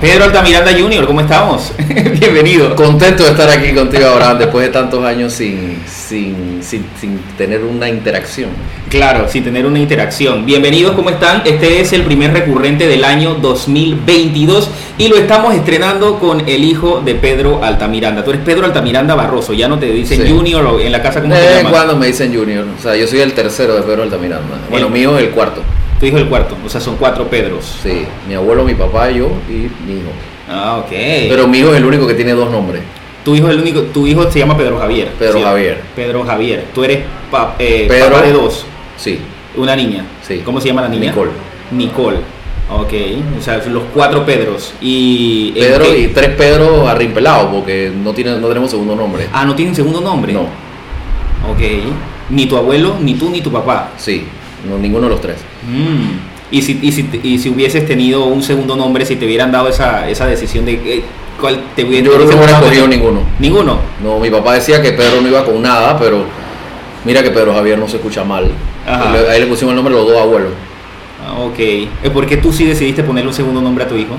Pedro Altamiranda Jr., ¿cómo estamos? Bienvenido. Contento de estar aquí contigo, Abraham, después de tantos años sin, sin, sin, sin tener una interacción. Claro, sin tener una interacción. Bienvenidos, ¿cómo están? Este es el primer recurrente del año 2022 y lo estamos estrenando con el hijo de Pedro Altamiranda. Tú eres Pedro Altamiranda Barroso, ya no te dicen Sí. Junior o en la casa como De vez en llaman. cuando me dicen Junior, o sea, yo soy el tercero de Pedro Altamiranda. Bueno, El- mío es el cuarto. Tu hijo el cuarto, o sea, son cuatro Pedros. Sí, mi abuelo, mi papá, yo y mi hijo. Ah, ok. Pero mi hijo es el único que tiene dos nombres. tu hijo es el único, tu hijo se llama Pedro Javier. Pedro ¿sí? Javier. Pedro Javier. Tú eres pa- eh, Pedro- papá de dos, Sí, una niña. Sí. ¿Cómo se llama la niña? Nicole. Nicole. Ok, o sea, los cuatro Pedros. Y ¿en Pedro y tres Pedros arrimpelados porque no, tiene, no tenemos segundo nombre. Ah, no tienen segundo nombre. No, Ok. Ni tu abuelo, ni tú, ni tu papá. sí, no, ninguno de los tres. Mm. Y, si, y, si, y si hubieses tenido un segundo nombre, si te hubieran dado esa, esa decisión de eh, cuál te hubiera Yo creo que no hubiera escogido ninguno. Ninguno. No, mi papá decía que Pedro no iba con nada, pero mira que Pedro Javier no se escucha mal. Ajá. Ahí le pusimos el nombre de los dos abuelos. Ah, Ok. ¿Por qué tú sí decidiste ponerle un segundo nombre a tu hijo?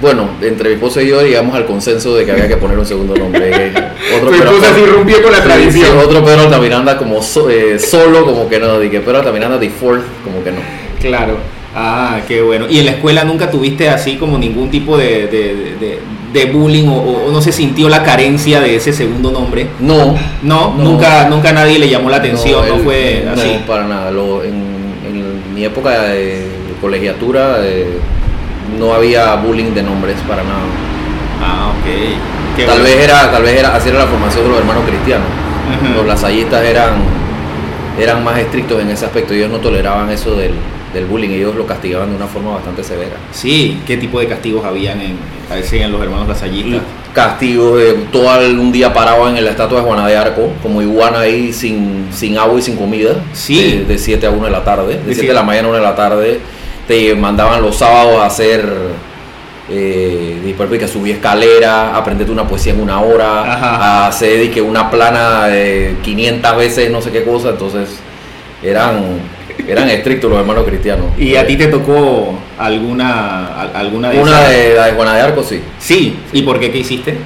Bueno, entre mi esposa y yo llegamos al consenso de que había que poner un segundo nombre. Otro Tu esposa rompió con la tradición. sí, otro Pedro Altamiranda como so- eh, solo, como que no. Que Pedro Altamiranda de fourth, como que no. Claro. Ah, qué bueno. ¿Y en la escuela nunca tuviste así como ningún tipo de, de, de- de bullying o, o no se sintió la carencia de ese segundo nombre? No. No, No. nunca, nunca nadie le llamó la atención, no, fue no, así. para nada. Lo- en, en mi época de colegiatura eh, no había bullying de nombres para nada. Ah, ok. Qué Tal bueno. vez era, tal vez era, así era la formación de los hermanos cristianos. Los lasallistas eran, eran más estrictos en ese aspecto. Ellos no toleraban eso del, del bullying. Ellos lo castigaban de una forma bastante severa. Sí, ¿qué tipo de castigos habían en, decían los hermanos lasallistas? Castigos de todo el- un día parado en la estatua de Juana de Arco, como iguana ahí sin, sin agua y sin comida. Sí. De, 7 a 1 de la tarde. De De 7 siete. de la mañana a 1 de la tarde. Te mandaban los sábados a hacer. Eh, que subir escalera, aprenderte una poesía en una hora, Ajá. a hacer que una plana de 500 veces no sé qué cosa, entonces eran, eran estrictos los hermanos cristianos. ¿Y a ti te tocó alguna, al- alguna de Una esas? de, la de Juana de Arco, sí, Sí, ¿y por qué? ¿Qué hiciste?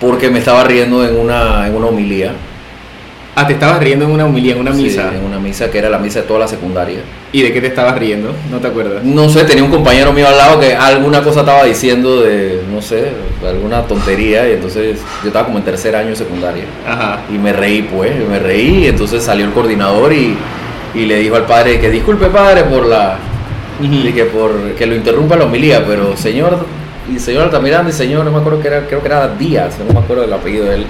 porque me estaba riendo en una, en una homilía. Ah, te estabas riendo en una humilía, en una Sí, misa. en una misa que era la misa de toda la secundaria. ¿Y de qué te estabas riendo? ¿No te acuerdas? No sé, tenía un compañero mío al lado que alguna cosa estaba diciendo de, no sé, alguna tontería y entonces yo estaba como en tercer año de secundaria. Ajá. Y me reí, pues, me reí y entonces salió el coordinador y, y le dijo al padre que disculpe padre por la, y que por que lo interrumpa la homilía, pero señor, y señor Altamiranda y señor, no me acuerdo que era, creo que era Díaz, no me acuerdo del apellido de él.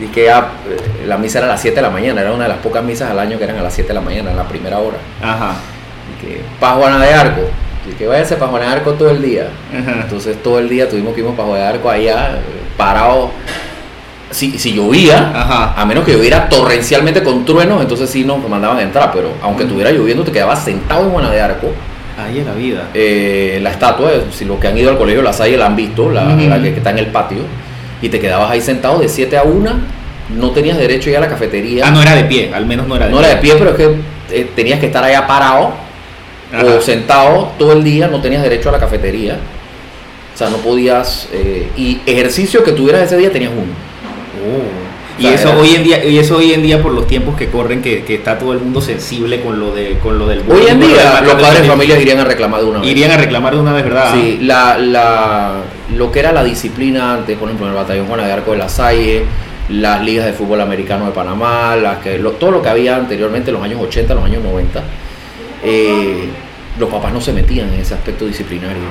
Y que ah, eh, la misa era a las 7 de la mañana, era una de las pocas misas al año que eran a las 7 de la mañana, en la primera hora. Ajá. Y que pa' Juana de Arco, y que váyase para Juana de Arco todo el día. Ajá. Entonces todo el día tuvimos que irnos para Juana de Arco allá, eh, parados. Si, si llovía, Ajá. a menos que lloviera torrencialmente con truenos, entonces sí nos mandaban a entrar, pero aunque estuviera lloviendo te quedabas sentado en Juana de Arco. Ahí es la vida. Eh, la estatua, si los que han ido al colegio La Salle la han visto, la, Ujú. la que, que está en el patio, y te quedabas ahí sentado de 7 a 1, no tenías derecho a ir a la cafetería. Ah, no era de pie, al menos no era de No pie. era de pie, pero es que eh, tenías que estar allá parado Ajá. o sentado todo el día, no tenías derecho a la cafetería. O sea, no podías. eh, y ejercicio que tuvieras ese día tenías uno. Oh. Y eso era- hoy en día, y eso hoy en día por los tiempos que corren, que, que está todo el mundo sensible con lo de, con lo del Hoy bullying, en con lo día los padres de familia irían a reclamar de una vez. irían a reclamar de una vez, ¿verdad? Sí, la, la, lo que era la disciplina antes, por ejemplo, en el batallón Juana de Arco de la Salle, las ligas de fútbol americano de Panamá, las que, lo- todo lo que había anteriormente, en los años 80, los años 90, eh, los papás no se metían en ese aspecto disciplinario.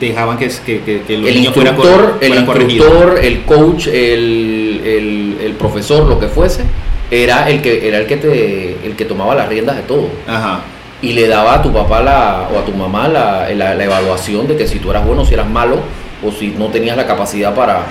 Dejaban que, que, que, que los el niños fueran, instructor, el corregidos. instructor, el coach, el, el- el profesor, lo que fuese, era el que era el que te, el que tomaba las riendas de todo Ajá. y le daba a tu papá la, o a tu mamá la, la- la evaluación de que si tú eras bueno, si eras malo o si no tenías la capacidad para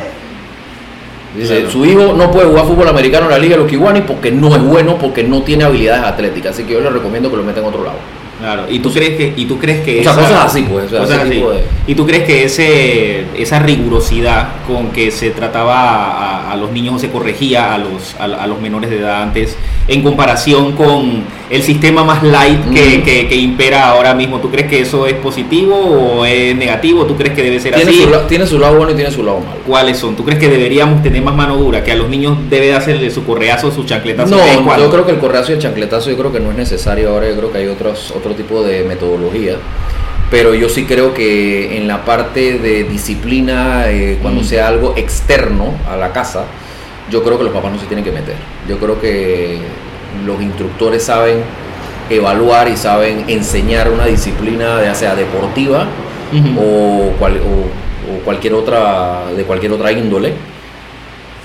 Dice, Claro. su hijo no puede jugar fútbol americano en la Liga de los Kiwani porque no es bueno, porque no tiene habilidades atléticas. Así que yo le recomiendo que lo meta en otro lado. Claro, y tú crees que, y tú crees que O sea, esa- cosas así, pues, o sea, cosas así. de- y tú crees que ese, esa rigurosidad con que se trataba a, a los niños o se corregía a los, a, a los menores de edad antes, en comparación con el sistema más light que, Mm. que- que impera ahora mismo, ¿tú crees que eso es positivo o es negativo? ¿Tú crees que debe ser Tiene así? su, tiene su lado bueno y tiene su lado malo. ¿Cuáles son? ¿Tú crees que deberíamos tener más mano dura? ¿Que a los niños debe de hacerle su correazo, su chancletazo? No, yo creo que el correazo y el chancletazo yo creo que no es necesario ahora, yo creo que hay otros, otro tipo de metodología. Pero yo sí creo que en la parte de disciplina, eh, cuando Mm. sea algo externo a la casa, yo creo que los papás no se tienen que meter. Yo creo que los instructores saben evaluar y saben enseñar una disciplina, ya sea deportiva Ujú. o, cual- o- o cualquier otra de cualquier otra índole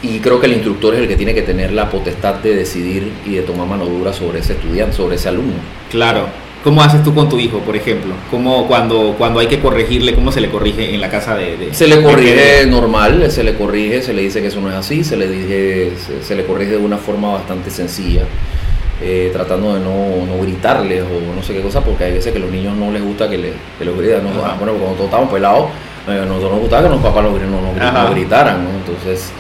y creo que el instructor es el que tiene que tener la potestad de decidir y de tomar mano dura sobre ese estudiante, sobre ese alumno. Claro. ¿Cómo haces tú con tu hijo, por ejemplo? ¿Cómo cuando, cuando hay que corregirle, cómo se le corrige en la casa de... de- Se le corrige normal, se le corrige, se le dice que eso no es así, se le, dije, se, se le corrige de una forma bastante sencilla, eh, tratando de no, no gritarles o no sé qué cosa, porque hay veces que a los niños no les gusta que, le, que los griten. ¿no? Ajá. Bueno, cuando todos estábamos pelados, a nosotros nos gustaba que los papás nos, nos gritaran, ¿no? Entonces,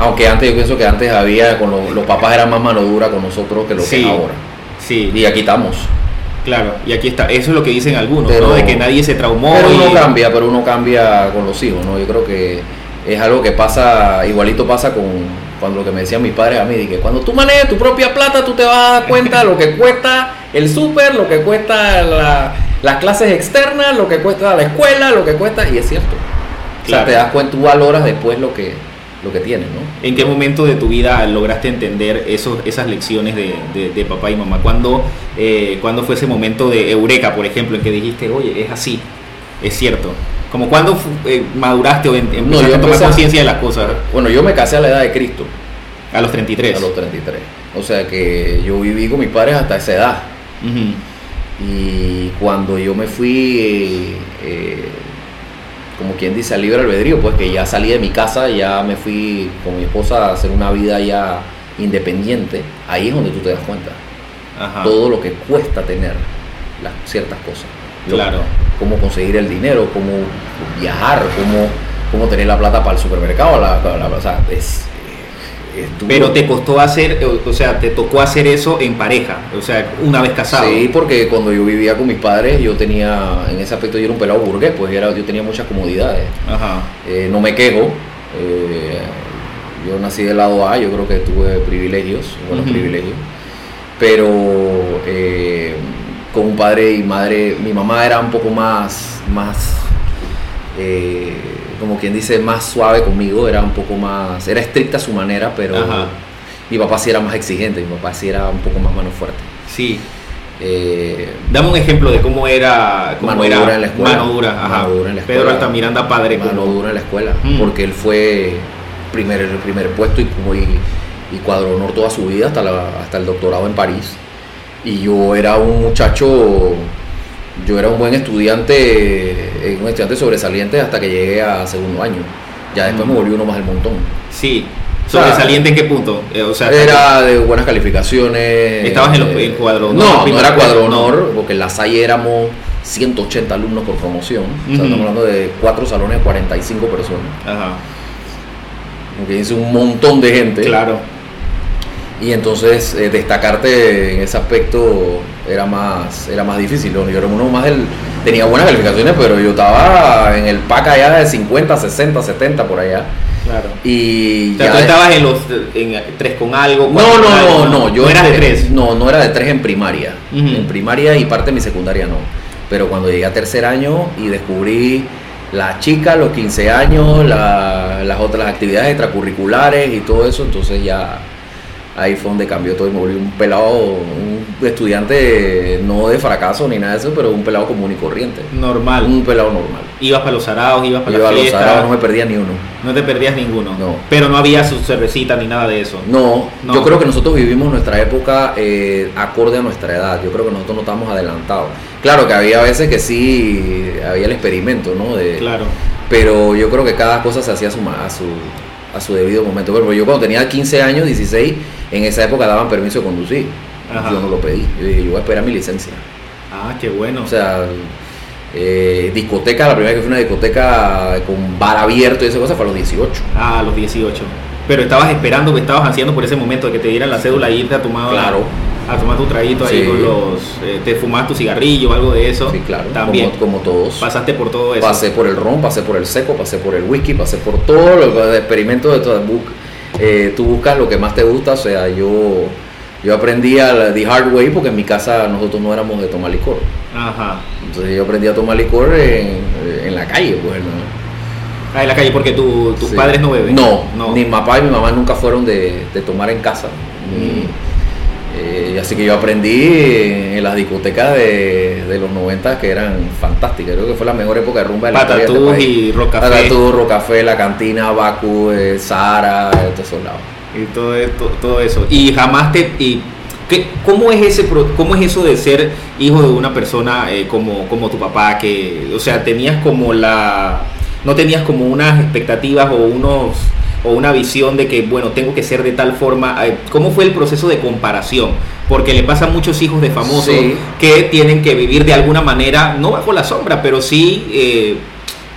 aunque antes, yo pienso que antes había, con los, los papás eran más mano dura con nosotros que lo que Sí. es ahora. Sí, Y aquí estamos. Claro. Y aquí está. Eso es lo que dicen algunos, Pero- ¿no? De que nadie se traumó. Pero y- uno cambia, pero uno cambia con los hijos, ¿no? Yo creo que es algo que pasa, igualito pasa con cuando lo que me decían mis padres a mí, que cuando tú manejes tu propia plata, tú te vas a dar cuenta lo que cuesta el súper, lo que cuesta la- las clases externas, lo que cuesta la escuela, lo que cuesta, y es cierto. O sea, te das cuenta, tú valoras después lo que, lo que tienes, ¿no? ¿En qué momento de tu vida lograste entender esos, esas lecciones de, de- de papá y mamá? ¿Cuándo, eh, ¿Cuándo fue ese momento de eureka, por ejemplo, en que dijiste, oye, es así, es cierto? Como cuando eh, maduraste o em- empezaste yo a tomar conciencia de las cosas Bueno, yo me casé a la edad de Cristo, a los 33. a los 33. O sea que yo viví con mis padres hasta esa edad. Y cuando yo me fui, eh, eh, como quien dice, al libre albedrío, pues que ya salí de mi casa, ya me fui con mi esposa a hacer una vida ya independiente, ahí es donde tú te das cuenta. Ajá. Todo lo que cuesta tener las ciertas cosas. Claro. Cómo conseguir el dinero, cómo viajar, cómo, cómo tener la plata para el supermercado. La, la- o sea, es, Pero te costó hacer, o- o sea, te tocó hacer eso en pareja, o sea, una vez casado. Sí, porque cuando yo vivía con mis padres, yo tenía, en ese aspecto yo era un pelado burgués, pues era, yo tenía muchas comodidades. Ajá. Eh, no me quejo. eh, yo nací del lado A, yo creo que tuve privilegios, buenos privilegios. Pero eh, con un padre y madre, mi mamá era un poco más, más eh, como quien dice, más suave conmigo, era un poco más, era estricta a su manera, pero Ajá. mi papá sí era más exigente, mi papá sí era un poco más mano fuerte. Sí. Eh, Dame un ejemplo de cómo era, cómo Mano era dura en la escuela. mano dura, ajá. Mano dura en la Pedro escuela. Altamiranda padre mano como- dura en la escuela, Mm. porque él fue primer, el primer puesto y, como y, y cuadro honor toda su vida hasta, la- hasta el doctorado en París. Y yo era un muchacho, yo era un buen estudiante, eh, un estudiante sobresaliente hasta que llegué a segundo año. Ya después Mm. me volví uno más del montón. Sí. O sea, ¿Sobresaliente en qué punto? Eh, o sea, Era de buenas calificaciones. ¿Estabas en los- eh, en cuadro honor, No, no era cuadro honor, porque en la SAI éramos 180 alumnos por promoción. O sea, estamos hablando de cuatro salones de 45 personas. Ajá. Que dice un montón de gente. Claro. Y entonces eh, destacarte en ese aspecto era más, era más difícil. Yo era uno más del. Tenía buenas calificaciones, pero yo estaba en el pack allá de 50, 60, 70 por allá. Claro. Y O sea, ya tú estabas en los en tres con algo. No, no, algo, no, no, yo no eras de en- tres. No, no era de tres en primaria. En primaria y parte de mi secundaria no. Pero cuando llegué a tercer año y descubrí la chica, los 15 años, la- las otras actividades extracurriculares y todo eso, entonces ya ahí fue donde cambió todo y me volví un pelado, un estudiante no de fracaso ni nada de eso, pero un pelado común y corriente. Normal. Un pelado normal. Ibas para los araos, ibas para Yo la a los sábados no me perdía ni uno. No te perdías ninguno. No. Pero no había su cervecita ni nada de eso. No, No. yo creo que nosotros vivimos nuestra época eh, acorde a nuestra edad. Yo creo que nosotros no estamos adelantados. Claro que había veces que sí, había el experimento, ¿no? De, Claro. Pero yo creo que cada cosa se hacía a su, a su, a su debido momento. Pero yo cuando tenía 15 años, 16, en esa época daban permiso de conducir. Ajá. Yo no lo pedí. Yo dije, yo voy a esperar mi licencia. Ah, qué bueno. O sea, eh, discoteca, la primera vez que fui a una discoteca con bar abierto y esa cosa fue a los 18. Ah, a los 18. Pero estabas esperando, que estabas haciendo por ese momento de que te dieran la cédula y irte a tomar, Claro. A tomar tu traguito ahí Sí. con los... eh, te fumabas tu cigarrillo algo de eso. Sí, claro. También. Como, como todos. Pasaste por todo eso. Pasé por el ron, pasé por el seco, pasé por el whisky, pasé por todo lo de experimentos de todo. Bu- eh, tú buscas lo que más te gusta, o sea, yo, yo aprendí a the hard way porque en mi casa nosotros no éramos de tomar licor. Ajá. Entonces yo aprendí a tomar licor en, en la calle, pues, ¿no? Ah, en la calle porque tu- tus Sí. padres no beben. No, ni mi papá y mi mamá nunca fueron de, de tomar en casa. Ni- Mm. Eh, así que yo aprendí en las discotecas de, de los 90 que eran fantásticas. Creo que fue la mejor época de rumba de la historia este y Rock Café. Patatús, Rocafé, La Cantina, Baku, eh, Sahara, de todos esos lados. y todo, esto- todo eso. Y jamás te... Y, ¿qué- ¿cómo, es ese, ¿Cómo es eso de ser hijo de una persona eh, como, como tu papá? Que, o sea, tenías como la... No tenías como unas expectativas o unos o una visión de que, bueno, tengo que ser de tal forma. Eh, ¿Cómo fue el proceso de comparación? Porque le pasa a muchos hijos de famosos Sí. que tienen que vivir de alguna manera, no bajo la sombra, pero sí eh,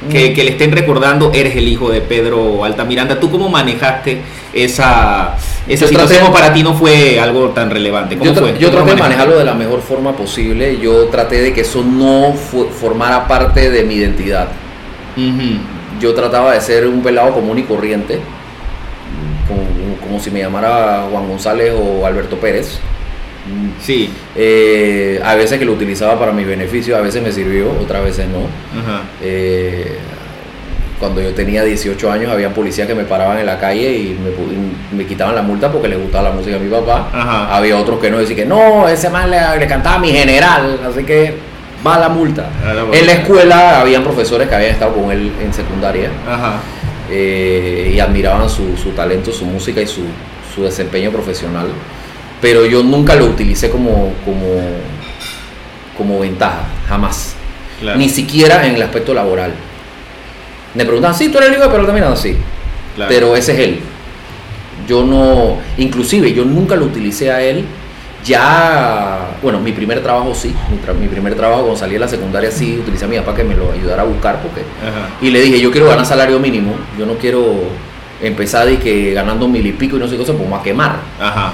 que, Mm. que le estén recordando, eres el hijo de Pedro Altamiranda. ¿Tú cómo manejaste esa, esa Yo situación traté- para ti no fue algo tan relevante? ¿Cómo Yo, tra- fue? yo ¿Cómo traté de manejarlo de la mejor forma posible. Yo traté de que eso no formara parte de mi identidad. Yo trataba de ser un pelado común y corriente, como, como si me llamara Juan González o Alberto Pérez. Sí. Eh, a veces que lo utilizaba para mi beneficio, a veces me sirvió, otras veces no. Ajá. Eh, cuando yo tenía 18 años había policías que me paraban en la calle y me, me quitaban la multa porque les gustaba la música de mi papá. Ajá. Había otros que no, decían que no, ese man le, le cantaba a mi general, así que va la multa. A la multa. En la escuela habían profesores que habían estado con él en secundaria Ajá. eh, y admiraban su, su talento, su música y su, su desempeño profesional. Pero yo nunca lo utilicé como, como, como ventaja, jamás. Claro. Ni siquiera en el aspecto laboral. Me preguntaban, sí, tú eres el hijo de Pedro Altamiranda, sí. Claro. Pero ese es él. Yo no, inclusive yo nunca lo utilicé a él. Ya, bueno, mi primer trabajo sí, mi, tra- mi primer trabajo cuando salí de la secundaria sí, utilicé a mi papá que me lo ayudara a buscar porque Ajá. y le dije, yo quiero ganar salario mínimo, yo no quiero empezar y que ganando mil y pico y no sé qué cosa, pues a quemar. Ajá.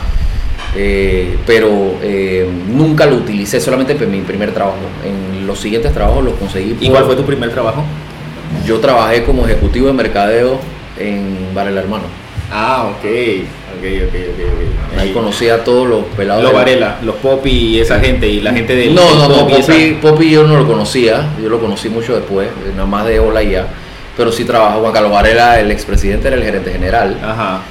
Eh, pero eh, nunca lo utilicé solamente en mi primer trabajo. En los siguientes trabajos los conseguí. ¿Y por- cuál fue tu primer trabajo? Yo trabajé como ejecutivo de mercadeo en Bar El Hermano. Ah, ok. Ok, ok, ok. ok. Ahí conocí a todos los pelados. Los Varela, los Popi y esa gente y la gente del No, no, no, pop y esa- Popi, Popi yo no lo conocía, yo lo conocí mucho después, eh, nada más de hola y ya. Pero sí trabajaba Juan Carlos Varela, el expresidente, era el gerente general. Ajá.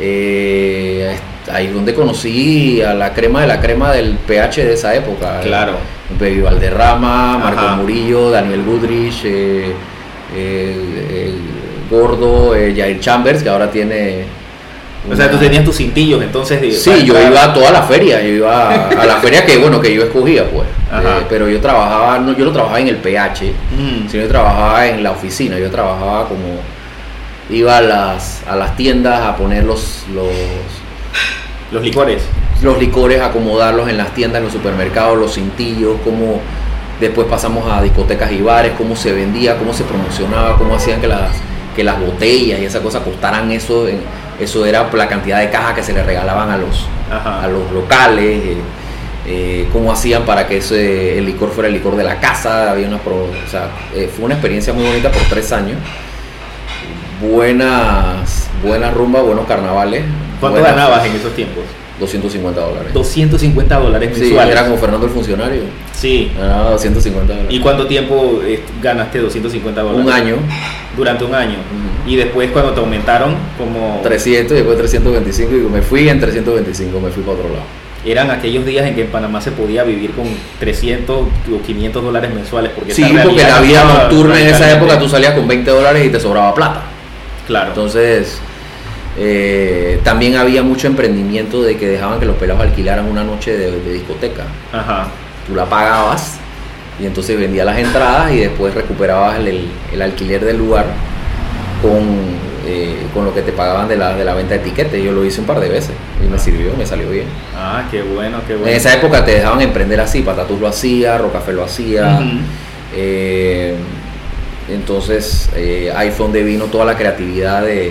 Eh, ahí es donde conocí a la crema de la crema del PH de esa época. Claro. Baby Valderrama, Marco Ajá. Murillo, Daniel Goodrich, eh, eh, eh, Gordo, eh, Jair Chambers, que ahora tiene. O sea, tú tenías tus cintillos, entonces. de- Sí, yo iba a toda la feria, yo iba a, a la feria que bueno que yo escogía pues. Eh, pero yo trabajaba, no, yo no trabajaba en el PH, Mm. sino yo trabajaba en la oficina, yo trabajaba como iba a las, a las tiendas a poner los, los, Los licores. los licores, acomodarlos en las tiendas, en los supermercados, los cintillos, cómo después pasamos a discotecas y bares, cómo se vendía, cómo se promocionaba, cómo hacían que las, que las botellas y esa cosa costaran eso, en- eso era la cantidad de cajas que se le regalaban a los, Ajá. a los locales, eh, eh, cómo hacían para que ese, el licor fuera el licor de la casa, había una pro- o sea, eh, fue una experiencia muy bonita por tres años. Buenas, buenas rumbas, buenos carnavales. ¿Cuánto buenas- ganabas en esos tiempos? 250 dólares. 250 dólares Sí, mensuales. era como Fernando el funcionario. Sí. Ganaba 250 dólares. ¿Y cuánto tiempo eh, ganaste 250 dólares? Un año, Durante un año. Y después cuando te aumentaron, como 300 y después 325 y me fui en 325, me fui para otro lado. eran aquellos días en que en Panamá se podía vivir con 300 o 500 dólares mensuales. Porque Sí, porque la vida nocturna en esa época tú salías con 20 dólares y te sobraba plata. Claro. Entonces, eh, también había mucho emprendimiento de que dejaban que los pelados alquilaran una noche de, de discoteca. Ajá. Tú la pagabas y entonces vendías las entradas y después recuperabas el, el alquiler del lugar con eh, con lo que te pagaban de la, de la venta de etiquetes. Yo lo hice un par de veces y me sirvió, me salió bien. Ah, qué bueno, qué bueno. En esa época te dejaban emprender así, Patatús lo hacía, Rocafé lo hacía. Eh, entonces eh, ahí fue donde vino toda la creatividad de,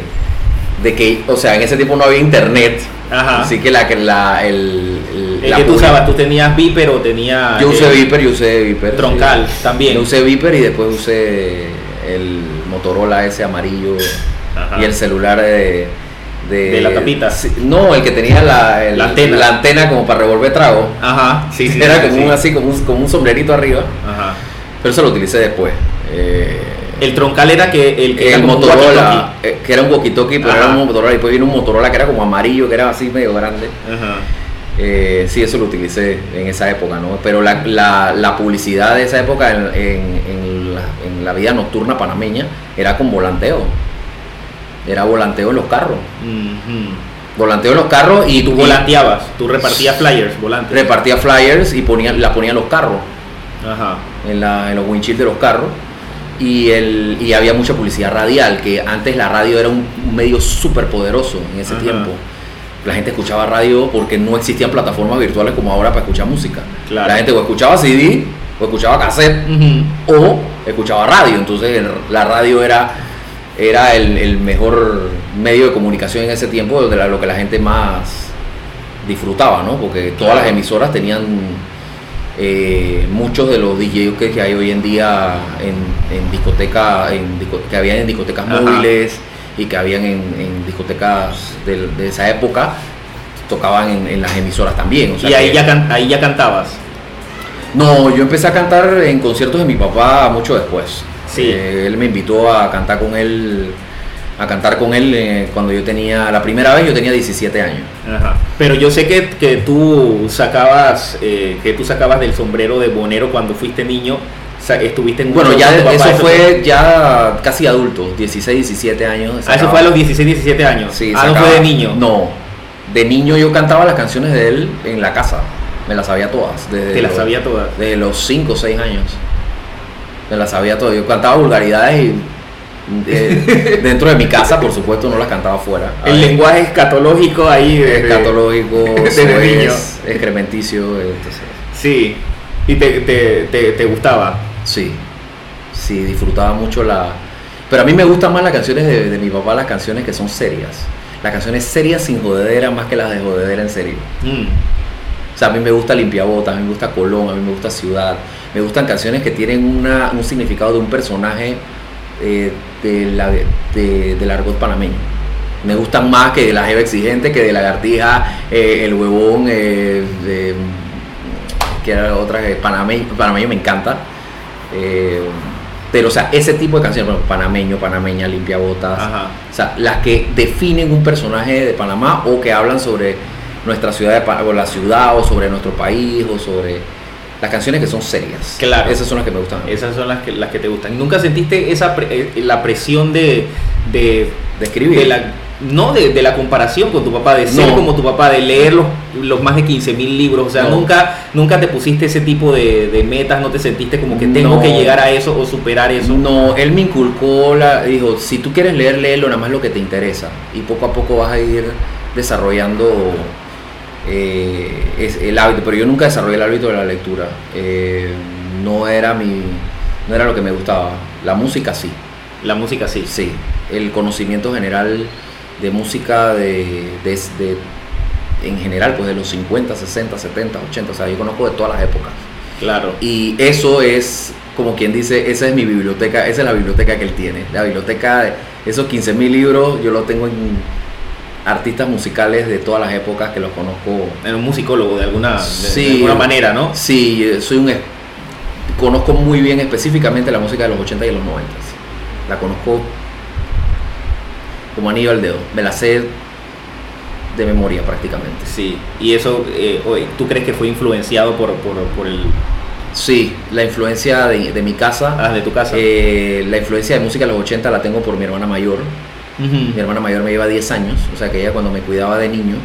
de que, o sea, en ese tiempo no había internet. Ajá. Así que la que la el, el- El la que tú usabas, tú tenías Viper o tenías. Yo usé eh, Viper, yo usé Viper. Troncal sí. también. Yo usé Viper y después usé el Motorola ese amarillo Ajá. y el celular de, de, De la tapita. no, el que tenía la, el- La antena. la antena como para revolver trago. Ajá, sí, sí. Era como un así, como un, como un sombrerito arriba. Ajá. Pero eso lo utilicé después. Eh, El troncal era que el que era el como un Motorola, eh, que era un walkie-talkie, pero Ajá. era un Motorola. Y después vino un Motorola que era como amarillo, que era así medio grande. Ajá. Eh, sí, eso lo utilicé en esa época, ¿no? Pero la, la- la publicidad de esa época en, en- en la, en la vida nocturna panameña era con volanteo. Era volanteo en los carros. Volanteo en los carros y tú y volanteabas, tú repartías flyers, volantes. repartía flyers y ponía, la ponía en los carros, Ajá. en, la- en los windshield de los carros. Y, el, y había mucha publicidad radial, que antes la radio era un un medio súper poderoso en ese Ajá. tiempo. La gente escuchaba radio porque no existían plataformas virtuales como ahora para escuchar música. Claro. La gente o escuchaba CD, o escuchaba cassette, o escuchaba radio. Entonces el- la radio era, era el, el mejor medio de comunicación en ese tiempo, de la- lo que la gente más disfrutaba, ¿no? Porque todas Claro. las emisoras tenían eh, muchos de los DJs que, que hay hoy en día en, en discoteca, en que habían en discotecas Ajá. móviles y que habían en, en discotecas de, de esa época, tocaban en, en las emisoras también. o sea y ahí que- ya, can- ahí ya cantabas. no, yo empecé a cantar en conciertos de mi papá mucho después. Sí. Eh, él me invitó a cantar con él, a cantar con él eh, cuando yo tenía, la primera vez yo tenía 17 años. Ajá. Pero yo sé que, que tú sacabas eh, que tú sacabas del sombrero de bonero cuando fuiste niño. estuviste en Bueno, ya papá, eso fue ya casi adulto, 16, 17 años. Ah, eso fue a los 16, 17 años. Sí, ah, no fue de niño. No, de niño yo cantaba las canciones de él en la casa, me las sabía todas. Desde Te las los- sabía todas. De los 5 o 6 años. Me las sabía todas. Yo cantaba vulgaridades y eh, dentro de mi casa, por supuesto, no las cantaba fuera. El lenguaje escatológico ahí. desde- escatológico, desde niño. excrementicio, entonces, Sí. Y te, te, te, te gustaba. sí, sí, disfrutaba mucho la... Pero a mí me gustan más las canciones de, de mi papá, las canciones que son serias. Las canciones serias sin jodedera más que las de jodedera en serio. Mm. O sea, a mí me gusta Limpiabotas, a mí me gusta Colón, a mí me gusta Ciudad. Me gustan canciones que tienen una- un significado de un personaje eh, de la, de, del argot panameño. Me gustan más que de la jeva exigente, que de lagartija, eh, el huevón, eh, de, que era otra que panameño, panameño me encanta. Eh, pero, o sea, ese tipo de canciones, bueno, panameño, panameña, limpiabotas, Ajá. o sea, las que definen un personaje de Panamá o que hablan sobre nuestra ciudad, de o la ciudad, o sobre nuestro país, o sobre las canciones que son serias. Claro. Esas son las que me gustan. Esas son las que, las que te gustan. ¿Nunca sentiste esa pre- eh, la presión de, de, De escribir. de la, no de, de la comparación con tu papá, de ser No. como tu papá, de leer los, los más de 15 mil libros? O sea, No. nunca, nunca te pusiste ese tipo de, de metas, no te sentiste como que tengo No. que llegar a eso o superar eso. No, él me inculcó, la, dijo, si tú quieres leer, léelo nada más lo que te interesa. Y poco a poco vas a ir desarrollando eh, es- el hábito. Pero yo nunca desarrollé el hábito de la lectura. Eh, no era mi, no era lo que me gustaba. La música sí. La música sí. Sí, el conocimiento general de música de, de- de- en general, pues de los 50, 60, 70, 80, o sea, yo conozco de todas las épocas. Claro. Y eso es, como quien dice, esa es mi biblioteca, esa es la biblioteca que él tiene. La biblioteca de esos 15 mil libros, yo los tengo en artistas musicales de todas las épocas que los conozco. Era un musicólogo de alguna, de- de, alguna manera, ¿no? Sí, soy un... Conozco muy bien específicamente la música de los 80 y los 90. La conozco como anillo al dedo. Me la sé de memoria prácticamente. Sí. Y eso, eh, ¿tú crees que fue influenciado por, por, por el Sí, la influencia de, de mi casa, ah, de tu casa? eh, la influencia de música de los 80 la tengo por mi hermana mayor. Mi hermana mayor me lleva 10 años, o sea que ella cuando me cuidaba de niño,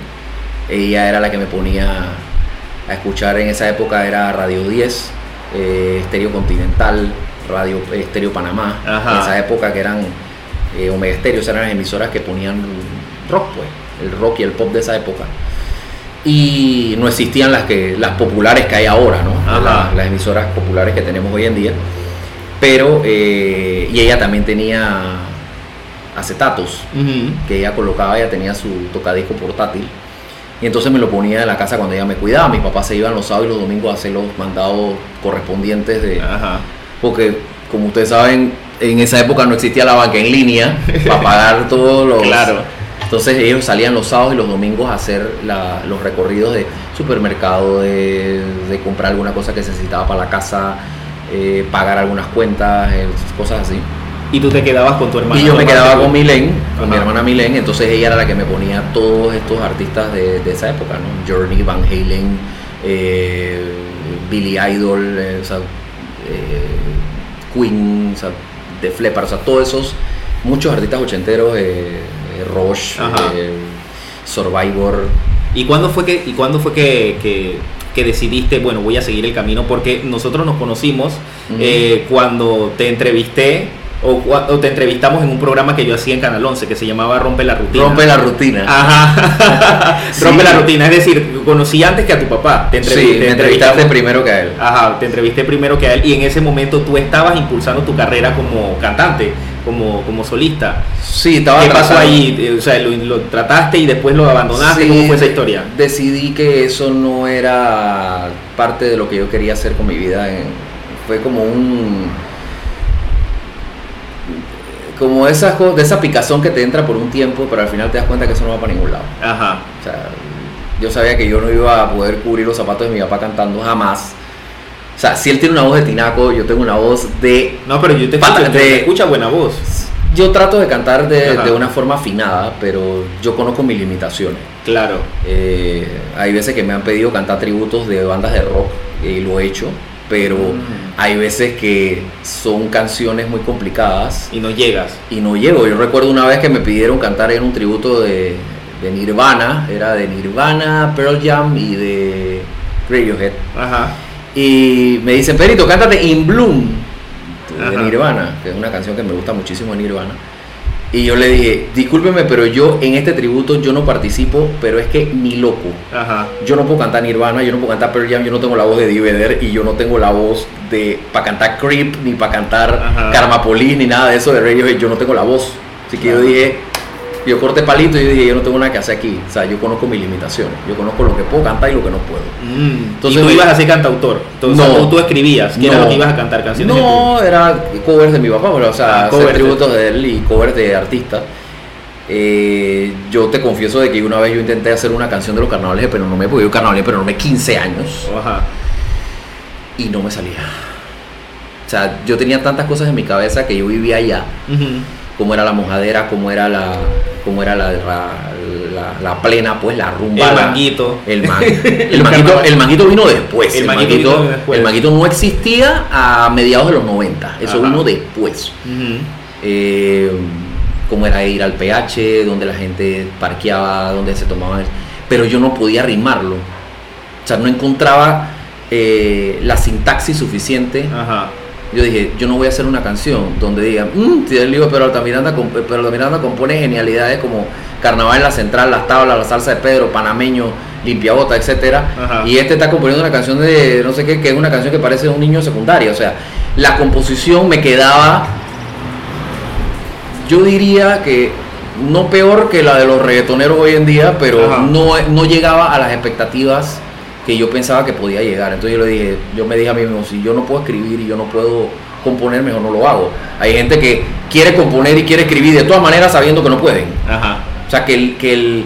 ella era la que me ponía a escuchar en esa época, era Radio 10, eh, Estéreo Continental, Radio Estéreo Panamá, Ajá. en esa época que eran eh, Omega esas eran las emisoras que ponían rock, pues, el rock y el pop de esa época. Y no existían las, que, las populares que hay ahora, ¿no? Las emisoras populares que tenemos hoy en día. Pero, eh, y ella también tenía acetatos que ella colocaba, ella tenía su tocadisco portátil. Y entonces me lo ponía en la casa cuando ella me cuidaba. Mis papás se iban los sábados y los domingos a hacer los mandados correspondientes de, Ajá. porque como ustedes saben, en esa época no existía la banca en línea para pagar todos los... Claro. Entonces ellos salían los sábados y los domingos a hacer la- los recorridos de supermercado, de, de comprar alguna cosa que se necesitaba para la casa, eh, pagar algunas cuentas, eh, cosas así. Y tú te quedabas con tu hermana. Y yo me quedaba con Milen, con mi hermana Milen, entonces ella era la que me ponía todos estos artistas de, de esa época, ¿no? Journey, Van Halen, eh, Billy Idol, eh, o sea, eh, Queen, o sea, The Flepper, o sea, todos esos, muchos artistas ochenteros, eh, Survivor, ¿Y cuándo fue que, y cuándo fue que, que- que decidiste, bueno, voy a seguir el camino? Porque nosotros nos conocimos eh, cuando te entrevisté o, o te entrevistamos en un programa que yo hacía en Canal 11 que se llamaba Rompe la Rutina. Rompe la rutina. Ajá. Sí. Rompe la rutina. Es decir, conocí antes que a tu papá. Te, entrevi- sí, te me entrevistaste primero que a él. Ajá, te entrevisté primero que a él y en ese momento tú estabas impulsando tu carrera como cantante, como, como solista. Sí, estaba ¿Qué pasó ahí? Eh, O sea, lo, lo trataste y después lo abandonaste. Sí, ¿Cómo fue esa historia? Decidí que eso no era parte de lo que yo quería hacer con mi vida. Fue como un. Como esa, co- de esa picazón que te entra por un tiempo, pero al final te das cuenta que eso no va para ningún lado. Ajá. O sea, yo sabía que yo no iba a poder cubrir los zapatos de mi papá cantando jamás. O sea, si él tiene una voz de tinaco, yo tengo una voz de No, pero yo te escucho, te de- escucha buena voz. yo trato de cantar de, de una forma afinada, pero yo conozco mis limitaciones. Claro. Eh, hay veces que me han pedido cantar tributos de bandas de rock y lo he hecho, pero Mm. hay veces que son canciones muy complicadas Y no llegas. y no llego. Yo recuerdo una vez que me pidieron cantar en un tributo de, de Nirvana, era de Nirvana, Pearl Jam y de Radiohead. Ajá. Y me dicen, Perito, cántate In Bloom de Ajá. Nirvana, que es una canción que me gusta muchísimo de Nirvana. Y yo le dije, discúlpeme, pero yo en este tributo yo no participo, pero es que ni loco. Ajá. Yo no puedo cantar Nirvana, yo no puedo cantar Pearl Jam, yo no tengo la voz de Diveder y yo no tengo la voz de para cantar Creep, ni para cantar Ajá. Karma Police, ni nada de eso de Radiohead, yo no tengo la voz. Así que yo dije, yo corté palito y yo dije, yo no tengo nada que hacer aquí. O sea, yo conozco mis limitaciones, yo conozco lo que puedo cantar y lo que no puedo. Mm. Entonces, y tú me- ibas a ser cantautor. Entonces No. tú, tú escribías. ¿Qué era No. lo que ibas a cantar? Canciones No, era covers de mi papá, pero, o sea, Ah, covers tributos de él y covers de artistas. Eh, yo te confieso de que una vez yo intenté hacer una canción de los carnavales de Penonomé, porque yo carnaval de Penonomé 15 años Ajá. y no me salía. O sea, yo tenía tantas cosas en mi cabeza que yo vivía allá, Ujú. como era la mojadera, como era la, como era la, la, plena, pues la rumba. El manguito. El, man- el, manguito, el manguito vino después. El El, manguito manguito, vino después. el manguito no existía a mediados de los 90. Eso Ajá. vino después. Ujú. Eh, como era ir al PH, donde la gente parqueaba, donde se tomaban. el- Pero yo no podía rimarlo. O sea, no encontraba eh, la sintaxis suficiente. Ajá. Yo dije, yo no voy a hacer una canción donde digan, mmm, el libro, pero Altamiranda, comp- pero Altamiranda compone genialidades como Carnaval en la Central, Las Tablas, La Salsa de Pedro, Panameño, Limpiabota, etcétera. Ajá. Y este está componiendo una canción de no sé qué, que es una canción que parece de un niño secundario. O sea, la composición me quedaba, yo diría que no peor que la de los reggaetoneros hoy en día, pero Ajá. no, no llegaba a las expectativas que yo pensaba que podía llegar. Entonces yo le dije, yo me dije a mí mismo, si yo no puedo escribir y yo no puedo componer, mejor no lo hago. Hay gente que quiere componer y quiere escribir de todas maneras sabiendo que no pueden. Ajá. O sea, que, el, que, el,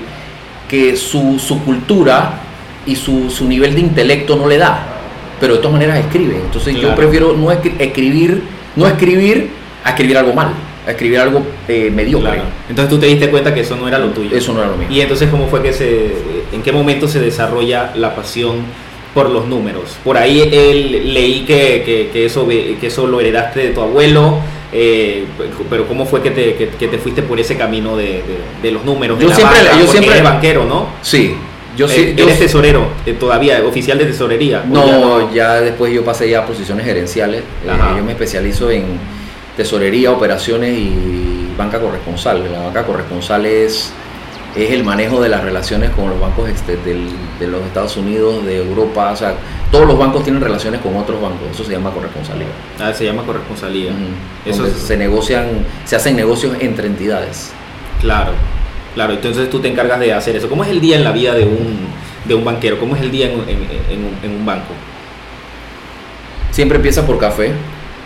que su, su cultura y su, su nivel de intelecto no le da. Pero de todas maneras escriben. Entonces Claro. yo prefiero no escri- escribir, no escribir a escribir algo mal, a escribir algo eh, mediocre. Claro. Entonces tú te diste cuenta que eso no era lo tuyo. Eso no era lo mío. Y entonces, ¿cómo fue que se, en qué momento se desarrolla la pasión por los números? Por ahí él, leí que, que, que eso, que eso lo heredaste de tu abuelo, eh, pero ¿cómo fue que te, que, que te fuiste por ese camino de, de- de los números? de Yo la siempre- banca? yo siempre- eres banquero, ¿no? Sí, yo sí. Eh, yo eres sí- tesorero eh, todavía, oficial de tesorería. ¿o No, ya después yo pasé ya a posiciones gerenciales. Yo me especializo en tesorería, operaciones y banca corresponsal. La banca corresponsal es, es el manejo de las relaciones con los bancos este, del- de los Estados Unidos, de Europa. O sea, todos los bancos tienen relaciones con otros bancos. Eso se llama corresponsalía. Ah, se llama corresponsalía. Eso es- se negocian, se hacen negocios entre entidades. Claro, claro. Entonces tú te encargas de hacer eso. ¿Cómo es el día en la vida de un, de un banquero? ¿Cómo es el día en, en- en un banco? Siempre empieza por café.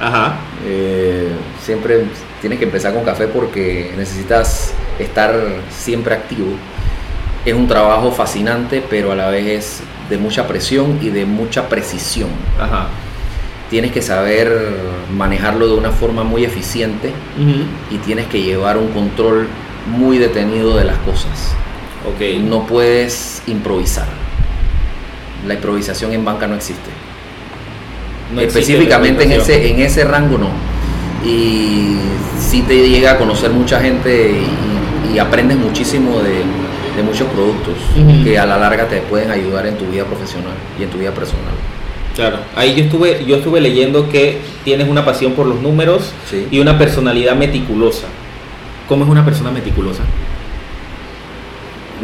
Ajá. Eh, siempre tienes que empezar con café porque necesitas estar siempre activo. Es un trabajo fascinante, pero a la vez es de mucha presión y de mucha precisión. Ajá. Tienes que saber manejarlo de una forma muy eficiente y tienes que llevar un control muy detenido de las cosas. Ok. No puedes improvisar. La improvisación en banca no existe. No Específicamente en ese, en ese rango no. Y sí te llega a conocer mucha gente y, y aprendes muchísimo de, de muchos productos que a la larga te pueden ayudar en tu vida profesional y en tu vida personal. Claro. Ahí yo estuve, yo estuve leyendo que tienes una pasión por los números Sí. y una personalidad meticulosa. ¿Cómo es una persona meticulosa?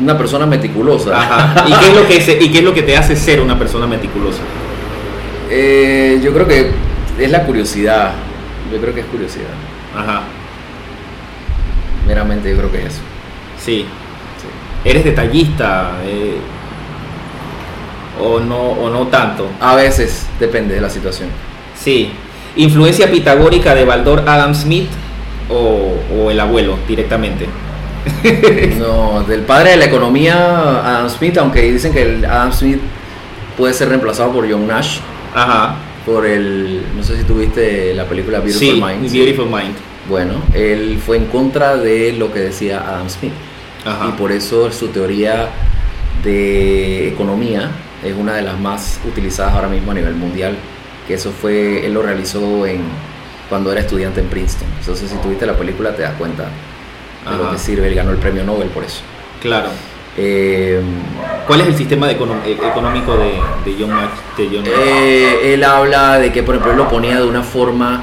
Una persona meticulosa. Ajá. ¿Y qué es lo que se- y qué es lo que te hace ser una persona meticulosa? Eh, yo creo que es la curiosidad. Yo creo que es curiosidad. Ajá. Meramente yo creo que es eso. Sí. Sí. ¿Eres detallista? eh, o no o no tanto? A veces depende de la situación. Sí. ¿Influencia pitagórica de Baldor Adam Smith o, o el abuelo directamente? No, del padre de la economía, Adam Smith, aunque dicen que el Adam Smith puede ser reemplazado por John Nash, Ajá. por el, no sé si tuviste la película Beautiful sí, Minds. Beautiful Mind. Bueno, él fue en contra de lo que decía Adam Smith Ajá. y por eso su teoría de economía es una de las más utilizadas ahora mismo a nivel mundial, que eso fue, él lo realizó en cuando era estudiante en Princeton. Entonces si tuviste la película te das cuenta de lo que sirve, él ganó el premio Nobel por eso. Claro. Eh, ¿Cuál es el sistema de econo- e- económico de, de John Nash? de John? Eh, él habla de que, por ejemplo, él lo ponía de una forma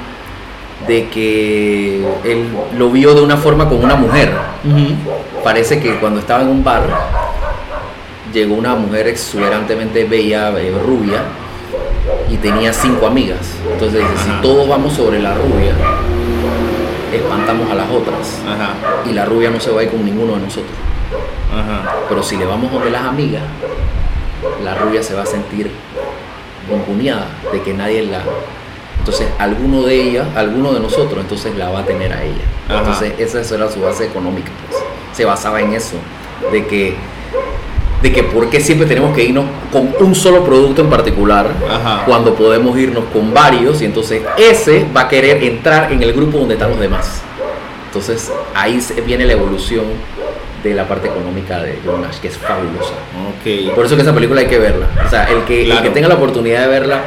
de que él lo vio de una forma con una mujer. Parece que cuando estaba en un bar, llegó una mujer exuberantemente bella, eh, rubia, y tenía cinco amigas. Entonces dice, si todos vamos sobre la rubia, espantamos a las otras. Ajá. Y la rubia no se va a ir con ninguno de nosotros. Ajá. Pero si le vamos donde las amigas, la rubia se va a sentir bomboneada de que nadie la. Entonces, alguno de ellas, alguno de nosotros, entonces la va a tener a ella. Ajá. Entonces, esa era su base económica. pues. Se basaba en eso, de que, de que por qué siempre tenemos que irnos con un solo producto en particular, Ajá. cuando podemos irnos con varios, y entonces ese va a querer entrar en el grupo donde están los demás. Entonces, ahí viene la evolución de la parte económica de John Nash, que es fabulosa. Ok. Por eso que esa película hay que verla. O sea, el que, el Claro. que tenga la oportunidad de verla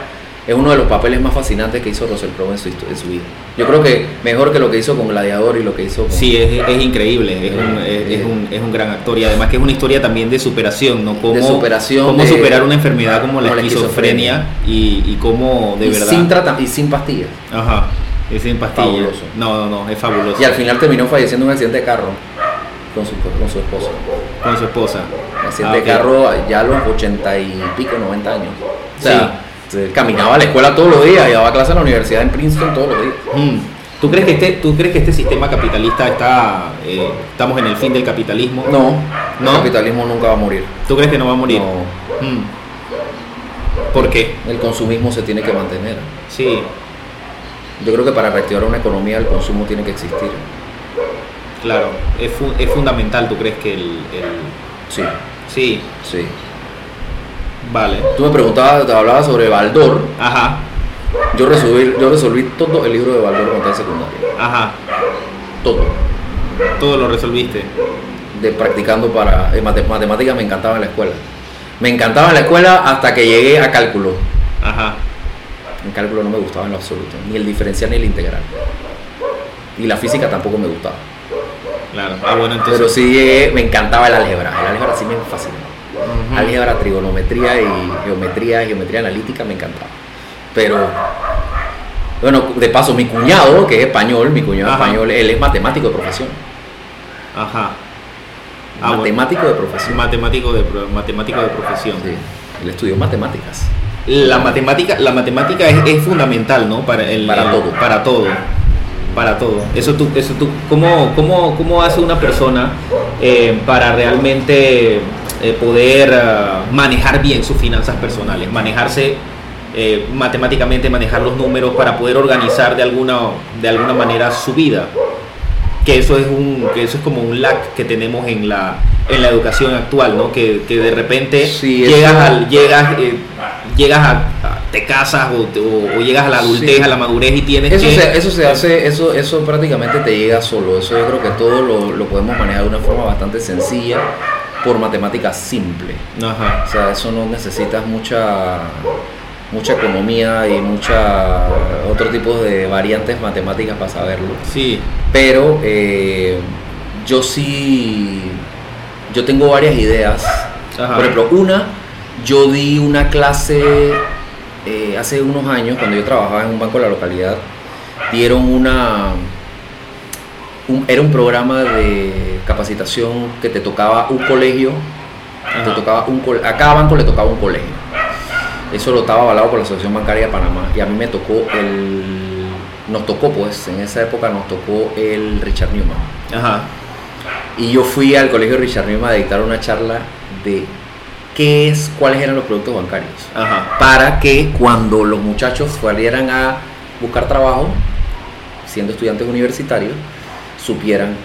es uno de los papeles más fascinantes que hizo Russell Crowe en su, en su vida. Yo creo que mejor que lo que hizo con Gladiador y lo que hizo con... Sí, es, es increíble, es un, es, un, es un gran actor y además que es una historia también de superación, ¿no? Cómo, De superación, Cómo de- superar una enfermedad como la como la esquizofrenia y, y cómo de y verdad... Sin trata- y sin pastillas. Ajá, es sin pastillas. Fabuloso. No, no, no, es fabuloso. Y al final terminó falleciendo en un accidente de carro con su, con su esposa. Con su esposa. Accidente Ah, carro ya a los 80 y pico, 90 años. O sea, se caminaba a la escuela todos los días y daba clase en la universidad en Princeton todos los días. Mm. ¿Tú crees que este, tú crees que este sistema capitalista está, eh, estamos en el fin del capitalismo? No, ¿No? el capitalismo nunca va a morir. ¿Tú crees que no va a morir? No, Mm. ¿Por qué? el consumismo se tiene que mantener. Sí, Yo creo que para reactivar una economía el consumo tiene que existir. Claro. Es, fu- es fundamental, ¿tú crees que el, el- Sí, Sí, sí. vale. Tú me preguntabas, te hablaba sobre Baldor. Ajá, Yo resolví, yo resolví todo el libro de Baldor cuando estaba en secundaria. ajá. Todo. Todo lo resolviste. De practicando para. eh, mate- matemáticas me encantaba en la escuela. Me encantaba en la escuela hasta que llegué a cálculo. Ajá. En cálculo no me gustaba en lo absoluto. Ni el diferencial ni el integral. Y la física tampoco me gustaba. Claro. Ah, bueno, entonces. Pero sí llegué- me encantaba el álgebra. El álgebra sí me fascinó. Ujú. Álgebra, trigonometría y geometría, geometría analítica me encantaba. Pero Bueno, de paso, mi cuñado, que es español, mi cuñado Ajá. español, él es matemático de profesión. Ajá. Ah, bueno. matemático de profesión. Matemático de, matemático de profesión. Sí, él estudió matemáticas. La matemática, la matemática es, es fundamental, ¿no? Para, el, Para todo. Para todo. Para todo. Eso tú, eso tú, ¿cómo, cómo, cómo hace una persona eh, para realmente eh, poder ah, manejar bien sus finanzas personales? Manejarse eh, matemáticamente, manejar los números para poder organizar de alguna, de alguna manera su vida. Que eso es un, que eso es como un lack que tenemos en la, en la educación actual, ¿no? Que, que de repente Sí, llegas al, llegas, eh, llegas a, a- te casas o, te- o- o llegas a la adultez, Sí. a la madurez y tienes Eso que se, eso se hace, eso, eso prácticamente te llega solo. Eso yo creo que todo lo, lo podemos manejar de una forma bastante sencilla por matemáticas simple. Ajá. O sea, eso no necesitas mucha mucha economía y mucha otro tipo de variantes matemáticas para saberlo. Sí. Pero eh, yo sí, yo tengo varias ideas. Ajá. Por ejemplo, una, yo di una clase eh, hace unos años, cuando yo trabajaba en un banco de la localidad, dieron una... un- era un programa de capacitación que te tocaba un colegio, te tocaba un a cada banco le tocaba un colegio. Eso lo estaba avalado por la Asociación Bancaria de Panamá y a mí me tocó el nos tocó pues en esa época nos tocó el Richard Newman. Ajá. Y yo fui al colegio Richard Newman a dictar una charla de qué es, cuáles eran los productos bancarios. Ajá. Para que cuando los muchachos fueran a buscar trabajo, siendo estudiantes universitarios, supieran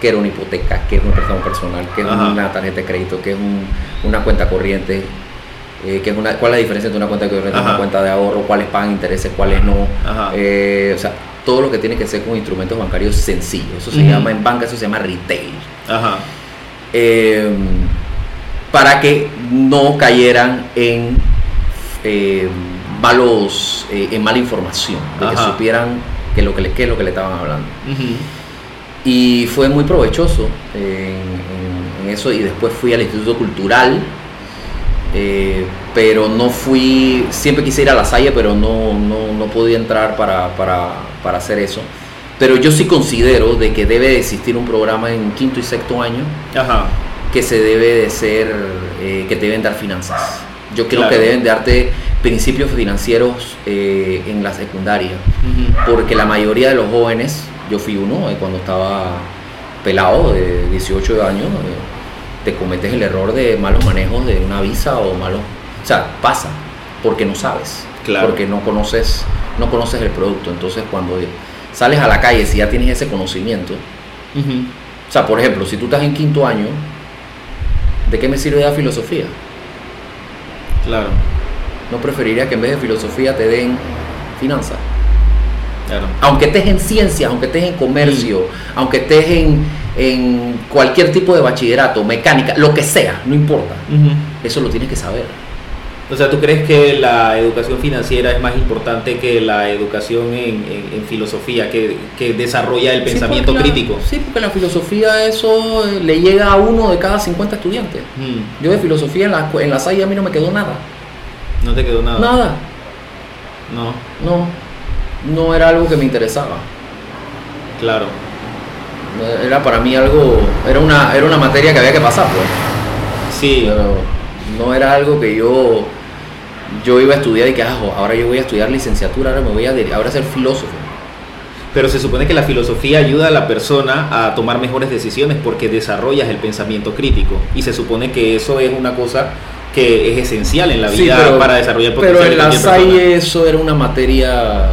qué era una hipoteca, qué es un préstamo personal, qué es Ajá. una tarjeta de crédito, qué es un- una cuenta corriente, eh, es una, cuál es la diferencia entre una cuenta corriente y una cuenta de ahorro, cuáles pagan intereses, cuáles no. Eh, o sea, todo lo que tiene que ser con instrumentos bancarios sencillos. Eso se llama en banca, eso se llama retail. Ajá. Eh, para que no cayeran en eh, malos, en mala información, de que supieran que lo que le, qué es lo que le estaban hablando. Y fue muy provechoso en, en- en eso. Y después fui al Instituto Cultural. Eh, pero no fui, siempre quise ir a la Salle, pero no, no, no podía entrar para, para, para hacer eso. Pero yo sí considero de que debe de existir un programa en quinto y sexto año Ajá. que se debe de ser, eh, que te deben dar finanzas. Yo creo Claro. que deben darte principios financieros eh, en la secundaria porque la mayoría de los jóvenes, yo fui uno cuando estaba pelado de 18 años, te cometes el error de malos manejos de una visa o malos, o sea, pasa porque no sabes, Claro. porque no conoces, no conoces el producto. Entonces cuando sales a la calle, si ya tienes ese conocimiento, o sea, por ejemplo, si tú estás en quinto año, ¿de qué me sirve la filosofía? Claro. No preferiría que en vez de filosofía te den finanzas. Claro. aunque estés en ciencias, aunque estés en comercio, Mm. aunque estés en, en cualquier tipo de bachillerato, mecánica, lo que sea, no importa. Eso lo tienes que saber. O sea, ¿tú crees que la educación financiera es más importante que la educación en, en- en filosofía, que, que desarrolla el pensamiento Sí, porque la- crítico? sí, porque la filosofía eso eh, le llega a uno de cada 50 estudiantes. Mm. Yo de filosofía en la, en la SAI a mí no me quedó nada. No te quedó nada. Nada. No, No. No era algo que me interesaba. claro. Era para mí algo, era una, era una materia que había que pasar, pues. Sí, Pero no era algo que yo yo iba a estudiar y que ah, ahora yo voy a estudiar licenciatura, ahora me voy a ahora a ser filósofo. pero se supone que la filosofía ayuda a la persona a tomar mejores decisiones porque desarrollas el pensamiento crítico y se supone que eso es una cosa que es esencial en la Sí, vida pero- para desarrollar el Pero en la. SAI eso era una materia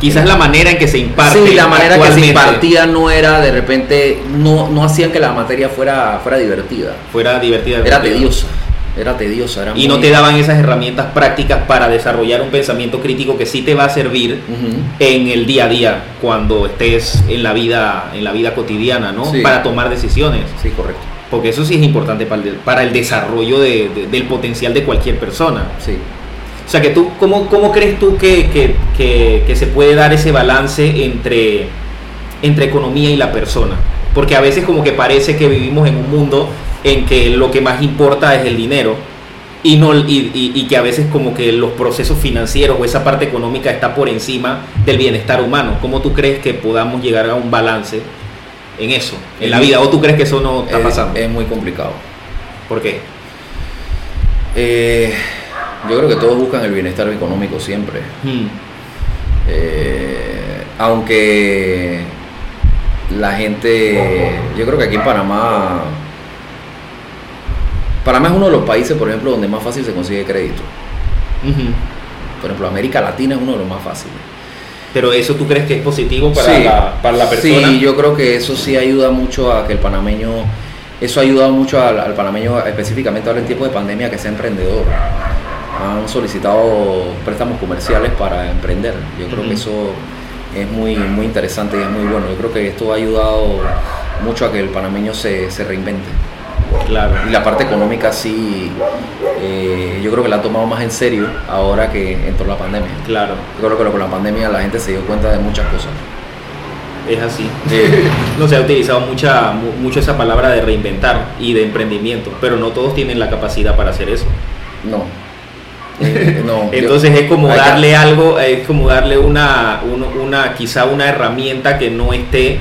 Quizás la manera en que se imparte. Sí, la manera que se impartía no era de repente no no hacían que la materia fuera fuera divertida. fuera divertida. Era tediosa. Era tediosa, era Y no te daban esas herramientas prácticas para desarrollar un pensamiento crítico que sí te va a servir en el día a día cuando estés en la vida en la vida cotidiana, ¿no? Sí. Para tomar decisiones, Sí, correcto. porque eso sí es importante para el, para el desarrollo de- de- del potencial de cualquier persona. Sí. O sea, que tú, ¿cómo, cómo crees tú que, que- que- que se puede dar ese balance entre, entre economía y la persona? Porque a veces como que parece que vivimos en un mundo en que lo que más importa es el dinero y, no, y, y, que a veces como que los procesos financieros o esa parte económica está por encima del bienestar humano. ¿Cómo tú crees que podamos llegar a un balance en eso, en la vida? ¿O tú crees que eso no está pasando? Es muy complicado. ¿Por qué? Eh, yo creo que todos buscan el bienestar económico siempre. Hmm. Eh, aunque la gente, yo creo que aquí en Panamá, Panamá es uno de los países, por ejemplo, donde más fácil se consigue crédito. Por ejemplo, América Latina es uno de los más fáciles. Pero eso tú crees que es positivo para, la, para la persona? Sí, yo creo que eso sí ayuda mucho a que el panameño, eso ha ayudado mucho al, panameño, específicamente ahora en tiempos de pandemia, que sea emprendedor. Han solicitado préstamos comerciales para emprender. Yo creo que eso es muy, muy interesante y es muy bueno. Yo creo que esto ha ayudado mucho a que el panameño se, se reinvente. Claro. Y la parte económica sí, eh, yo creo que la ha tomado más en serio ahora que entró la pandemia. Claro. Yo creo que con la pandemia la gente se dio cuenta de muchas cosas. Es así. no se ha utilizado mucha, mucho esa palabra de reinventar y de emprendimiento, pero no todos tienen la capacidad para hacer eso. No. Eh, no, Entonces es como darle algo, es como darle una, una, quizá una herramienta que no esté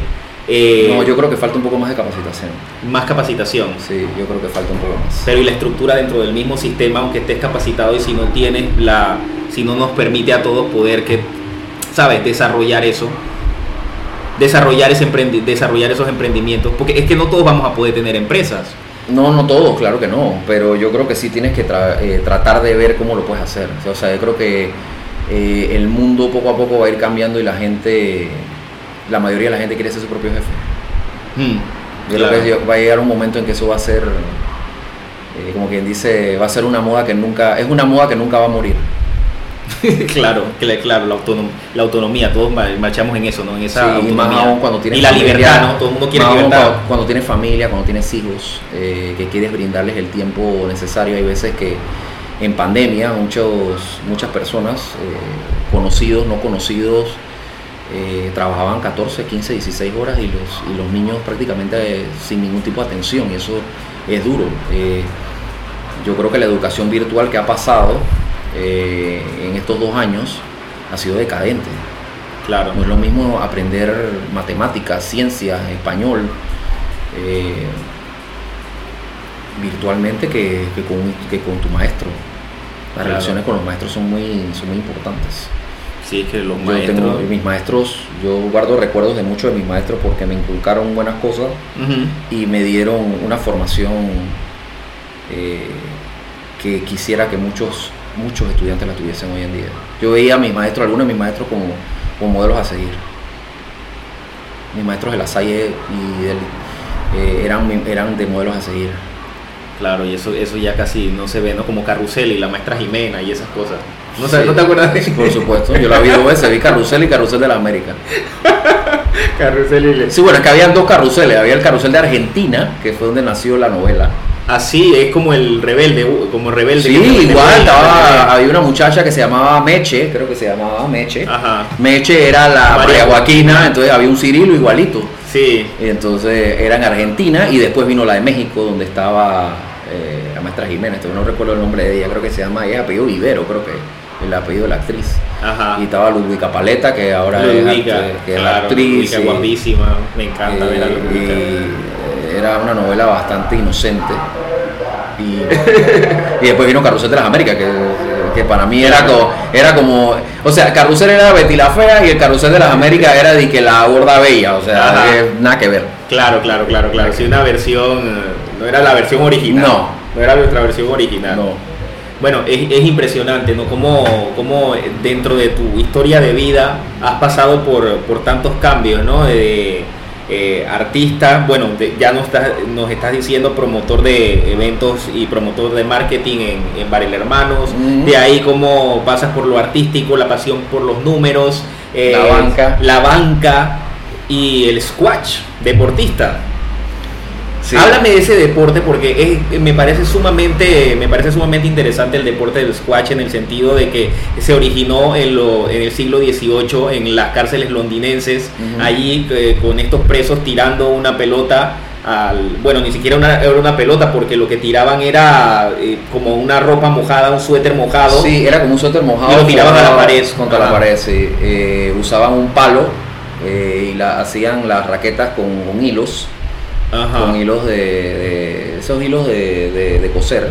eh, no, yo creo que falta un poco más de capacitación. Más capacitación. Sí, yo creo que falta un poco más. Pero y la estructura dentro del mismo sistema, aunque estés capacitado y si no tienes la, si no nos permite a todos poder que, sabes, desarrollar eso, desarrollar ese desarrollar esos emprendimientos, porque es que no todos vamos a poder tener empresas. No, no todos, claro que no, pero yo creo que sí tienes que eh, tratar de ver cómo lo puedes hacer. O sea, yo creo que eh, el mundo poco a poco va a ir cambiando y la gente la mayoría de la gente quiere ser su propio jefe. Hmm, yo creo que va a llegar un momento en que eso va a ser, eh, como quien dice, va a ser una moda que nunca, es una moda que nunca va a morir. claro, claro, la, la autonomía, todos marchamos en eso, ¿no? En esa y más cuando tienes y la libertad, ¿no? Todo el mundo quiere libertad. Cuando, tienes familia, cuando tienes hijos, eh, que quieres brindarles el tiempo necesario. Hay veces que en pandemia muchos, muchas personas, eh, conocidos, no conocidos, eh, trabajaban 14, 15, 16 horas y los, y los niños prácticamente sin ningún tipo de atención y eso es duro. Yo creo que la educación virtual que ha pasado eh, en estos dos años ha sido decadente. Claro. No es lo mismo aprender matemáticas, ciencias, español virtualmente que, con, tu maestro. Las relaciones con los maestros son muy, son muy importantes. Sí, es que los maestros... mis maestros, yo guardo recuerdos de muchos de mis maestros porque me inculcaron buenas cosas y me dieron una formación eh, que quisiera que muchos, muchos estudiantes la tuviesen hoy en día. Yo veía a mis maestros, algunos de mis maestros como, como modelos a seguir. Mis maestros de la Salle y eh, eran, eran de modelos a seguir. Claro, y eso, eso ya casi no se ve, ¿no? Como Carrusel y la maestra Jimena y esas cosas. ¿No, ¿no te acuerdas de eso? Por supuesto, yo la vi dos veces, vi Carrusel y Carrusel de la América. carrusel y... Sí, bueno, es que habían dos carruseles, había el Carrusel de Argentina, que fue donde nació la novela. Así, es como el rebelde, como rebelde. Sí, igual, estaba, había una muchacha que se llamaba Meche, creo que se llamaba Meche. Ajá. Meche era la María Joaquina, entonces había un Cirilo igualito. Sí. Y entonces era en Argentina y después vino la de México, donde estaba eh, la maestra Jiménez, no recuerdo el nombre de ella, creo que se llama, ella apellido Vivero, creo que el apellido de la actriz. Ajá. Y estaba Ludwika Paleta, que ahora es, que la actriz. Ludwika, guapísima, me encanta ver a Ludwika. Era una novela bastante inocente. Y, y, después vino Carrusel de las Américas, que, que para mí era como, era como, o sea, Carrusel era Betty la Fea y el Carrusel de las Américas era de que la gorda bella, o sea, nada que ver. Claro, claro, claro, claro. Sí, una versión no era la versión original. No. No era nuestra versión original. No. Bueno, es, es impresionante, ¿no? Cómo, cómo, dentro de tu historia de vida has pasado por, por tantos cambios, ¿no? De, eh, artista, bueno, ya nos estás, nos estás diciendo promotor de eventos y promotor de marketing en, en Varela Hermanos, de ahí cómo pasas por lo artístico, la pasión por los números, eh, la banca, la banca y el squash, deportista. Háblame de ese deporte porque me parece sumamente me parece sumamente interesante el deporte del squash en el sentido de que se originó en, lo, en el siglo XVIII en las cárceles londinenses, allí eh, con estos presos tirando una pelota al- bueno, ni siquiera una, era una pelota porque lo que tiraban era eh, como una ropa mojada, un suéter mojado. Sí, era como un suéter mojado. Y lo tiraban a la pared. Contra la pared, sí. Eh, usaban un palo eh, y la, hacían las raquetas con, con hilos, Ajá. con hilos de, de- esos hilos de, de- de coser.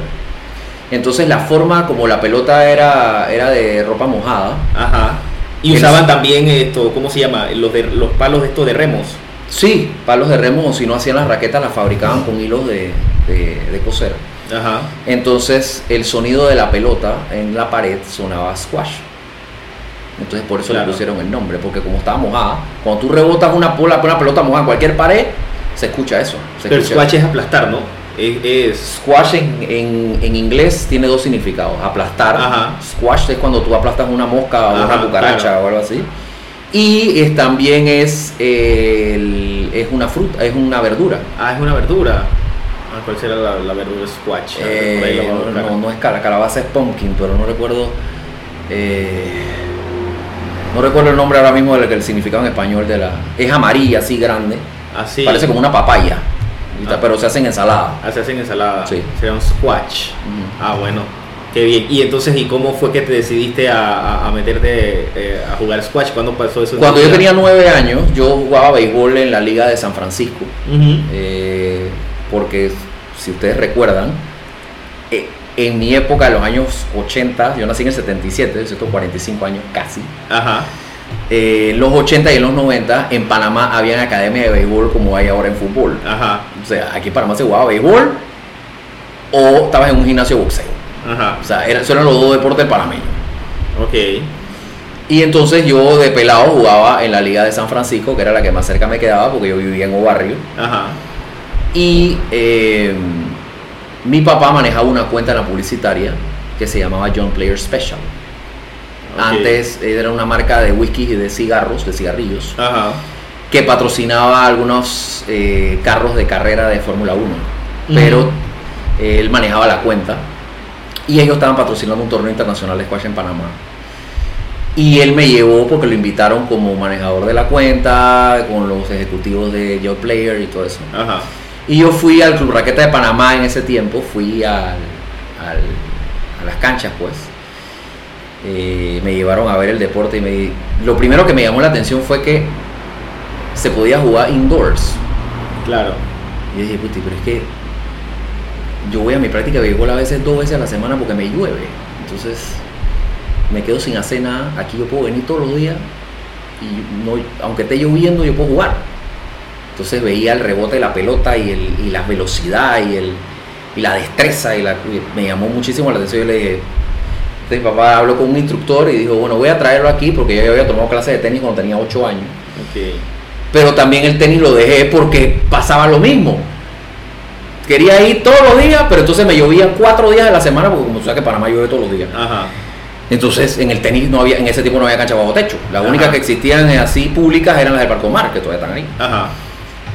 Entonces la forma como la pelota era, era de ropa mojada. Ajá. Y usaban también esto, ¿cómo se llama? Los de los palos de estos de remos. Sí, palos de remo, o si no hacían las raquetas, las fabricaban con hilos de, coser. Ajá. Entonces el sonido de la pelota en la pared sonaba squash. Entonces por eso Claro. le pusieron el nombre, porque como estaba mojada, cuando tú rebotas una, una pelota mojada en cualquier pared, se escucha eso. Se Pero el escucha. squash es aplastar, ¿no? Es, es- Squash en, en- en inglés tiene dos significados. Aplastar. Ajá. Squash es cuando tú aplastas una mosca o Ajá, una cucaracha claro. o algo así. Y es, también es, eh, el- es una fruta, es una verdura. ah, es una verdura. Ah, ¿Cuál será la, la verdura squash? Eh, no, no es cala, calabaza es pumpkin, pero no recuerdo. eh, no recuerdo el nombre ahora mismo del el significado en español de la. Es amarilla, así grande. Así. Parece como una papaya. Ah. Pero se hace en ensalada. Ah, se hacen ensalada. Sí. Será un squash. Ah, bueno. Qué bien. Y entonces, ¿y cómo fue que te decidiste a, a- meterte eh, a jugar squash? ¿Cuándo pasó eso? Cuando yo tenía nueve años, yo jugaba béisbol en la Liga de San Francisco. Eh, porque, si ustedes recuerdan, eh, en mi época, en los años 80, yo nací en el 77, yo tengo 45 años casi. Ajá. Eh, en los 80 y en los 90 en Panamá habían academia de béisbol como hay ahora en fútbol. Ajá. O sea, aquí en Panamá se jugaba béisbol o estabas en un gimnasio de boxeo. Ajá. O sea, esos eran los dos deportes panameños. Ok. Y entonces yo de pelado jugaba en la Liga de San Francisco, que era la que más cerca me quedaba porque yo vivía en un barrio. Ajá. Y eh, mi papá manejaba una cuenta en la publicitaria que se llamaba John Player Special. Antes era una marca de whisky y de cigarros, de cigarrillos. Ajá. que patrocinaba algunos eh, carros de carrera de Fórmula 1, pero eh, él manejaba la cuenta y ellos estaban patrocinando un torneo internacional de squash en Panamá. Y él me llevó porque lo invitaron como manejador de la cuenta, con los ejecutivos de Joe Player y todo eso. Ajá. Y yo fui al Club Raqueta de Panamá en ese tiempo, fui al, al- a las canchas pues. Eh, me llevaron a ver el deporte y me, lo primero que me llamó la atención fue que se podía jugar indoors. Claro. Y yo dije, puti, pero es que yo voy a mi práctica de béisbol a veces dos veces a la semana porque me llueve. Entonces me quedo sin hacer nada. Aquí yo puedo venir todos los días y no, aunque esté lloviendo yo puedo jugar. Entonces veía el rebote de la pelota y, el, y la velocidad y, el, y la destreza y, la, y me llamó muchísimo la atención. Yo le dije, entonces mi papá habló con un instructor y dijo, bueno, voy a traerlo aquí porque yo había tomado clases de tenis cuando tenía 8 años. Ok. Pero también el tenis lo dejé porque pasaba lo mismo. Quería ir todos los días, pero entonces me llovía cuatro días de la semana, porque como tú sabes que Panamá llueve todos los días. Ajá. Entonces en el tenis no había, en ese tiempo no había cancha bajo techo. Las Ajá. únicas que existían así públicas eran las del Parco Mar, que todavía están ahí. Ajá.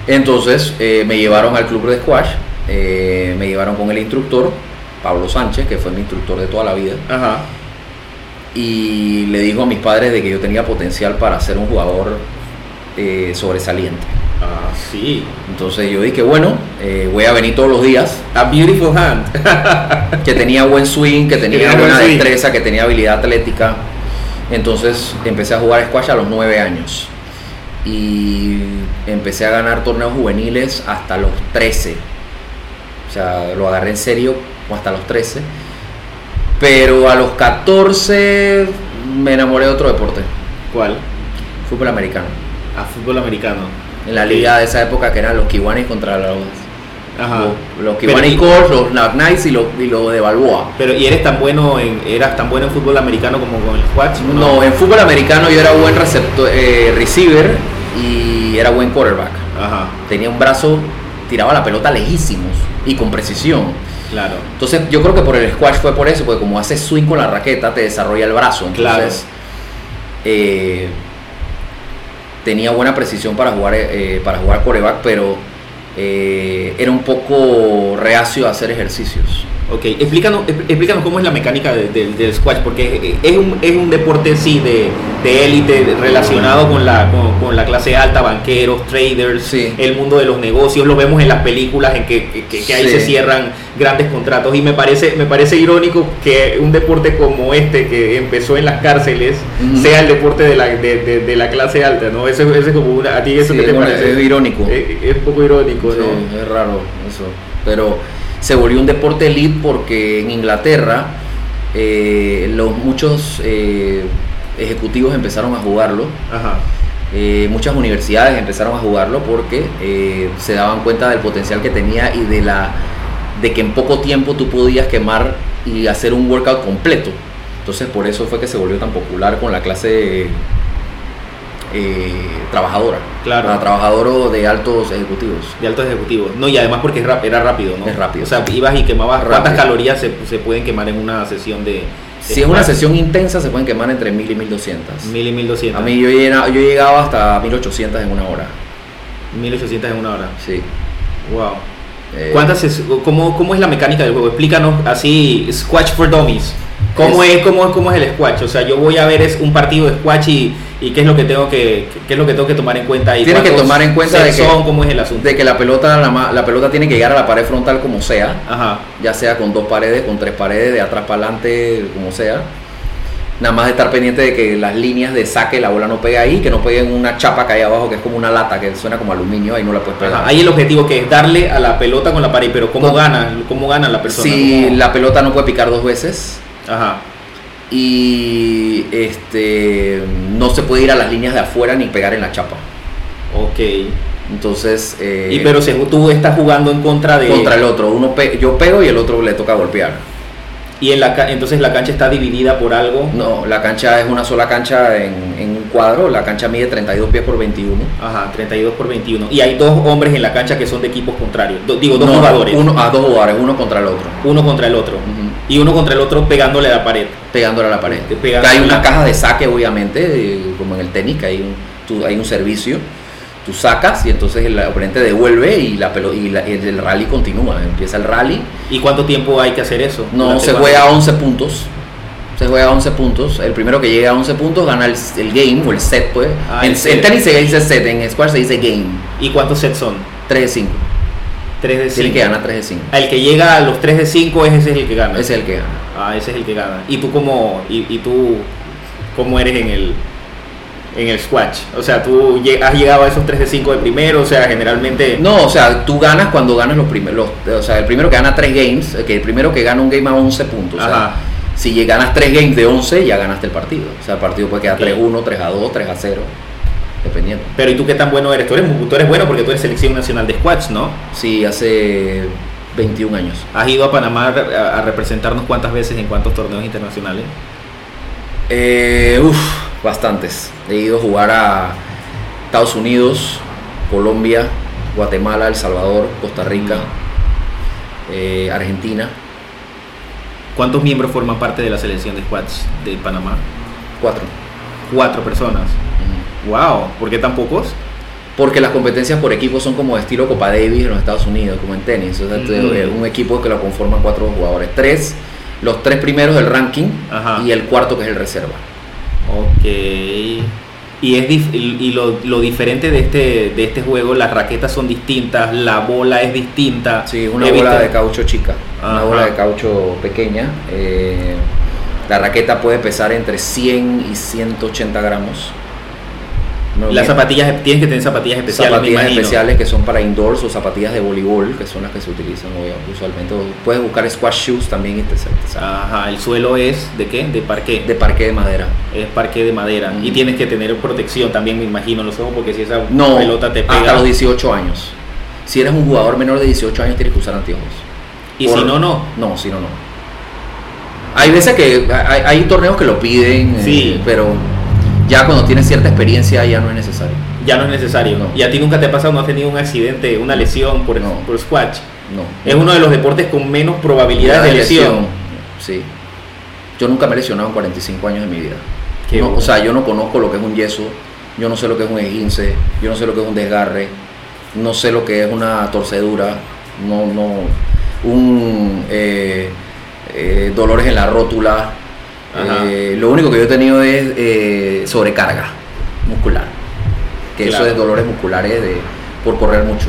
Entonces eh, me llevaron al club de squash, eh, me llevaron con el instructor, Pablo Sánchez, que fue mi instructor de toda la vida, Ajá. y le dijo a mis padres de que yo tenía potencial para ser un jugador eh, sobresaliente. Ah, sí. Entonces yo dije, bueno, eh, voy a venir todos los días, A beautiful hand. que tenía buen swing, que tenía Tenía buena buen swing. destreza, que tenía habilidad atlética. Entonces empecé a jugar squash a los nueve años y empecé a ganar torneos juveniles hasta los 13. O sea, lo agarré en serio hasta los 13. Pero a los 14 me enamoré de otro deporte, ¿Cuál? fútbol americano. A fútbol americano. En la liga de esa época que eran los Kiwanis contra los, Ajá. los, los Kiwanis y- Colts, los Knights y los, y los de Balboa. Pero, ¿y eres tan bueno en, eras tan bueno en fútbol americano como con el squash? o No, en fútbol americano yo era buen receptor, eh, receiver y era buen quarterback. Ajá, Tenía un brazo, tiraba la pelota lejísimos y con precisión. Claro. Entonces yo creo que por el squash fue por eso, porque como haces swing con la raqueta te desarrolla el brazo. Entonces eh, tenía buena precisión para jugar, eh, para jugar quarterback, pero eh, era un poco reacio a hacer ejercicios. Ok, explícanos, expl- explícanos cómo es la mecánica de- de- del squash, porque es un, es un deporte sí de de élite relacionado con la, con, con la clase alta, banqueros, traders, Sí. el mundo de los negocios, lo vemos en las películas en que, que- que ahí Sí. se cierran grandes contratos y me parece, me parece irónico que un deporte como este que empezó en las cárceles sea el deporte de la, de, la clase alta, ¿no? Eso, eso es como una, a ti eso Sí, te bueno, parece? es irónico. Es, es un poco irónico, ¿no? es raro eso. Pero se volvió un deporte elite porque en Inglaterra eh, los muchos eh, ejecutivos empezaron a jugarlo. Ajá. Eh, muchas universidades empezaron a jugarlo porque se daban cuenta del potencial que tenía y de la de que en poco tiempo tú podías quemar y hacer un workout completo. Entonces por eso fue que se volvió tan popular con la clase eh, trabajadora. Claro. La trabajadora de altos ejecutivos. De altos ejecutivos. No, y además porque era rápido, ¿no? Es rápido. O sea, ibas y quemabas. ¿Cuántas Rápido. calorías se, se pueden quemar en una sesión de. Si es una sesión intensa se pueden quemar entre 1000 y 1200. Mil y mil doscientas. A mí yo, llena- yo llegaba hasta 1800 en una hora. 1800 en una hora. Sí. Wow. Eh, ¿Cuántas es, cómo, ¿Cómo es la mecánica del juego? Explícanos así, Squash for Dummies. ¿Cómo es, Es- cómo, es, ¿Cómo es el squash? O sea, yo voy a ver es un partido de squash y, y qué es lo que tengo que qué es lo que tengo que tomar en cuenta ahí. Tienes que ¿Cuántos tomar en cuenta de que- son? ¿Cómo es el asunto? de que la pelota, la, ma- la pelota tiene que llegar a la pared frontal como sea. Ajá. ya sea con dos paredes, con tres paredes, de atrás para adelante, como sea. Nada más estar pendiente de que las líneas de saque la bola no pegue ahí, que no pegue en una chapa que hay abajo, que es como una lata, que suena como aluminio, ahí no la puedes pegar. Ajá. Ahí el objetivo que es darle a la pelota con la pared, pero ¿cómo Con- gana? ¿Cómo gana la persona? si ¿Cómo- la pelota no puede picar dos veces Ajá. y este no se puede ir a las líneas de afuera ni pegar en la chapa. Ok. Entonces, eh, y pero según tú estás jugando en contra de contra el otro, uno pe- yo pego y el otro le toca golpear. y en la entonces la cancha está dividida por algo. No, la cancha es una sola cancha en, en un cuadro, la cancha mide 32 pies por 21. Ajá, 32 por 21. Y hay dos hombres en la cancha que son de equipos contrarios. Do- digo, dos No, jugadores. Uno, a dos jugadores, uno contra el otro. Uno contra el otro. Ujú. Y uno contra el otro pegándole a la pared. Pegándole a la pared. Te pegan- hay una caja de saque, obviamente, como en el tenis, que hay un, tú- hay un servicio. Tú sacas y entonces el oponente devuelve y, la y, la- y el, rally continúa. Empieza el rally. ¿Y cuánto tiempo hay que hacer eso? No ¿Durante se juega a tiempo? 11 puntos. Se juega a 11 puntos. El primero que llegue a 11 puntos gana el, el game o el set, pues. Ah, en, en tenis se dice set, en squash se dice game. ¿Y cuántos sets son? 3 de 5. 3 de 5. Tienen que ganar 3 de 5. El que llega a los 3 de 5 ese es el que gana. Ese es el que gana. Ah, ese es el que gana. ¿Y tú cómo, y, y tú cómo eres en el en el squash? O sea, tú has llegado a esos 3 de 5 de primero, o sea, generalmente... No, o sea, tú ganas cuando ganas los primeros. O sea, el primero que gana 3 games, eh, que el primero que gana un game a 11 puntos. O sea, Ajá. si ganas 3 games de 11, ya ganaste el partido. O sea, el partido puede quedar Ok. 3-1, 3-2, 3-0, dependiendo. Pero ¿y tú qué tan bueno eres? Tú eres, tú eres bueno porque tú eres selección nacional de squash, ¿no? Sí, hace 21 años. Has ido a Panamá a, a representarnos cuántas veces en cuántos torneos internacionales. Eh, uf, bastantes. He ido a jugar a Estados Unidos, Colombia, Guatemala, El Salvador, Costa Rica, eh, Argentina. ¿Cuántos miembros forman parte de la selección de squash de Panamá? Cuatro. Cuatro personas. Wow, ¿por qué tan pocos? Porque las competencias por equipo son como de estilo Copa Davis en los Estados Unidos, como en tenis. O sea, Mm. un equipo que lo conforman cuatro jugadores. Tres, los tres primeros del ranking Ajá. y el cuarto que es el reserva. Ok. Y, es dif- y y lo, lo diferente de este, de este juego, las raquetas son distintas, la bola es distinta. Sí, una He bola visto- de caucho chica, Ajá. una bola de caucho pequeña. eh, la raqueta puede pesar entre 100 y 180 gramos. No, Las zapatillas, tienes que tener zapatillas especiales, zapatillas especiales que son para indoors o zapatillas de voleibol, que son las que se utilizan usualmente. Puedes buscar squash shoes también y te, te. Ajá, el suelo es de qué? De parqué. de parque de madera. es parqué de madera. Mm. Y tienes que tener protección también, me imagino, los ojos, porque si esa No, pelota te hasta pega. los 18 años. Si eres un jugador menor de 18 años tienes que usar anteojos. y Por- si no, no. No, si no, no. Hay veces que hay, hay torneos que lo piden, eh, Sí. pero ya cuando tienes cierta experiencia ya no es necesario. Ya no es necesario. No. Y a ti nunca te ha pasado, no has tenido un accidente, una lesión por, No. por squash. No. Es uno de los deportes con menos probabilidad de lesión. Sí. Yo nunca me he lesionado en 45 años de mi vida. No, o sea, yo no conozco lo que es un yeso, yo no sé lo que es un esguince, yo no sé lo que es un desgarre, no sé lo que es una torcedura, no, no. un eh, eh, dolores en la rótula. Eh, lo único que yo he tenido es eh, sobrecarga muscular. Que Claro. eso es dolores musculares de, por correr mucho,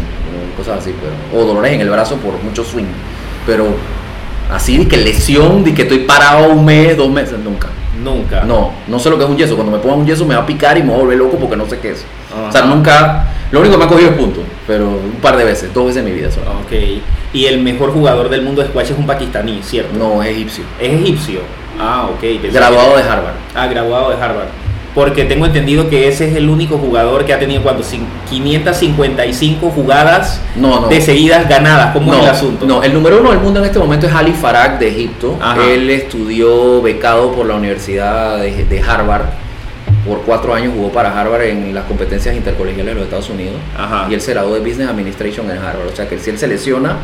cosas así. Pero, o dolores en el brazo por mucho swing. Pero así de que lesión, de que estoy parado un mes, dos meses, nunca. Nunca. No, no sé lo que es un yeso. Cuando me pongan un yeso me va a picar y me voy a volver loco porque no sé qué es. Ajá. O sea, nunca. Lo único que me ha cogido es punto, pero un par de veces, dos veces en mi vida solo. Ok. Y el mejor jugador del mundo de squash es un pakistaní, ¿cierto? No, es egipcio. Es egipcio. Ah, ok. Graduado que- de Harvard. Ah, graduado de Harvard. Porque tengo entendido que ese es el único jugador que ha tenido cuando 555 jugadas No, no. de seguidas ganadas. ¿Cómo no, es el asunto? No, el número uno del mundo en este momento es Ali Farag de Egipto. Ajá. Él estudió becado por la Universidad de, de Harvard. Por cuatro años jugó para Harvard en las competencias intercolegiales de los Estados Unidos. Ajá. Y él se graduó de Business Administration en Harvard. O sea que si él se lesiona,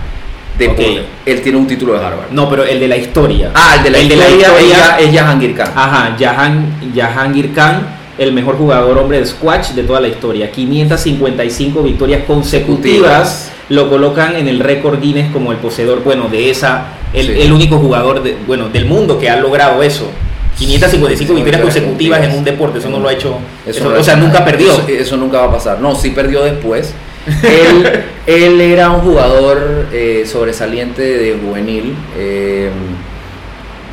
de Ok. por- él tiene un título de Harvard. No, pero el de la historia. Ah, el de la historia, ella- es Jahangir Khan. Ajá, Jahan, Jahangir Khan, el mejor jugador hombre de squash de toda la historia. 555 victorias consecutivas lo colocan en el récord Guinness como el poseedor, bueno, de esa, el, Sí. el único jugador de, bueno, del mundo que ha logrado eso. 555 Sí, victorias consecutivas en un deporte, eso no lo ha hecho, Eso eso- no o sea, nunca perdió. Eso, eso nunca va a pasar. No, sí perdió después. Él, él era un jugador eh, sobresaliente de juvenil. eh,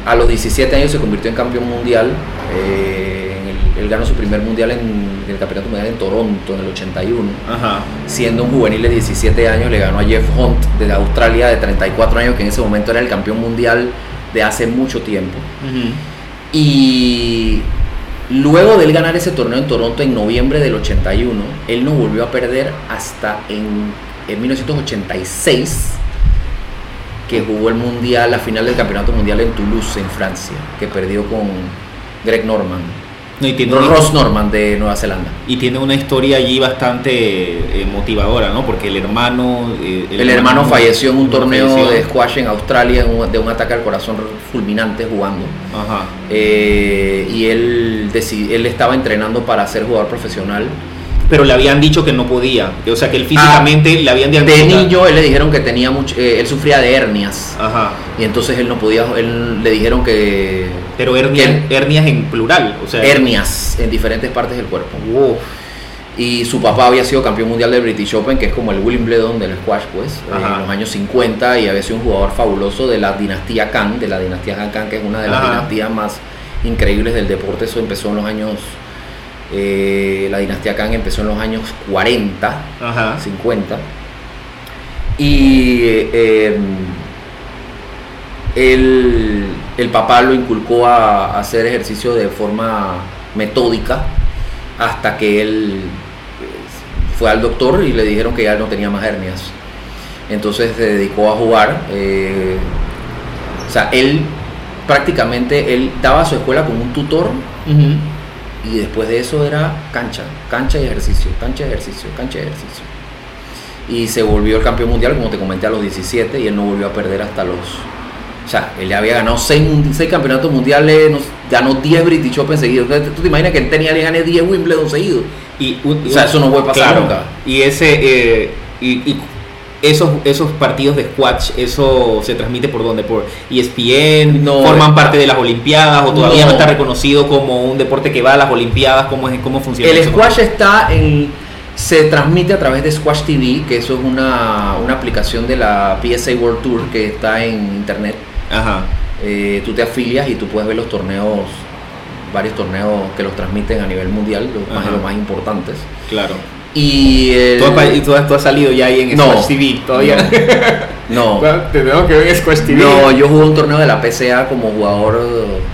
a los 17 años se convirtió en campeón mundial. eh, él ganó su primer mundial en, en el campeonato mundial en Toronto en el 81. Ajá. Siendo un juvenil de 17 años, le ganó a Jeff Hunt de Australia de 34 años, que en ese momento era el campeón mundial de hace mucho tiempo. Y luego de él ganar ese torneo en Toronto en noviembre del 81, él no volvió a perder hasta en, en 1986, que jugó el mundial, la final del campeonato mundial en Toulouse, en Francia, que perdió con Greg Norman, No, y, tiene Ross Norman de Nueva Zelanda. y tiene una historia allí bastante eh, motivadora, ¿no? Porque el hermano... eh, El, hermano falleció en un torneo falleció. de squash en Australia un- de un ataque al corazón fulminante jugando. Ajá. Eh, y él, él estaba entrenando para ser jugador profesional. Pero le habían dicho que no podía. O sea, que él físicamente le habían De diagnosticado. niño él le dijeron que tenía mucho, eh, él sufría de hernias Ajá. y entonces él no podía, él le dijeron que Pero hernias, hernias en plural. O sea, hernias en diferentes partes del cuerpo. Wow. Y su papá había sido campeón mundial del British Open, que es como el Wimbledon del squash, pues, Ajá. en los años 50 y había sido un jugador fabuloso de la dinastía Khan, de la dinastía Han Khan, que es una de las Ajá. dinastías más increíbles del deporte. Eso empezó en los años, eh, la dinastía Khan empezó en los años 40. Ajá. 50. Y eh, él- el papá lo inculcó a, a hacer ejercicio de forma metódica hasta que él eh, fue al doctor y le dijeron que ya no tenía más hernias. Entonces se dedicó a jugar. eh, o sea, él prácticamente él daba a su escuela con un tutor. Y después de eso era cancha, cancha y ejercicio, cancha y ejercicio, cancha y ejercicio. Y se volvió el campeón mundial, como te comenté, a los 17 y él no volvió a perder hasta los... O sea, él ya había ganado 6, campeonatos mundiales, nos- ganó 10 British Open seguidos. ¿Tú te imaginas que él tenía que ganar 10 Wimbledon seguidos? Y, O sea, eso no puede pasar claro, nunca. Y ese eh, y, y esos esos partidos de squash, eso se transmite por dónde? Por ESPN, No, forman eh, parte de las Olimpiadas o todavía no. no. está reconocido como un deporte que va a las Olimpiadas, ¿cómo es cómo funciona El eso? squash está en... Se transmite a través de Squash TV, que eso es una, una aplicación de la PSA World Tour que está en internet. Ajá. Eh, tú te afilias y tú puedes ver los torneos, varios torneos que los transmiten a nivel mundial, los más, Ajá. los más importantes. Claro. Y, el- ¿Tú, has, pa- y tú has- tú has salido ya ahí en No. Squash TV todavía. no, Tenemos que ver en Squash TV. no, yo jugué un torneo de la PCA como jugador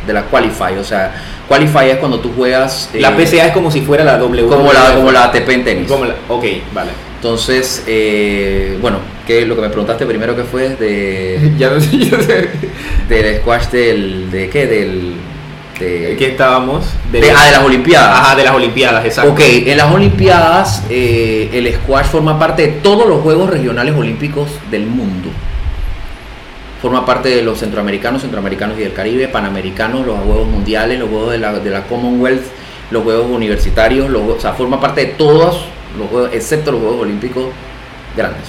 de la Qualify, o sea, Qualify es cuando tú juegas eh, La PCA es como si fuera la W. como la como la ATP en tenis. Como la- ok, vale. Entonces, eh, bueno, que lo que me preguntaste primero que fue de Ya no sé, sé. del squash del de qué del de, ¿Qué estábamos? de- ah, de las Olimpiadas. Ajá, de las Olimpiadas, exacto. Ok, en las Olimpiadas eh, el squash forma parte de todos los Juegos Regionales Olímpicos del mundo. Forma parte de los centroamericanos, centroamericanos y del Caribe, panamericanos, los Juegos Mundiales, los Juegos de la, de la Commonwealth, los Juegos Universitarios, los, o sea, forma parte de todos los Juegos, excepto los Juegos Olímpicos grandes.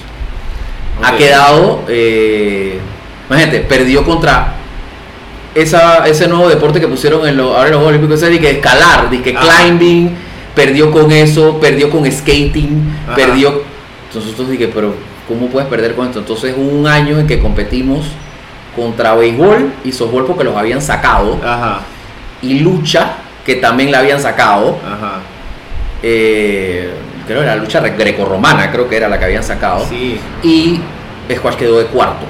Ha quedado, eh, imagínate, perdió contra esa, ese nuevo deporte que pusieron en los, ahora en los Olímpicos, de que escalar, de que climbing, perdió con eso, perdió con skating, Ajá. perdió. Entonces nosotros dije, pero ¿cómo puedes perder con esto? Entonces hubo un año en que competimos contra béisbol y softball porque los habían sacado, Ajá, y lucha, que también la habían sacado. ajá. eh, creo que era la lucha re- grecorromana, creo que era la que habían sacado. Sí. Y Squash quedó de cuarto.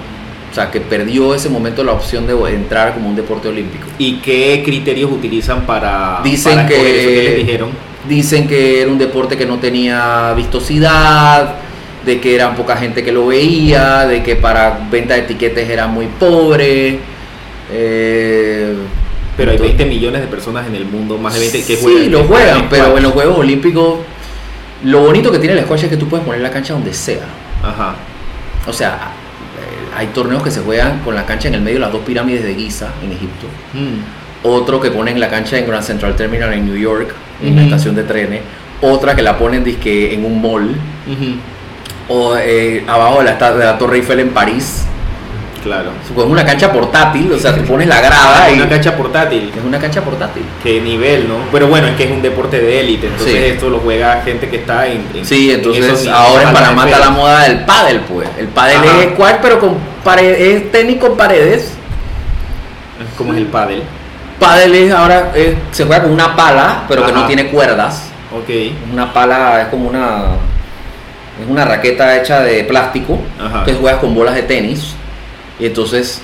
O sea, que perdió ese momento la opción de entrar como un deporte olímpico. ¿Y qué criterios utilizan para, Dicen para que- les dijeron? Dicen que era un deporte que no tenía vistosidad, de que era poca gente que lo veía, de que para venta de etiquetes era muy pobre. eh, Pero hay entonces- 20 millones de personas en el mundo, más de 20 que sí, juegan. lo que juegan, pero en los Juegos Olímpicos lo bonito que tiene el squash es que tú puedes poner la cancha donde sea. Ajá. O sea, hay torneos que se juegan con la cancha en el medio de las dos pirámides de Giza en Egipto. Mm. Otro que ponen la cancha en Grand Central Terminal en New York, en la estación de trenes. Otra que la ponen en un mall. O eh, abajo de la, de la Torre Eiffel en París. Claro. Con una cancha portátil, o sea, tú pones la grada y Una cancha portátil. es una cancha portátil. Qué nivel, ¿no? Pero bueno, es que es un deporte de élite, entonces Sí. esto lo juega gente que está en. en- Sí, en esos entonces ahora en Panamá está la moda del pádel, pues. El pádel Ajá. es squash, pero con paredes, es tenis con paredes. Como es el pádel. Pádel es ahora es- se juega con una pala, pero que no tiene cuerdas. Ok. Una pala es como una es una raqueta hecha de plástico. Ajá. Entonces juegas con bolas de tenis. Y entonces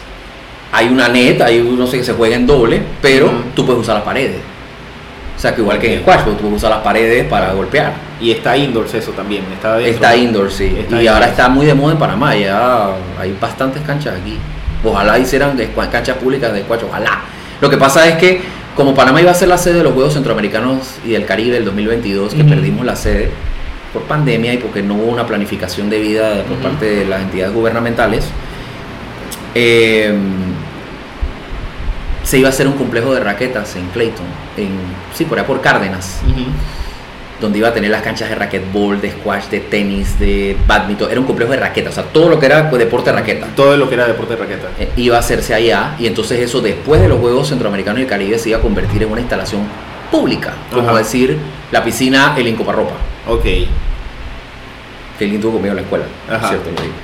hay una net, hay no sé que se juega en doble, pero Ujú. tú puedes usar las paredes. O sea que igual que en el squash, pues, tú puedes usar las paredes para golpear. Y está indoors eso también. Está, dentro, Está indoor, sí. Está y ahora está muy de moda en Panamá. Ya hay bastantes canchas aquí. Ojalá hicieran de canchas públicas de squash. Ojalá. Lo que pasa es que como Panamá iba a ser la sede de los Juegos Centroamericanos y del Caribe del 2022, que Ujú. perdimos la sede por pandemia y porque no hubo una planificación debida por parte de las entidades gubernamentales, eh, se iba a hacer un complejo de raquetas en Clayton, en, sí, por allá por Cárdenas donde iba a tener las canchas de racquetball, de squash, de tenis, de badminton. Era un complejo de raquetas, o sea, todo lo que era pues, deporte de raqueta. Todo lo que era deporte de raqueta. eh, Iba a hacerse allá y entonces eso después de los Juegos Centroamericanos y el Caribe se iba a convertir en una instalación pública, como Ajá. decir la piscina El Incoparropa, Ok. que tuvo conmigo en la escuela, Ajá. ¿cierto? Lo digo.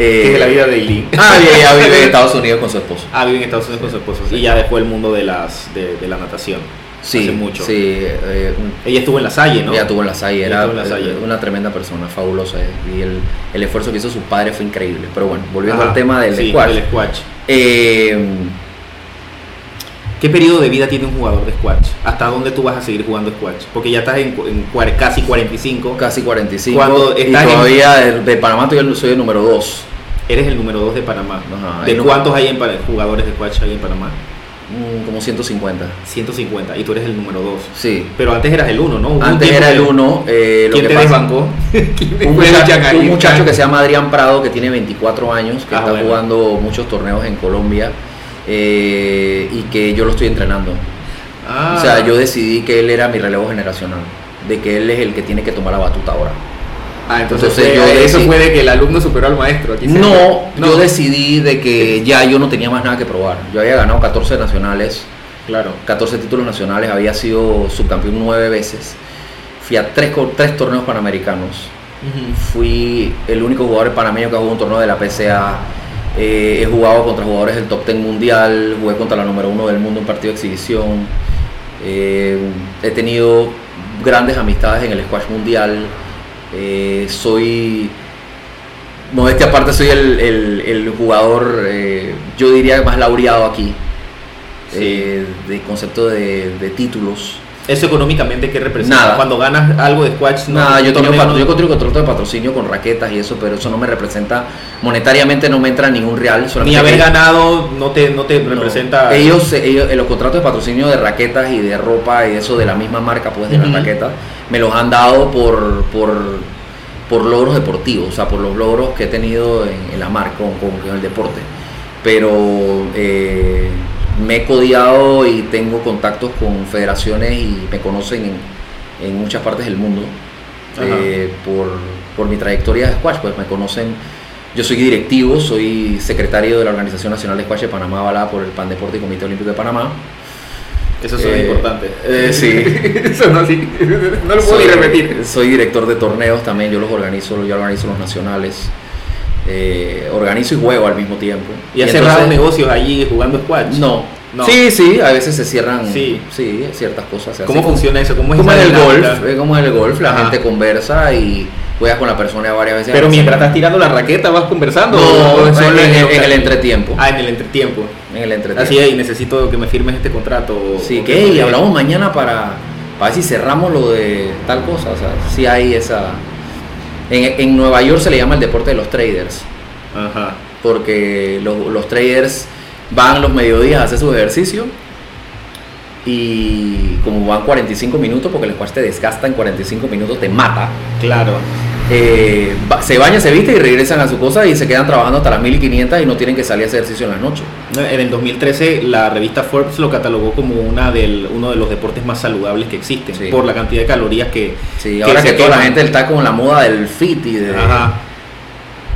¿Qué Eh, es la vida de Eileen? Ah, ya vive en Estados Unidos con su esposo. Ah, vive en Estados Unidos con su esposo. Y ya dejó el mundo de las de, de la natación. Sí, Hace mucho. sí. eh, un- Ella estuvo en la Salle, ¿no? Ella tuvo en la Salle, Ella era estuvo en la Salle. eh, una tremenda persona, fabulosa. eh, Y el, el esfuerzo que hizo su padre fue increíble. Pero bueno, volviendo Ajá. al tema del Sí, squash. del squash. eh, ¿Qué periodo de vida tiene un jugador de squash? ¿Hasta dónde tú vas a seguir jugando squash? Porque ya estás en, en casi 45. casi 45. Cuando y estás en- todavía de, de Panamá todavía soy el número 2. Eres el número 2 de Panamá. Ajá, ¿De no- cuántos hay en, jugadores de squash hay en Panamá? Mm, como 150. 150. Y tú eres el número 2. Sí. Pero antes eras el 1, ¿no? Hubo Antes era el que- 1. Eh, lo ¿Quién que te pasa- desbancó? ¿Quién Un muchacho, un muchacho que se llama Adrián Prado, que tiene 24 años, que Ah, está bueno. jugando muchos torneos en Colombia eh, y que yo lo estoy entrenando. Ah. O sea, yo decidí que él era mi relevo generacional, de que él es el que tiene que tomar la batuta ahora. Ah, entonces, yo eso decidí- fue de que el alumno superó al maestro. Aquí No, yo decidí de que ya yo no tenía más nada que probar. Yo había ganado 14 nacionales, Claro. 14 títulos nacionales, había sido subcampeón nueve veces. Fui a tres, tres torneos panamericanos. Fui el único jugador panameño que jugado un torneo de la PCA. Eh, he jugado contra jugadores del top 10 mundial, jugué contra la número uno del mundo en partido de exhibición. Eh, he tenido grandes amistades en el squash mundial. Eh, soy, modestia aparte, soy el, el- el jugador, eh, yo diría, más laureado aquí. Sí. de concepto de, de títulos. ¿Eso económicamente qué representa? Nada. Cuando ganas algo de squash, no, Nada, yo tengo, yo contrato de patrocinio con raquetas y eso, pero eso no me representa, monetariamente no me entra ningún real. Ni haber ganado no te, no te no. representa. Ellos, ellos, en los contratos de patrocinio de raquetas y de ropa y eso de la misma marca, pues de Ujú. las raquetas, me los han dado por, por, por logros deportivos, o sea, por los logros que he tenido en, en la marca, con el deporte. Pero eh, me he codiado y tengo contactos con federaciones y me conocen en, en muchas partes del mundo eh, por, por mi trayectoria de squash, pues me conocen Yo soy directivo, soy secretario de la Organización Nacional de Squash de Panamá, avalada por el PAN Deporte y Comité Olímpico de Panamá. Eso es Eh, importante. eh, sí. Eso no, sí. no lo puedo soy, ni repetir. Soy director de torneos también, yo los organizo, yo organizo los nacionales. Eh, organizo y juego al mismo tiempo. ¿Y has cerrado negocios allí jugando squash? No. No. Sí, sí, a veces se cierran Sí. sí. ciertas cosas. se ¿Cómo funciona eso? ¿Cómo es Como en el golf, es como en el golf, la Ajá. gente conversa y juegas con la persona varias veces. Pero la mientras estás tirando la raqueta vas conversando. No, ¿O en, solo en- el entretiempo. Ah, en el entretiempo. En el entretiempo. Así es, y necesito que me firmes este contrato. Sí, que y hablamos mañana para, para ver si cerramos lo de tal cosa. O sea, sí hay esa. En, en Nueva York se le llama el deporte de los traders. Ajá. Porque los, los traders van los mediodías a hacer su ejercicio. Y como van 45 minutos, porque el squash te desgasta en 45 minutos, te mata. Claro. Eh, se bañan, se visten y regresan a su cosa y se quedan trabajando hasta las 1500 y no tienen que salir a hacer ejercicio en las noches. En el 2013 la revista Forbes lo catalogó como una del, uno de los deportes más saludables que existen Sí. por la cantidad de calorías que... Sí, que ahora que toda la gente está con la moda del fit y de... Ajá.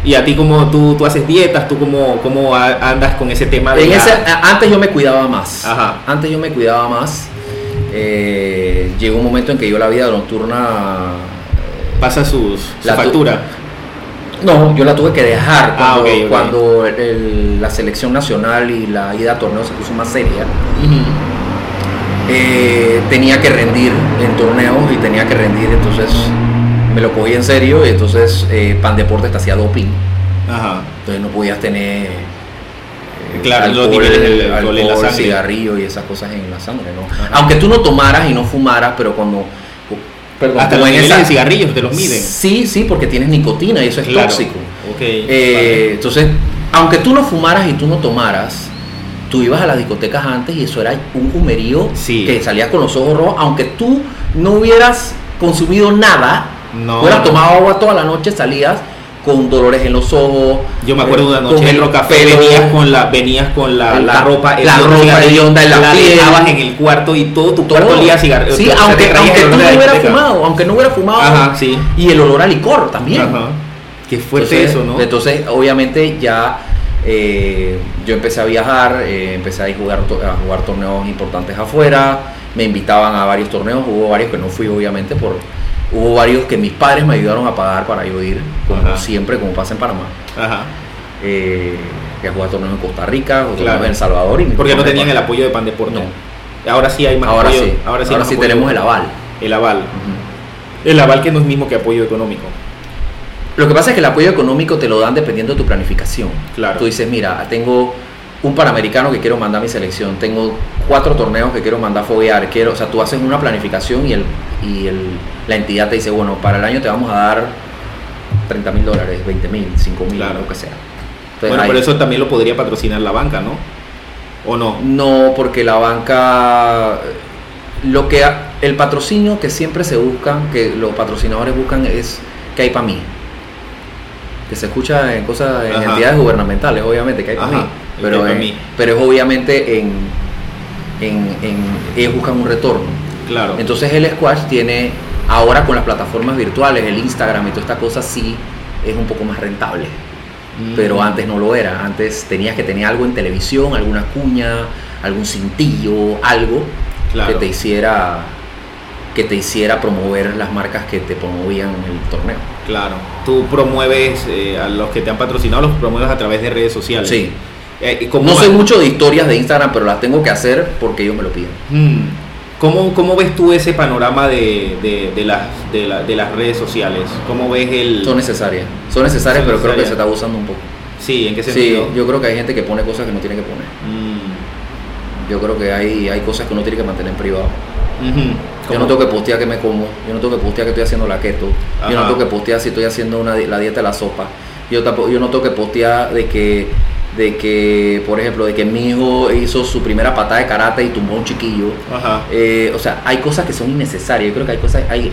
Y a ti como tú, tú haces dietas, tú como, a- andas con ese tema de... En la- ese- antes yo me cuidaba más. Ajá. Antes yo me cuidaba más. Eh, llegó un momento en que yo la vida nocturna. Pasa sus, su La factura. no, yo la tuve que dejar Ah, cuando, ok. cuando el- la selección nacional y la ida a torneos se puso más seria. Eh, tenía que rendir en torneos y tenía que rendir, entonces me lo cogí en serio y entonces eh, Pan Deportes te hacía doping. Ajá. Entonces no podías tener eh, Claro, los niveles del alcohol en la sangre. cigarrillo y esas cosas en la sangre, ¿no? Ajá. Aunque tú no tomaras y no fumaras, pero cuando perdón, Hasta los niveles de cigarrillos te los miden. Sí, sí, porque tienes nicotina y eso es Claro. tóxico. Ok. Eh, Entonces, aunque tú no fumaras y tú no tomaras, tú ibas a las discotecas antes y eso era un humerío Sí. que salías con los ojos rojos, aunque tú no hubieras consumido nada, no. hubieras tomado agua toda la noche, salías con dolores en los ojos. Yo me acuerdo de una noche en el Rocafé, venías con la, venías con la, la ropa, la ropa cigarrillo, hedionda en la piel. dejabas en el cuarto y todo tu todo. olía cigarrillo. Sí, aunque, aunque tú no de la hubieras fumado, aunque no hubieras fumado. Ajá, sí. Y el olor a licor también. Ajá. Qué fuerte entonces, eso, ¿no? Entonces, obviamente, ya eh, yo empecé a viajar, eh, empecé a jugar, a jugar torneos importantes afuera, me invitaban a varios torneos, hubo varios que no fui, obviamente, por hubo varios que mis padres me ayudaron a pagar para yo ir, como Ajá. siempre, como pasa en Panamá. Ajá. Eh, que a jugar torneos en Costa Rica, o Claro. en El Salvador. Y Porque no tenían el apoyo de Pan Deporte. No. Ahora sí hay más Ahora apoyo. sí, Ahora sí, ahora tenemos el aval. El aval. El aval que no es mismo que apoyo económico. Lo que pasa es que el apoyo económico te lo dan dependiendo de tu planificación. Claro. Tú dices, mira, tengo un panamericano que quiero mandar a mi selección, tengo cuatro torneos que quiero mandar a foguear, quiero, o sea, tú haces una planificación y, el, y el, la entidad te dice, bueno, para el año te vamos a dar 30 mil dólares, 20 mil, 5 mil, Claro. lo que sea. Entonces, bueno, pero eso también lo podría patrocinar la banca, ¿no? ¿O no? No, porque la banca, lo que ha- el patrocinio que siempre se busca, que los patrocinadores buscan es que hay para mí. Que se escucha en cosas, en Ajá. entidades gubernamentales, obviamente, que hay para Ajá, mí. Pero, en- mí. pero es obviamente en, en, en- ellos buscan un retorno. Claro. Entonces el squash tiene, ahora con las plataformas virtuales, el Instagram y toda esta cosa, sí es un poco más rentable Mm. pero antes no lo era. Antes tenías que tener algo en televisión, alguna cuña, algún cintillo, algo Claro. que te hiciera que te hiciera promover las marcas que te promovían el torneo. Claro. Tú promueves eh, a los que te han patrocinado, los promueves a través de redes sociales. Sí. Eh, ¿y cómo No va- sé mucho de historias de Instagram, pero las tengo que hacer porque ellos me lo piden. Mm. ¿Cómo, cómo ves tú ese panorama de, de, de las, de, la- de las redes sociales? ¿Cómo ves el...? Son necesarias. Son necesarias, Son pero creo que se está abusando un poco. Sí, ¿en qué Sí, sentido? yo creo que hay gente que pone cosas que no tiene que poner. Mm. Yo creo que hay, hay cosas que uno tiene que mantener en privado. Ujú. Yo no tengo que postear que me como, yo no tengo que postear que estoy haciendo la keto, yo no tengo que postear si estoy haciendo una, la dieta de la sopa, yo, tampoco, yo no tengo que postear de que, de que, por ejemplo, de que mi hijo hizo su primera patada de karate y tumbó a un chiquillo. Ajá. Eh, o sea, hay cosas que son innecesarias, yo creo que hay cosas, hay,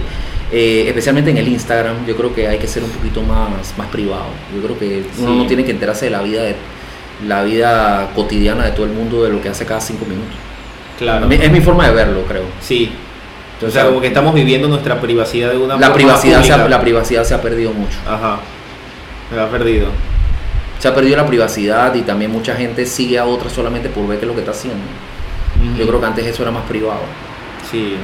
eh, especialmente en el Instagram, yo creo que hay que ser un poquito más, más privado. Yo creo que uno no tiene que enterarse de la vida de la vida cotidiana de todo el mundo, de lo que hace cada cinco minutos. Claro. Es mi forma de verlo, creo. Sí. O Entonces, sea, como que estamos viviendo nuestra privacidad de una la privacidad, se ha, la privacidad se ha perdido mucho. Ajá. Se ha perdido. se ha perdido la privacidad y también mucha gente sigue a otra solamente por ver qué es lo que está haciendo. Yo creo que antes eso era más privado. Sí.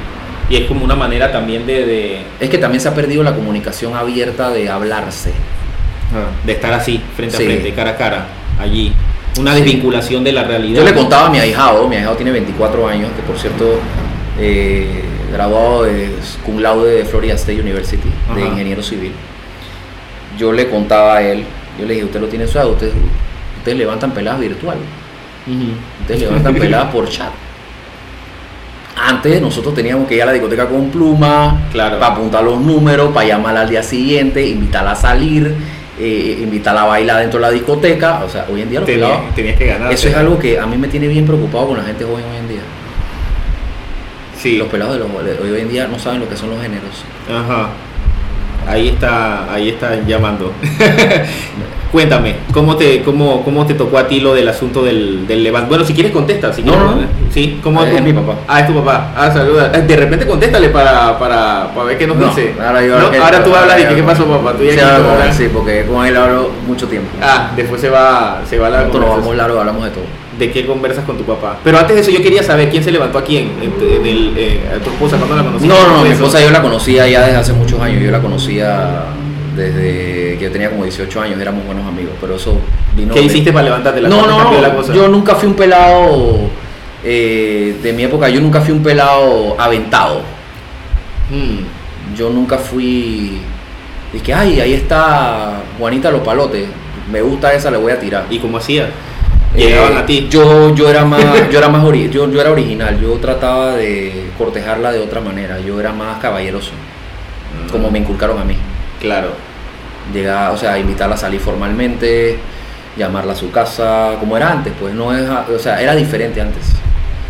Y es como una manera también de... de... Es que también se ha perdido la comunicación abierta de hablarse. de estar así, frente a frente, cara a cara, allí. Una desvinculación de la realidad. Yo le contaba a mi ahijado, mi ahijado tiene 24 años, que por cierto, eh, graduado de cum laude de Florida State University, de ingeniero civil. Yo le contaba a él, yo le dije, usted lo tiene suave, ustedes, ustedes levantan peladas virtual. Ustedes levantan peladas por chat. Antes nosotros teníamos que ir a la discoteca con pluma, claro. para apuntar los números, para llamarla al día siguiente, invitarla a salir, eh, invitarla a bailar dentro de la discoteca. O sea, hoy en día los tenías, tenías que ganar. Eso es algo que a mí me tiene bien preocupado con la gente joven hoy en día. Sí. Los pelados de, los, de hoy en día no saben lo que son los géneros. Ajá. Ahí está, ahí está llamando. Cuéntame, ¿cómo te, cómo, ¿cómo te tocó a ti lo del asunto del, del Levante? Bueno, si quieres contesta, si no, quieres, no, ¿Sí? ¿Cómo es, mi papá. Ah, es tu papá. Ah, saluda. De repente contéstale para, para, para ver qué nos no, dice. Ahora, yo, ¿No? ahora tú hablas y qué pasó, papá. ¿Tú ya sí, sí, porque con él hablo mucho tiempo. Ah, después se va, se va la Nosotros nos vamos largo, hablamos de todo. ¿De qué conversas con tu papá? Pero antes de eso yo quería saber quién se levantó a quién, eh, a tu esposa, ¿cuándo la conociste? No, no, mi esposa yo la conocía ya desde hace muchos años, yo la conocía desde que yo tenía como 18 años, éramos buenos amigos, pero eso vino... ¿Qué hiciste para levantarte la No, no, no, yo nunca fui un pelado eh, de mi época, yo nunca fui un pelado aventado. Hmm. Yo nunca fui... Dije, ay, ahí está Juanita Los Palotes, me gusta esa, le voy a tirar. ¿Y cómo hacía? Llegaban Eh, a ti. Yo, yo era más, yo era más ori- yo, yo era original, yo trataba de cortejarla de otra manera, yo era más caballeroso, como me inculcaron a mí. Claro. Llegar, o sea, invitarla a salir formalmente, llamarla a su casa, como era antes, pues no es, o sea, era diferente antes.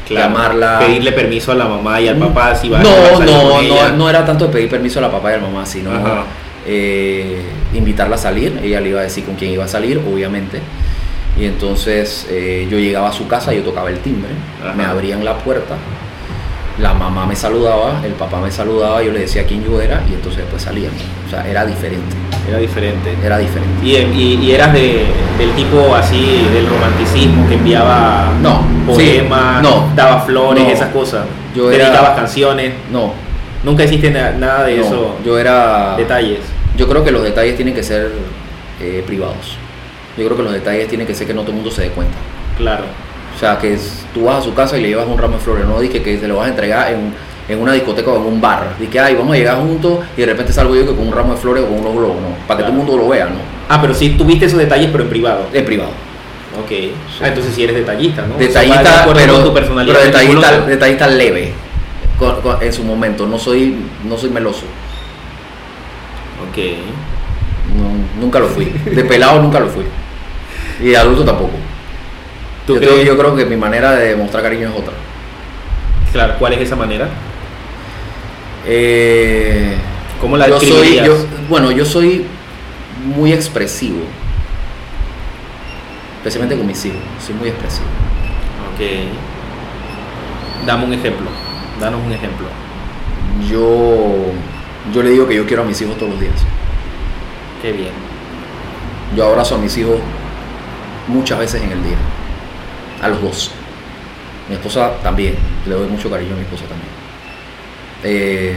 Claro. Llamarla. Pedirle permiso a la mamá y al papá si va a no, salir no, con ella. no, no era tanto pedir permiso a la papá y a la mamá, sino eh, invitarla a salir. Ella le iba a decir con quién iba a salir, obviamente. Y entonces eh, yo llegaba a su casa, yo tocaba el timbre, Ajá. me abrían la puerta, la mamá me saludaba, el papá me saludaba, yo le decía quién yo era y entonces después salíamos. O sea, era diferente, Era diferente. era diferente. Y, y- y eras de, del tipo así, del romanticismo, que enviaba No, poemas, sí, no, daba flores, no. esas cosas. Yo Dedicabas era- canciones. No, Nunca hiciste na- nada de no, eso. yo era... Detalles. Yo creo que los detalles tienen que ser eh, privados. Yo creo que los detalles tienen que ser que no todo el mundo se dé cuenta. Claro. O sea, que es- tú vas a su casa y le llevas un ramo de flores, no dije que se lo vas a entregar en, en una discoteca o en un bar. Dije que ay, vamos a llegar juntos y de repente salgo yo que con un ramo de flores o con unos globos, no. Para que todo el mundo lo vea, no. Ah, pero sí tuviste esos detalles, pero en privado. En privado. Ok. Ah, entonces sí eres detallista, ¿no? De Detallista, pero, tu personalidad pero detallista, detallista leve. con- con- en su momento, no soy, no soy meloso. Ok. No, nunca lo fui. De pelado nunca lo fui. Y de adulto tampoco. ¿Tú Yo, creo, yo creo que mi manera de mostrar cariño es otra. Claro, ¿cuál es esa manera? Eh, ¿Cómo la yo soy, describirías? yo- bueno, yo soy muy expresivo. Especialmente con mis hijos. Soy muy expresivo. Ok. Dame un ejemplo. Danos un ejemplo. Yo, yo le digo que yo quiero a mis hijos todos los días. Qué bien. Yo abrazo a mis hijos muchas veces en el día. A los dos. Mi esposa también. Le doy mucho cariño a mi esposa también. Eh,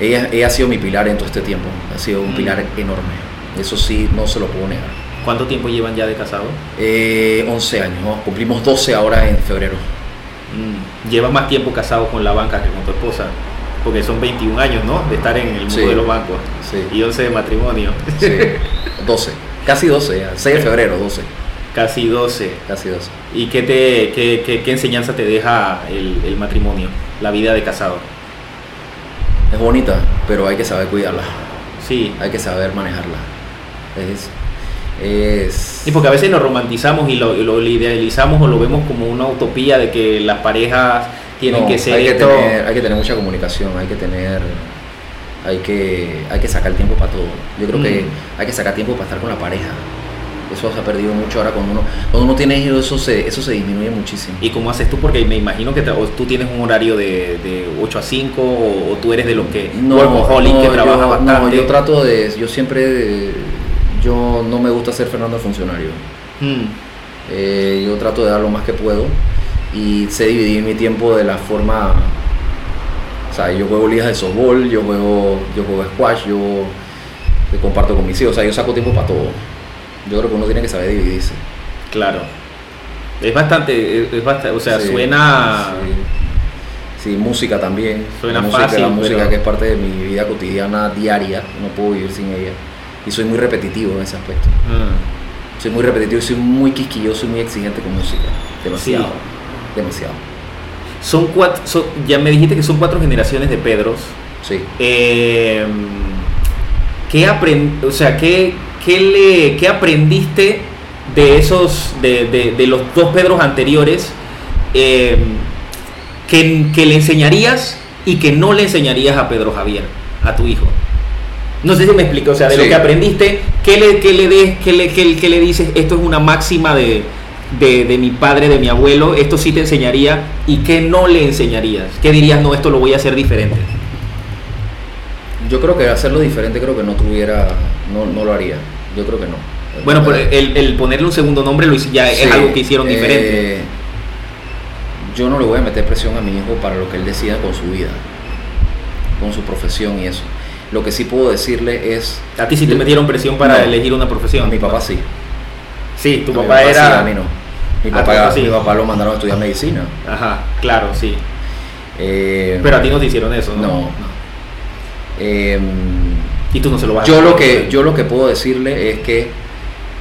ella, ella ha sido mi pilar en todo este tiempo. Ha sido un Mm. pilar enorme. Eso sí, no se lo puedo negar. ¿Cuánto tiempo llevan ya de casado? Eh, 11 años. ¿no? Cumplimos 12 ahora en febrero. Mm, Llevas más tiempo casado con la banca que con tu esposa. Porque son 21 años, ¿no? De estar en el mundo Sí. de los bancos. Sí. Y 11 de matrimonio. Sí. 12. Casi 12 ya. 6 de febrero, 12. Casi 12. Casi 12. ¿Y qué, te, qué, qué- qué enseñanza te deja el, el matrimonio? La vida de casado. Es bonita, pero hay que saber cuidarla. Sí. Hay que saber manejarla. Es. es Y porque a veces lo romantizamos y lo, y lo idealizamos o lo vemos como una utopía de que las parejas tienen No, que ser hay que, esto. tener, hay que tener mucha comunicación, hay que tener. Hay que, hay que sacar tiempo para todo. Yo creo que Mm. hay que sacar tiempo para estar con la pareja. Eso se ha perdido mucho ahora cuando uno, cuando uno tiene hijos, eso se, eso se disminuye muchísimo. ¿Y cómo haces tú? Porque me imagino que te- tú tienes un horario de, de 8 a 5 o, o tú eres de los que workaholic que yo, trabaja no, bastante. yo trato de, yo siempre, yo no me gusta ser Fernando funcionario. Mm, Eh, yo trato de dar lo más que puedo y sé dividir mi tiempo de la forma. O sea, yo juego ligas de softball, yo juego, yo juego squash, yo yo comparto con mis hijos, o sea, yo saco tiempo para todo. Yo creo que uno tiene que saber dividirse. claro. Es bastante, es, es bastante, o sea, Sí, suena... Sí. Sí, música también. Suena la música, fácil, la música pero- que es parte de mi vida cotidiana diaria, no puedo vivir sin ella. Y soy muy repetitivo en ese aspecto. Mm, Soy muy repetitivo y soy muy quisquilloso y muy exigente con música. Demasiado. Sí. Demasiado. Son cuatro, son- ya me dijiste que son cuatro generaciones de Pedros. Sí. Eh, ¿qué, aprend, o sea, ¿qué, qué le, qué aprendiste de esos, de, de- de los dos Pedros anteriores eh, que, que le enseñarías y que no le enseñarías a Pedro Javier, a tu hijo? No sé si me explico, o sea, de lo que aprendiste, ¿qué le, qué le, des- qué le, qué- qué le dices? Esto es una máxima de, de, de mi padre, de mi abuelo, esto sí te enseñaría y qué no le enseñarías. ¿Qué dirías? No, esto lo voy a hacer diferente. Yo creo que hacerlo diferente creo que no tuviera, no, no lo haría. Yo creo que no. Bueno, pero el, el ponerle un segundo nombre lo hice- ya es algo que hicieron diferente. eh, yo no le voy a meter presión a mi hijo para lo que él decida con su vida, con su profesión y eso. Lo que sí puedo decirle es, A ti sí te metieron presión para No. elegir una profesión. a mi papá sí. Sí, tu A mi papá sí, era. a mí no. Mi Ah, papá, papá sí. mi papá lo mandaron a estudiar medicina. Ajá, claro, sí. Eh, Pero a ti no te hicieron eso, ¿no? no. Eh, Y tú no se lo vas a yo hacer. lo que yo lo que puedo decirle es que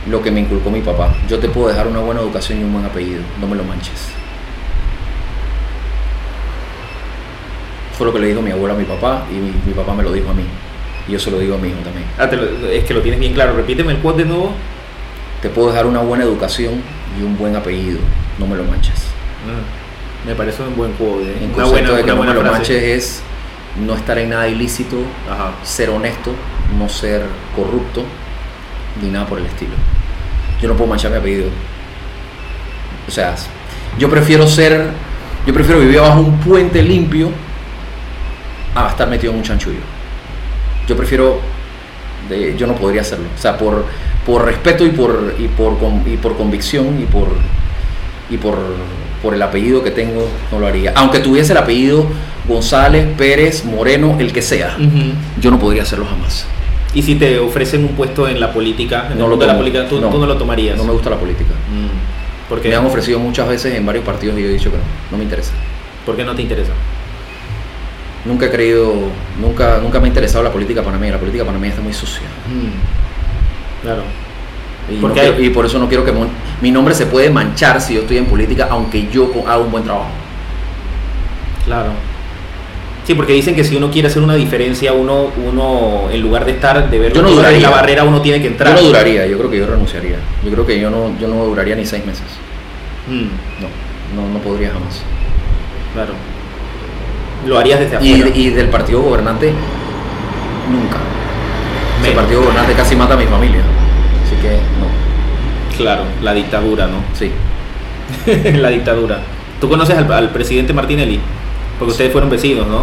lo que me inculcó mi papá. Yo te puedo dejar una buena educación y un buen apellido. No me lo manches. Fue lo que le dijo mi abuela a mi papá y mi, mi papá me lo dijo a mí. Y yo se lo digo a mi hijo también. Ah, te lo- es que lo tienes bien claro. Repíteme el quote de nuevo. Te puedo dejar una buena educación y un buen apellido. No me lo manches. Ah, me parece un buen quote. ¿eh? En Una buena, de que una no me lo frase. manches es no estar en nada ilícito, Ajá. ser honesto, no ser corrupto, ni nada por el estilo. Yo no puedo manchar mi apellido. O sea, yo prefiero ser, yo prefiero vivir bajo un puente limpio a estar metido en un chanchullo. Yo prefiero, de- yo no podría hacerlo. O sea, por, por respeto y por, y, por, y por convicción y por, y por, por el apellido que tengo, no lo haría. Aunque tuviese el apellido González, Pérez, Moreno, el que sea, yo no podría hacerlo jamás. Y si te ofrecen un puesto en la política, en No el lo de la política, tú No. tú no lo tomarías. No me gusta la política. Mm. ¿Por qué? Me han ofrecido muchas veces en varios partidos y yo he dicho que no, no me interesa. ¿Por qué no te interesa? Nunca he creído, nunca, nunca me ha interesado la política panameña. La política panameña está muy sucia. Claro. Y, Porque no quiero- y por eso no quiero que mon- mi nombre se puede manchar si yo estoy en política, aunque yo haga un buen trabajo. Claro. Sí, porque dicen que si uno quiere hacer una diferencia, uno, uno en lugar de estar de ver Yo no la barrera, uno tiene que entrar. Yo no duraría, yo creo que yo renunciaría. Yo creo que yo no, yo no duraría ni seis meses. Mm, No, no, no podría jamás. claro. Lo harías desde afuera. y del partido gobernante, nunca. El partido gobernante casi mata a mi familia. Así que no, Claro, la dictadura, ¿no? sí. la dictadura. ¿Tú conoces al, al presidente Martinelli? Porque ustedes fueron vecinos, ¿no?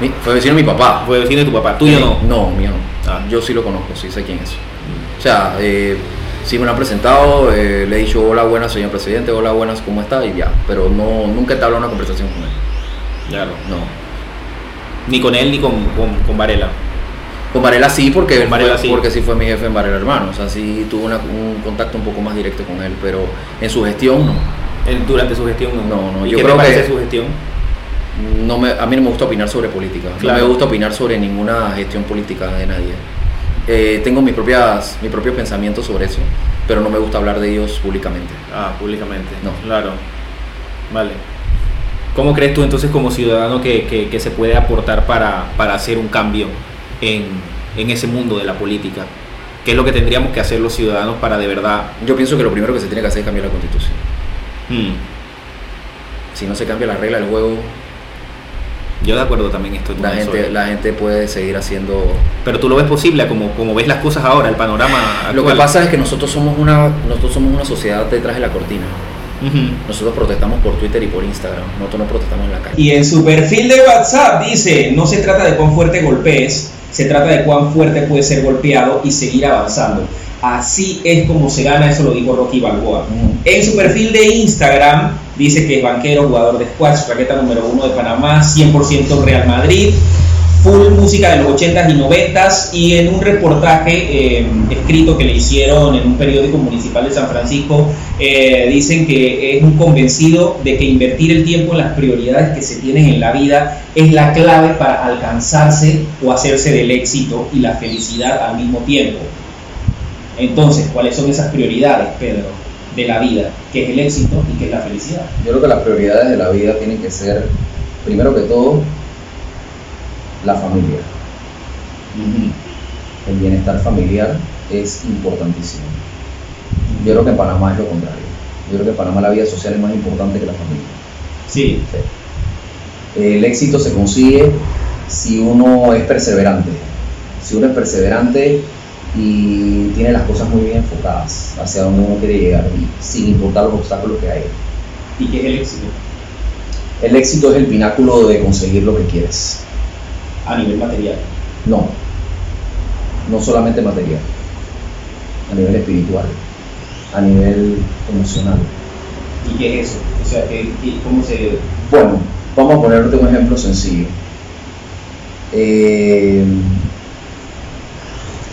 Mi- fue vecino de mi papá. Fue vecino de tu papá. Tuyo no. No, mío no. Ah. Yo sí lo conozco, sí sé quién es. O sea, eh, sí me lo han presentado, eh, le he dicho hola buenas señor presidente, hola buenas, ¿cómo está? Y ya, pero no, nunca he entablado una conversación con él. Claro. No. Ni con él ni con, con, con Varela. Con Varela sí, porque, Varela fue- sí. porque sí fue mi jefe en Varela Hermano. O sea, sí tuve una- un contacto un poco más directo con él, pero en su gestión no. Durante su gestión no. No, no, ¿Y yo qué creo te parece que- su gestión? No me, a mí no me gusta opinar sobre política. Claro. No me gusta opinar sobre ninguna gestión política de nadie. Eh, tengo mis propias, mis propios pensamientos sobre eso, pero no me gusta hablar de ellos públicamente. Ah, públicamente. No. Claro. Vale. ¿Cómo crees tú entonces como ciudadano que, que- que se puede aportar para, para hacer un cambio en, en ese mundo de la política? ¿Qué es lo que tendríamos que hacer los ciudadanos para de verdad... Yo pienso que lo primero que se tiene que hacer es cambiar la constitución. Hmm, Si no se cambia la regla del juego, yo de acuerdo también estoy con la eso, gente, eh. la gente puede seguir haciendo... Pero tú lo ves posible como, como ves las cosas ahora, el panorama Lo que pasa es que nosotros somos una, nosotros somos una sociedad detrás de la cortina. Nosotros protestamos por Twitter y por Instagram. Nosotros no protestamos en la calle. Y en su perfil de WhatsApp dice, no se trata de cuán fuerte golpees, se trata de cuán fuerte puedes ser golpeado y seguir avanzando. Así es como se gana, eso lo dijo Rocky Balboa. Ujú. En su perfil de Instagram dice que es banquero, jugador de squash, raqueta número uno de Panamá, 100% Real Madrid, full música de los 80s y 90s y en un reportaje eh, escrito que le hicieron en un periódico municipal de San Francisco eh, dicen que es un convencido de que invertir el tiempo en las prioridades que se tienen en la vida es la clave para alcanzarse o hacerse del éxito y la felicidad al mismo tiempo. Entonces, ¿cuáles son esas prioridades, Pedro, de la vida? ¿Qué es el éxito y qué es la felicidad? Yo creo que las prioridades de la vida tienen que ser, primero que todo, la familia. El bienestar familiar es importantísimo. Yo creo que en Panamá es lo contrario. Yo creo que en Panamá la vida social es más importante que la familia. Sí, El éxito se consigue si uno es perseverante. Si uno es perseverante y tiene las cosas muy bien enfocadas hacia donde uno quiere llegar y sin importar los obstáculos que hay. ¿y qué es el éxito? El éxito es el pináculo de conseguir lo que quieres. A nivel material. No, no solamente material, a nivel espiritual, a nivel emocional. ¿Y qué es eso? O sea, ¿qué, qué- ¿cómo se...? Bueno, vamos a ponerte un ejemplo sencillo. Eh,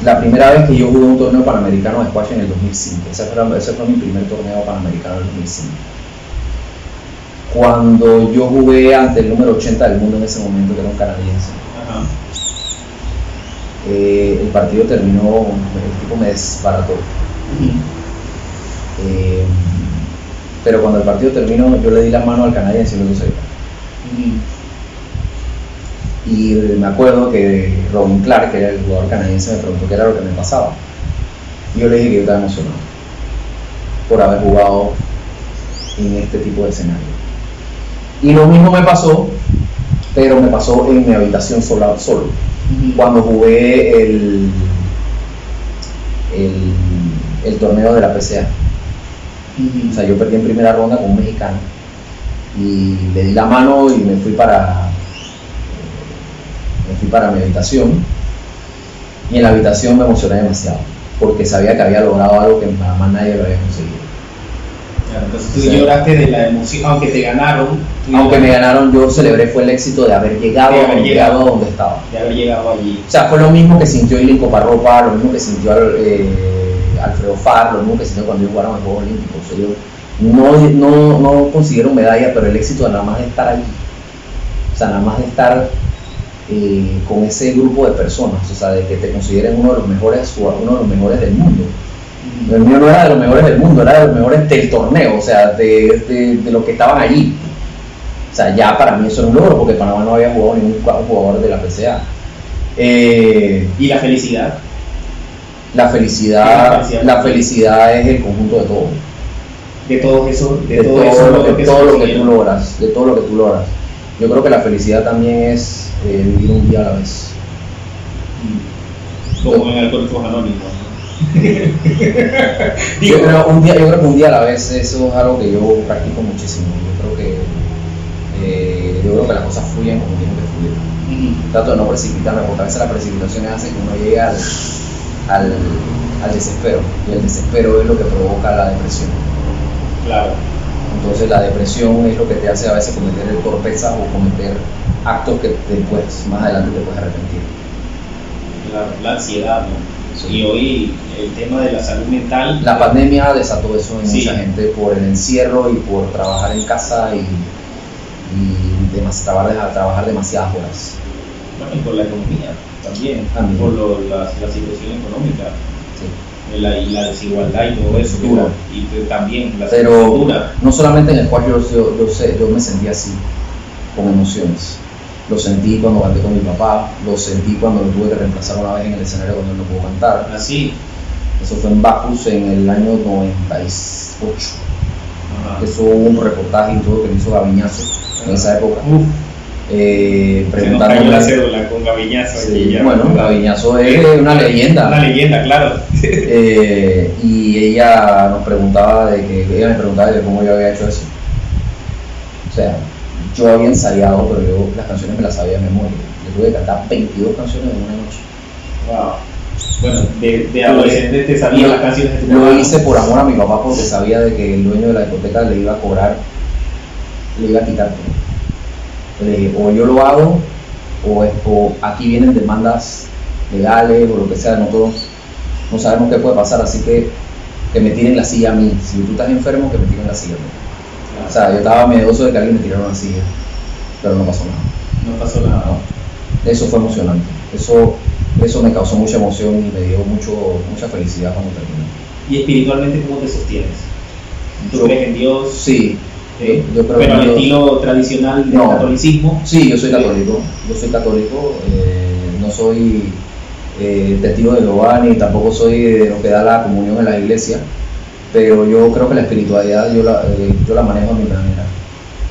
la primera vez que yo jugué un torneo panamericano de squash en el 2005, ese fue, ese fue mi primer torneo panamericano en el 2005. Cuando yo jugué ante el número 80 del mundo en ese momento, que era un canadiense, Ajá. eh, el partido terminó, el tipo me desbarató. Eh, pero cuando el partido terminó, yo le di la mano al canadiense y luego se Y me acuerdo que Robin Clark, que era el jugador canadiense, me preguntó qué era lo que me pasaba. Y yo le dije que yo estaba emocionado por haber jugado en este tipo de escenario. Y lo mismo me pasó, pero me pasó en mi habitación sola, solo. Cuando jugué el, el, el torneo de la PCA. O sea, yo perdí en primera ronda con un mexicano y le di la mano y me fui para fui para mi habitación y en la habitación me emocioné demasiado porque sabía que había logrado algo que en Panamá nadie lo había conseguido. Claro, entonces tú Sí. lloraste de la emoción, aunque te ganaron. Aunque me ganaron, yo celebré fue el éxito de haber llegado, De haber donde- llegado. donde estaba. De haber llegado allí. O sea, fue lo mismo que sintió Ilin Coparropa, lo mismo que sintió eh, Alfredo Far, lo mismo que sintió cuando ellos jugaron los Juegos Olímpicos. O sea, yo no, no, no consiguieron medalla, pero el éxito nada más de estar allí. O sea, nada más de estar eh, con ese grupo de personas, o sea, de que te consideren uno de los mejores, uno de los mejores del mundo. El mío no era de los mejores del mundo, era de los mejores del torneo, o sea, de, de, de los que estaban allí. O sea, ya para mí eso era un logro, porque Panamá no había jugado ningún jugador de la PCA. Eh, Y la felicidad. la felicidad, la felicidad. es el conjunto de todo, De todo eso, de, de todo, todo, eso lo, se todo lo que tú logras, de todo lo que tú logras. Yo creo que la felicidad también es eh, vivir un día a la vez. Como en Alcohólicos Anónimos. Yo creo, un día, yo creo que un día a la vez eso es algo que yo practico muchísimo. Yo creo que eh, yo creo que las cosas fluyen como tienen que fluir. Ujú. Trato de no precipitarme porque a veces la precipitación hace que uno llegue al, al, al desespero y el desespero es lo que provoca la depresión. Claro. Entonces la depresión es lo que te hace a veces cometer torpezas o cometer actos que después, más adelante te puedes arrepentir. Claro, la ansiedad, ¿no? Sí. Y hoy el tema de la salud mental. La pandemia desató eso en Sí. mucha gente por el encierro y por trabajar en casa y, y trabajar, trabajar demasiadas horas. Bueno, y por la economía también. También. Por lo- la, la situación económica. Sí. La, y la desigualdad y todo eso. la- y también la Pero dura. no solamente en el cual yo, yo, yo sé, yo me sentí así, con emociones. Lo sentí cuando canté con mi papá, lo sentí cuando lo tuve que reemplazar una vez en el escenario cuando no pudo cantar. Así. Eso fue en Bacchus en el año 98. Ajá. Eso hubo un reportaje y todo que me hizo Gaviñazo en esa época. Uf, Eh, la cédula con Gaviñazo. Sí, bueno, Gaviñazo es una leyenda. Una leyenda, claro. Eh, y ella nos preguntaba de que ella me preguntaba de cómo yo había hecho eso. O sea, yo había ensayado, pero yo las canciones me las sabía de memoria. Yo tuve que cantar 22 canciones en una noche. Wow. Bueno, de, de adolescente te sabía las canciones de tu Lo hice por amor a mi papá porque sabía de que el dueño de la discoteca le iba a cobrar, le iba a quitar todo. Le dije, o yo lo hago, o, o aquí vienen demandas legales o lo que sea, nosotros no sabemos qué puede pasar, así que que me tiren la silla a mí. Si tú estás enfermo, que me tiren la silla a mí. O sea, yo estaba miedoso de que alguien me tirara una silla, pero no pasó nada. no pasó nada. No. Eso fue emocionante. Eso, eso me causó mucha emoción y me dio mucho, mucha felicidad cuando terminé. ¿Y espiritualmente cómo te sostienes? ¿Tú Yo- crees en Dios? Sí, ¿Eh? yo creo Pero en Dios. estilo tradicional del No. catolicismo. sí, yo soy católico. Yo soy católico. eh, no soy eh, testigo de Jehová ni tampoco soy de lo que da la comunión en la iglesia. Pero yo creo que la espiritualidad yo la, eh, yo la manejo a mi manera.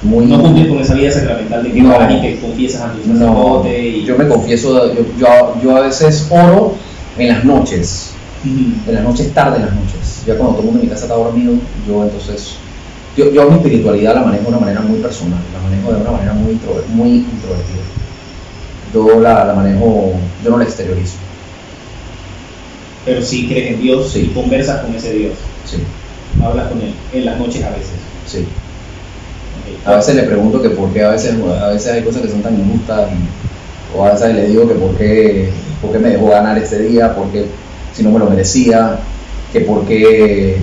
Muy, No cumplir con esa vida sacramental de que No. y te confiesas a tu No, sacerdote. y... yo me confieso, yo, yo, yo a veces oro en las noches. En las noches, tarde en las noches. Ya cuando todo el mundo en mi casa está dormido, yo entonces, yo, yo mi espiritualidad la manejo de una manera muy personal, la manejo de una manera muy, intro- muy introvertida. Yo la, la manejo, yo no la exteriorizo. Pero sí crees en Dios Sí. y conversas con ese Dios. Sí, Hablas con él en las noches a veces. sí. A veces le pregunto que por qué a veces, a veces hay cosas que son tan injustas o a veces le digo que por qué, por qué me dejó ganar este día, por qué si no me lo merecía, que por qué,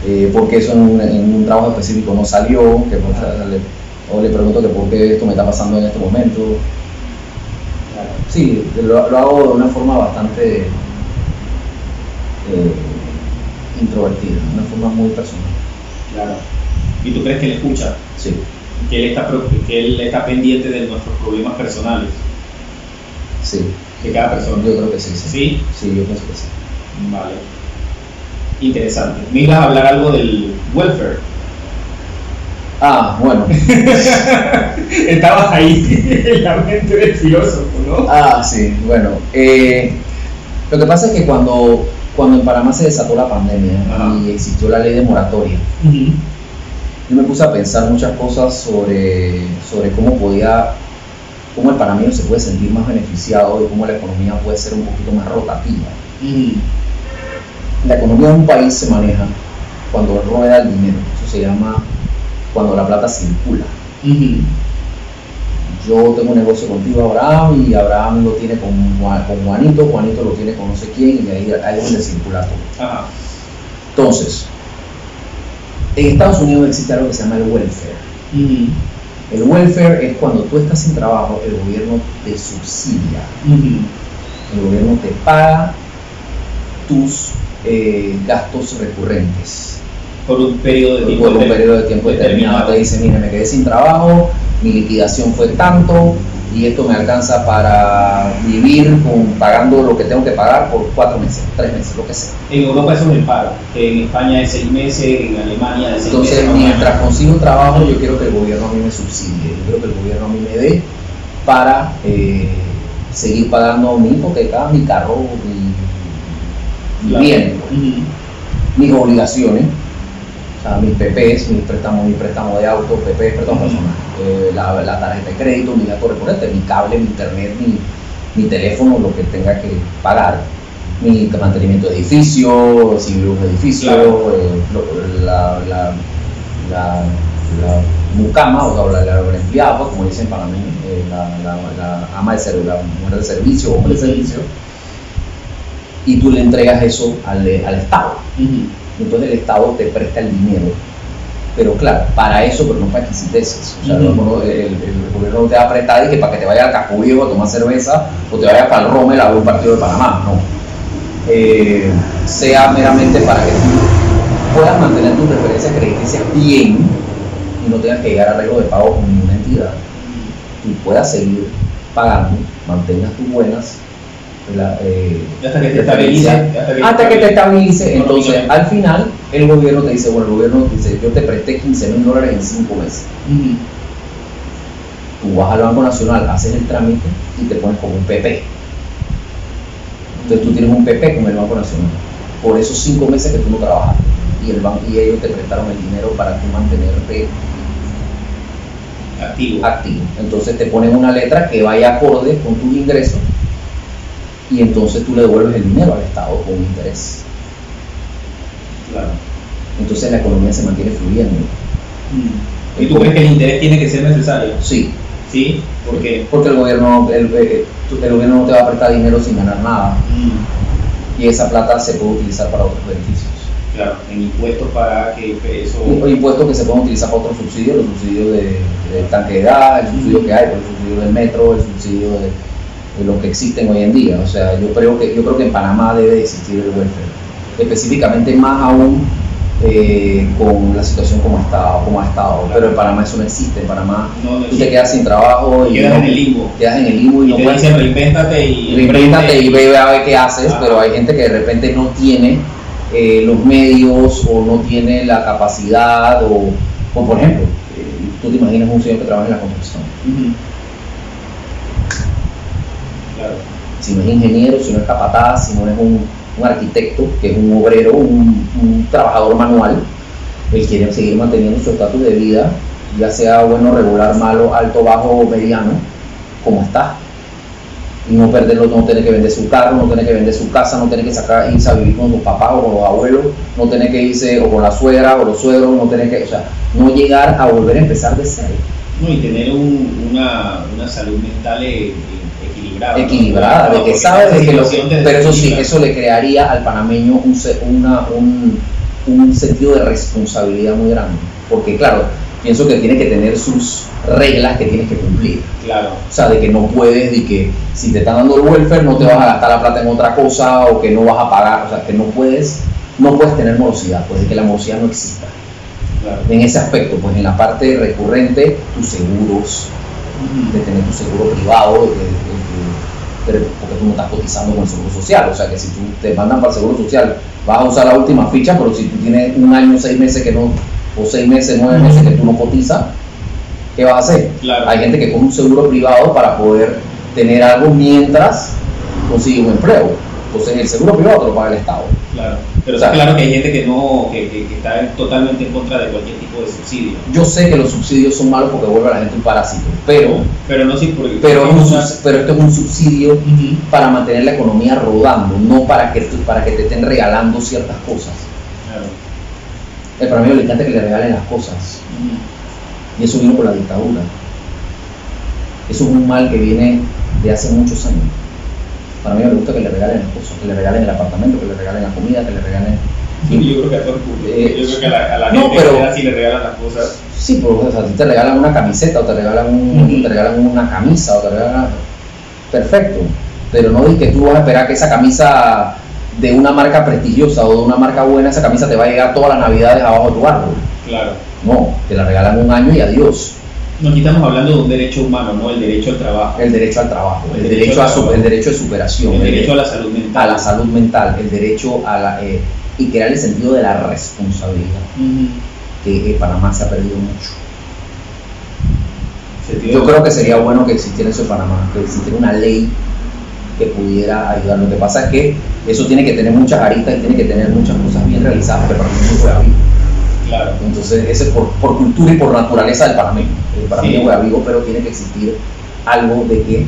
eh, por qué eso en un, en un trabajo específico no salió, que por- le, o le pregunto que por qué esto me está pasando en este momento. Claro. Sí, lo, lo hago de una forma bastante eh, introvertida, de una forma muy personal. Claro. ¿Y tú crees que él escucha? Sí, Que él está, que él está pendiente de nuestros problemas personales, sí, de cada persona. yo creo que sí, sí. ¿Sí? Sí, yo pienso que sí. Vale. Interesante. Me ibas a hablar algo del welfare. Ah, bueno. Estabas ahí en la mente del filósofo, ¿no? Ah, sí, bueno. eh, lo que pasa es que cuando, cuando en Panamá se desató la pandemia Ajá. y existió la ley de moratoria, yo me puse a pensar muchas cosas sobre, sobre cómo podía, cómo el panameño se puede sentir más beneficiado y cómo la economía puede ser un poquito más rotativa. Ujú. La economía de un país se maneja cuando rueda el dinero. Eso se llama cuando la plata circula. Yo tengo un negocio contigo Abraham y Abraham lo tiene con, Juan- con Juanito, Juanito lo tiene con no sé quién y ahí, ahí es donde circula todo. Ajá. Entonces, en Estados Unidos existe algo que se llama el welfare. El welfare es cuando tú estás sin trabajo, el gobierno te subsidia, el gobierno te paga tus eh, gastos recurrentes. Por un periodo de tiempo por un determinado. periodo de tiempo determinado. Te dice, mira, me quedé sin trabajo, mi liquidación fue tanto y esto me alcanza para vivir con, pagando lo que tengo que pagar por cuatro meses, tres meses, lo que sea. En Europa eso es paro, que en España es seis meses, en Alemania de seis Entonces, meses. un año. mientras consigo trabajo, yo quiero que el gobierno a mí me subsidie, yo quiero que el gobierno a mí me dé para eh, seguir pagando mi hipoteca, mi carro, mi, mi Claro. bien, Ujú. mis obligaciones, o sea, mis PPs, mis préstamos, mi préstamo de auto, PP, préstamo Ujú. personal, eh, la, la tarjeta de crédito, mi recurrente, mi cable, mi internet, mi, mi teléfono, lo que tenga que pagar, mi mantenimiento de edificio, si vivo en un edificio, Claro. eh, lo- la, la, la, la mucama, o sea, la, la, la empleada, como dicen para mí, eh, la, la, la ama de servicio, la mujer de servicio, hombre de servicio, y tú le entregas eso al, al Estado Ujú. entonces el Estado te presta el dinero. Pero claro, para eso, pero no para exiteces. O sea, Ujú. no- el, el- el gobierno no te va a prestar y que para que te vayas al Casco Viejo a tomar cerveza o te vayas para el Rommel a ver un partido de Panamá. No. Eh, sea meramente para que tú puedas mantener tus referencias crediticias bien y no tengas que llegar a arreglo de pago con ninguna entidad. Tú puedas seguir pagando, mantengas tus buenas. La, eh, hasta que te estabilice. Hasta que, hasta que te estabilice, entonces al final el gobierno te dice, bueno, el gobierno dice, yo te presté 15 mil dólares en 5 meses. Tú vas al Banco Nacional, haces el trámite y te pones como un PP. Entonces tú tienes un PP con el Banco Nacional por esos 5 meses que tú no trabajaste. Y, el ban- y ellos te prestaron el dinero para tú mantenerte Activo. activo. Entonces te ponen una letra que vaya acorde con tus ingresos y entonces tú le devuelves el dinero al Estado con interés. Claro. Entonces la economía se mantiene fluyendo. ¿Y tú crees que el interés tiene que ser necesario? Sí, Sí, porque porque el gobierno, el, eh, el gobierno no te va a prestar dinero sin ganar nada y esa plata se puede utilizar para otros beneficios. claro, en impuestos para que eso impuestos que se pueden utilizar para otros subsidios, los subsidios de, tanque de gas, el subsidio que hay, por el subsidio del metro, el subsidio de, de lo que existen hoy en día. O sea, yo creo que, yo creo que en Panamá debe de existir el welfare. Específicamente más aún eh, con la situación como, está, como ha estado. Claro. Pero en Panamá eso no existe. En Panamá no, no tú te quedas sin trabajo Y quedas no- en el limbo. quedas en el limbo y, Y no te puedes dicen reinvéntate y reinvéntate y emprende". ve a ver qué haces, Ah. pero hay gente que de repente no tiene eh, los medios o no tiene la capacidad o, o, por ejemplo, eh, tú te imaginas un señor que trabaja en la construcción. Ujú. Si no es ingeniero, si no es capataz, si no es un, un arquitecto, que es un obrero, un, trabajador manual, él quiere seguir manteniendo su estatus de vida, ya sea bueno, regular, malo, alto, bajo o mediano, como está. Y no perderlo, no tener que vender su carro, no tener que vender su casa, no tener que sacar, irse a vivir con los papás o con los abuelos, no tener que irse o con la suegra o los suegros, no tener que, o sea, no llegar a volver a empezar de cero. No, y tener un- una, una salud mental eh, eh, equilibrada. ¿no? equilibrada, de que sabe de que lo te pero eso sí, eso le crearía al panameño un, una- un, un sentido de responsabilidad muy grande, porque claro, pienso que tiene que tener sus reglas que tienes que cumplir, Claro. o sea, de que no puedes, de que si te están dando el welfare no te vas a gastar la plata en otra cosa o que no vas a pagar, o sea, que no puedes, no puedes tener morosidad, pues de que la morosidad no exista. claro. En ese aspecto, pues en la parte recurrente, tus seguros, de tener tu seguro privado, de que- de que- pero porque tú no estás cotizando con el seguro social. O sea que si tú te mandan para el seguro social, vas a usar la última ficha, pero si tú tienes un año, seis meses que no, o seis meses, nueve meses que tú no cotizas, ¿qué vas a hacer? Claro. Hay gente que con un seguro privado para poder tener algo mientras consigue un empleo. Entonces el seguro privado te lo paga el Estado. Claro. Pero está claro que hay gente que no, que, que- que está totalmente en contra de cualquier tipo de subsidio. Yo sé que los subsidios son malos porque vuelve a la gente un parásito, pero, Pero no sí porque. pero, es un porque- subs- pero esto es un subsidio para mantener la economía rodando, no para que, para que te estén regalando ciertas cosas. Claro. El para mí le encanta que le regalen las cosas, y eso vino por la dictadura. Eso es un mal que viene de hace muchos años. Para mí me gusta que le regalen las cosas, que le regalen el apartamento, que le regalen la comida, que le regalen... Yo creo que a todo el público. Eh, Yo creo que a la, a la no, gente pero- sí le regalan las cosas. Sí, pero o sea, a ti te regalan una camiseta o te regalan, un- te regalan una camisa o te regalan... Perfecto, pero no di que tú vas a esperar que esa camisa de una marca prestigiosa o de una marca buena, esa camisa te va a llegar todas las navidades abajo de tu árbol. Claro. No, te la regalan un año y adiós. No, aquí estamos hablando de un derecho humano, ¿no? El derecho al trabajo. El derecho al trabajo, el, El derecho, derecho a su- el derecho de superación, El el derecho a la salud mental. a la salud mental, el derecho a la... eh, y crear el sentido de la responsabilidad, que en Panamá se ha perdido mucho. Yo creo que sería bueno que existiera eso en Panamá, que existiera una ley que pudiera ayudar. Lo que pasa es que eso tiene que tener muchas aristas y tiene que tener muchas cosas bien realizadas, porque para mí no. Claro. Entonces, ese es por, por cultura y por naturaleza del panameño. El panameño Sí. vivo, pero tiene que existir algo de que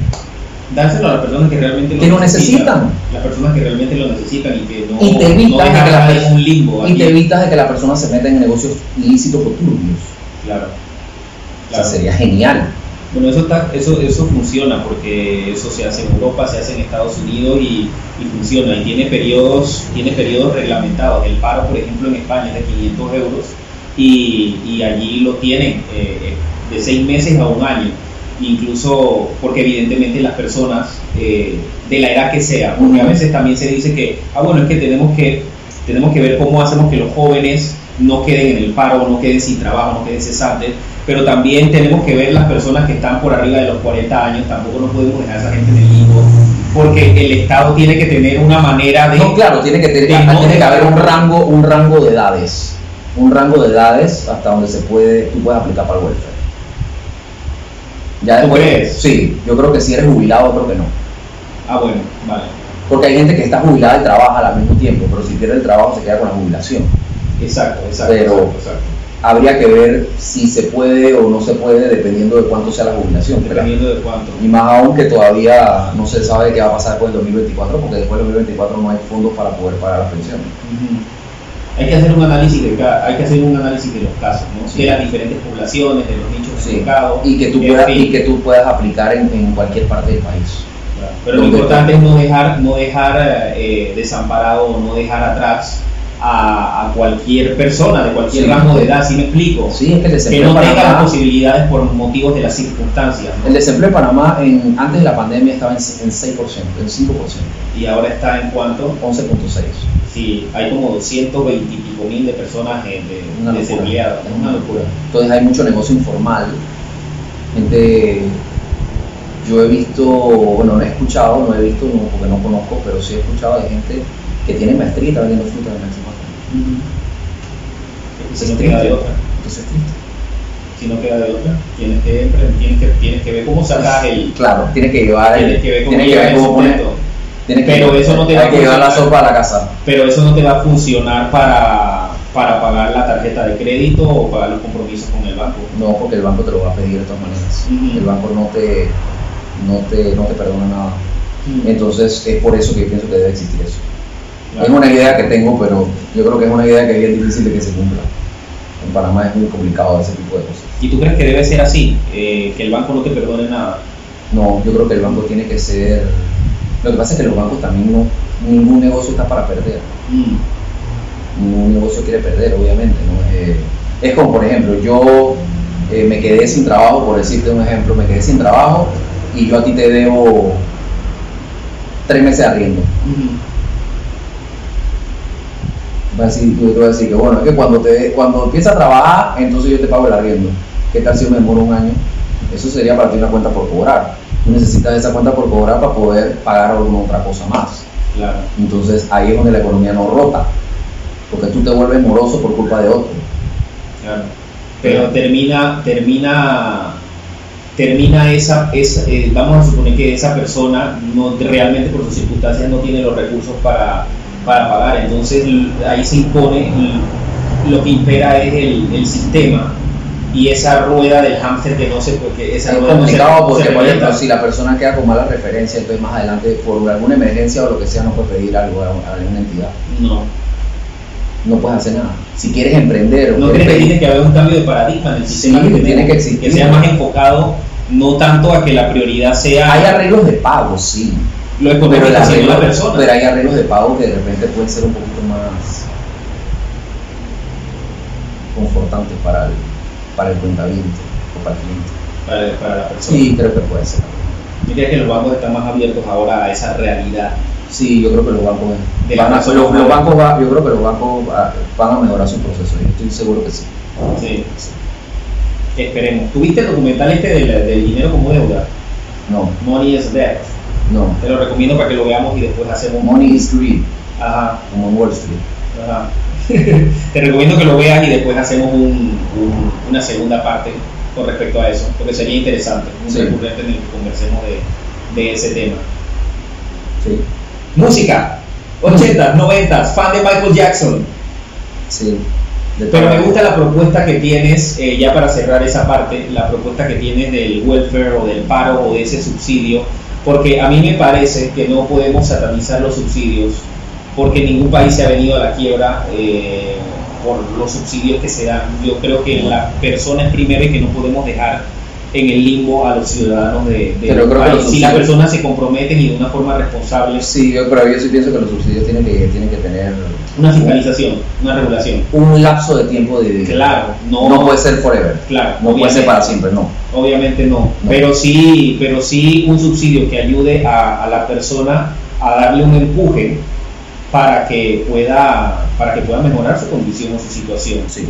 Dárselo a las personas que realmente Que lo necesitan. Las personas que realmente lo necesitan y que no, Y te evitas no de que la un limbo. y aquí. te evitas de que la persona se meta en negocios ilícitos o turbios. Claro. O claro. sea, sería genial. Bueno, eso, está, eso, eso funciona porque eso se hace en Europa, se hace en Estados Unidos y, y funciona. Y tiene periodos, tiene periodos reglamentados. El paro, por ejemplo, en España es de 500 euros y, y allí lo tienen eh, de seis meses a un año. Incluso porque evidentemente las personas eh, de la edad que sea, porque a veces también se dice que, ah, bueno, es que tenemos que, tenemos que ver cómo hacemos que los jóvenes no queden en el paro, no queden sin trabajo, no queden cesantes, pero también tenemos que ver las personas que están por arriba de los 40 años, tampoco nos podemos dejar a esa gente en el limbo, porque el Estado tiene que tener una manera de... No, claro, tiene que, tener, no tiene que haber un rango, un rango de edades. Un rango de edades hasta donde se puede, tú puedes aplicar para el welfare. Ya ¿Tú después, crees? sí, yo creo que si eres jubilado, creo que no. Ah, bueno, vale. Porque hay gente que está jubilada y trabaja al mismo tiempo, pero si pierde el trabajo se queda con la jubilación. Exacto, exacto. Pero- exacto, exacto. habría que ver si se puede o no se puede dependiendo de cuánto sea la jubilación. ¿verdad? Dependiendo de cuánto. Y más aún que todavía no se sabe qué va a pasar después del 2024, porque después del 2024 no hay fondos para poder pagar las pensiones. Hay que hacer un análisis de cada, hay que hacer un análisis de los casos, ¿no? Sí. de las diferentes poblaciones, de los nichos de Sí. mercado. Y que tú puedas, fin. y que tú puedas aplicar en, en cualquier parte del país. Claro. Pero lo importante es no dejar, no dejar eh, desamparado o no dejar atrás a, a cualquier persona de cualquier Sí. rango de edad, ¿sí me explico? Sí, es que el que desempleo no en tenga las posibilidades por motivos de las circunstancias. ¿no? el desempleo en Panamá en, antes de la pandemia estaba en, en 6%, en 5%, Y ahora está en cuanto, 11.6%. si hay como 220 y pico mil de personas eh, de, Una locura. desempleadas, es una locura. Entonces hay mucho negocio informal. Gente, yo he visto, bueno, no he escuchado, no he visto, no, porque no conozco, pero sí he escuchado de gente que tiene maestría y está vendiendo fruta en México. Si no queda de otra, Entonces es triste. si no queda de otra, tienes que, tienes que, tienes que ver cómo sacas el... Claro, tiene que llevar el, Tienes que ver cómo tiene que ver cómo poner, Pero eso no te va a que llevar la funcionar. sopa a la casa. Pero eso no te va a funcionar para, para pagar la tarjeta de crédito o pagar los compromisos con el banco. No, porque el banco te lo va a pedir de todas maneras. El banco no te, no te, no te perdona nada. Entonces es por eso que yo pienso que debe existir eso. Es una idea que tengo, pero yo creo que es una idea que es difícil de que se cumpla. En Panamá es muy complicado ese tipo de cosas. ¿Y tú crees que debe ser así? Eh, que el banco no te perdone nada. No, yo creo que el banco tiene que ser... Lo que pasa es que los bancos también no... Ningún negocio está para perder. Ningún negocio quiere perder, obviamente. ¿no? Eh, es como, por ejemplo, yo eh, me quedé sin trabajo, por decirte un ejemplo, me quedé sin trabajo y yo a ti te debo tres meses de arriendo. Va a decir, yo te voy a decir que bueno, es que cuando, te, cuando empiezas a trabajar, entonces yo te pago el arriendo. ¿Qué tal si yo me demoro un año? Eso sería para ti una cuenta por cobrar. Tú necesitas esa cuenta por cobrar para poder pagar alguna otra cosa más. Claro. Entonces ahí es donde la economía no rota, porque tú te vuelves moroso por culpa de otro. Claro. Pero termina, termina, termina esa, esa eh, vamos a suponer que esa persona no realmente por sus circunstancias no tiene los recursos para, para pagar. Entonces ahí se impone, lo que impera es el, el sistema y esa rueda del hámster que no se porque esa Es rueda se- complicado no se porque, por revienta. ejemplo, si la persona queda con mala referencia, entonces más adelante, por alguna emergencia o lo que sea, no puede pedir algo a alguna entidad. no. No puedes hacer nada. Si quieres emprender o ¿No crees que tiene que haber un cambio de paradigma en el Sí, sistema que, tiene tenemos? que existir. que sea más enfocado no tanto a que la prioridad sea Hay arreglos de pago, sí. Lo Pero, sino arreglo- la persona. pero hay arreglos de pago que de repente pueden ser un poquito más confortantes para el, para el cuentaviente o para el cliente. para, para la persona. Sí, creo que puede ser. Yo creo que los bancos están más abiertos ahora a esa realidad. Sí, yo creo que los bancos De van la a, los, bancos va- yo creo que los bancos va- van a mejorar su proceso. Yo estoy seguro que sí. Sí. Esperemos. ¿Tuviste el documental este del, del dinero como deuda? No, Money is debt. No. Te lo recomiendo para que lo veamos y después hacemos. Money is greed, Ajá, como en Wall Street. ajá. Te recomiendo que lo veas y después hacemos un- un- una segunda parte con respecto a eso, porque sería interesante, un Sí. recurrente en el que conversemos de, de ese tema. Sí, Música, 80s, 90s, fan de Michael Jackson. sí. De Pero me gusta la propuesta que tienes, eh, ya para cerrar esa parte, la propuesta que tienes del welfare o del paro o de ese subsidio, porque a mí me parece que no podemos satanizar los subsidios, porque ningún país se ha venido a la quiebra eh, por los subsidios que se dan. Yo creo que la persona es primero y que no podemos dejar en el limbo a los ciudadanos de, de Pero creo que país. Si las personas se comprometen y de una forma responsable, Sí, yo, pero yo sí pienso que los subsidios tienen que, tienen que tener una fiscalización, una regulación. un lapso de tiempo de... Claro, no, No puede ser forever. claro, No puede ser para siempre, no. Obviamente no, No. pero sí, pero sí un subsidio que ayude a, a la persona a darle un empuje para que pueda para que pueda mejorar su condición o su situación Sí.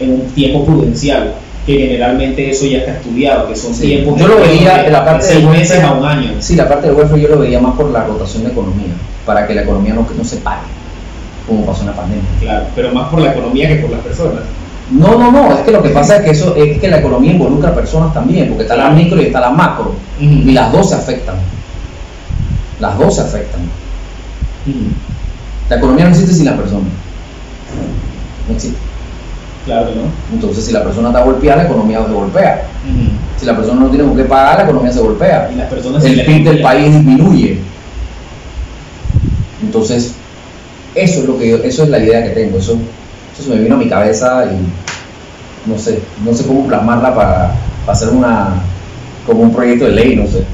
en un tiempo prudencial, que generalmente eso ya está estudiado, que son Sí. tiempos Yo lo de- veía de en la parte seis del meses welfare. a un año. Sí, la parte del welfare yo lo veía más por la rotación de economía, para que la economía no, no se pare, como pasó en la pandemia. Claro, pero más por la economía que por las personas. No, no, no, es que lo que pasa es que eso es que la economía involucra a personas también, porque está la micro y está la macro, y las dos se afectan. Las dos se afectan. La economía no existe sin las personas. No existe. Claro que no. Entonces, si la persona está golpeada, la economía se golpea. Si la persona no tiene con qué pagar, la economía se golpea. Y las personas El PIB del país disminuye. Entonces, eso es lo que yo- eso es la idea que tengo. Eso, eso se me vino a mi cabeza y no sé, no sé cómo plasmarla para, para hacer una como un proyecto de ley, no sé.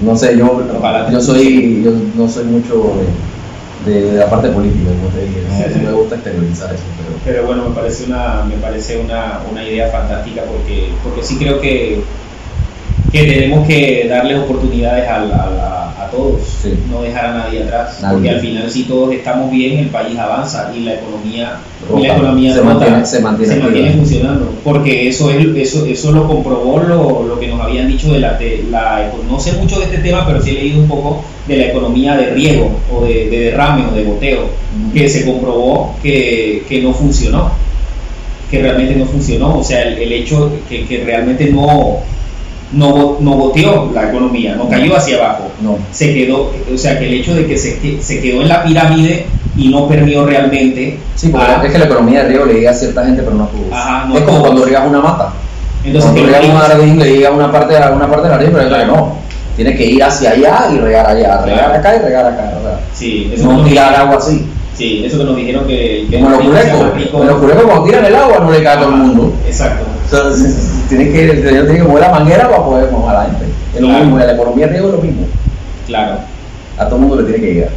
No sé, yo, yo soy, yo no soy mucho de, de- de la parte política, como te dije, no, no me gusta exteriorizar eso, pero Pero bueno, me parece una, me parece una, una idea fantástica porque, porque sí creo que, que tenemos que darles oportunidades al- a, a todos, Sí. no dejar a nadie atrás, Nadie. porque al final si todos estamos bien, el país avanza y la economía, y la economía Se rota, mantiene- se mantiene activa. funcionando, porque eso es, eso, eso lo comprobó lo, lo que nos habían dicho de la, de la, no sé mucho de este tema, pero sí he leído un poco de la economía de riego o de, de derrame o de goteo que se comprobó que, que no funcionó, que realmente no funcionó, o sea, el, el hecho que, que realmente no, no, no goteó la economía, no cayó hacia abajo, no. se quedó, o sea, que el hecho de que se, se quedó en la pirámide y no permeó realmente, Sí, porque a- es que la economía de riego le llega a cierta gente, pero no a. Ajá, no es como cuando riegas una mata. entonces cuando riegas un jardín le llega a una parte de la, una parte de la pero que no. Tiene que ir hacia allá y regar allá, regar Claro. acá y regar acá. o sea, sí, eso, que no nos tirar dijeron, agua así. sí, eso que nos dijeron que, que Como los curecos. Los curecos cuando tiran el agua no le cae a todo el mundo. Exacto. Entonces, tiene que, el señor tiene que mover la manguera para poder mojar a la gente. Es lo Claro. mismo, en la economía de es lo mismo. Claro. A todo el mundo le tiene que llegar.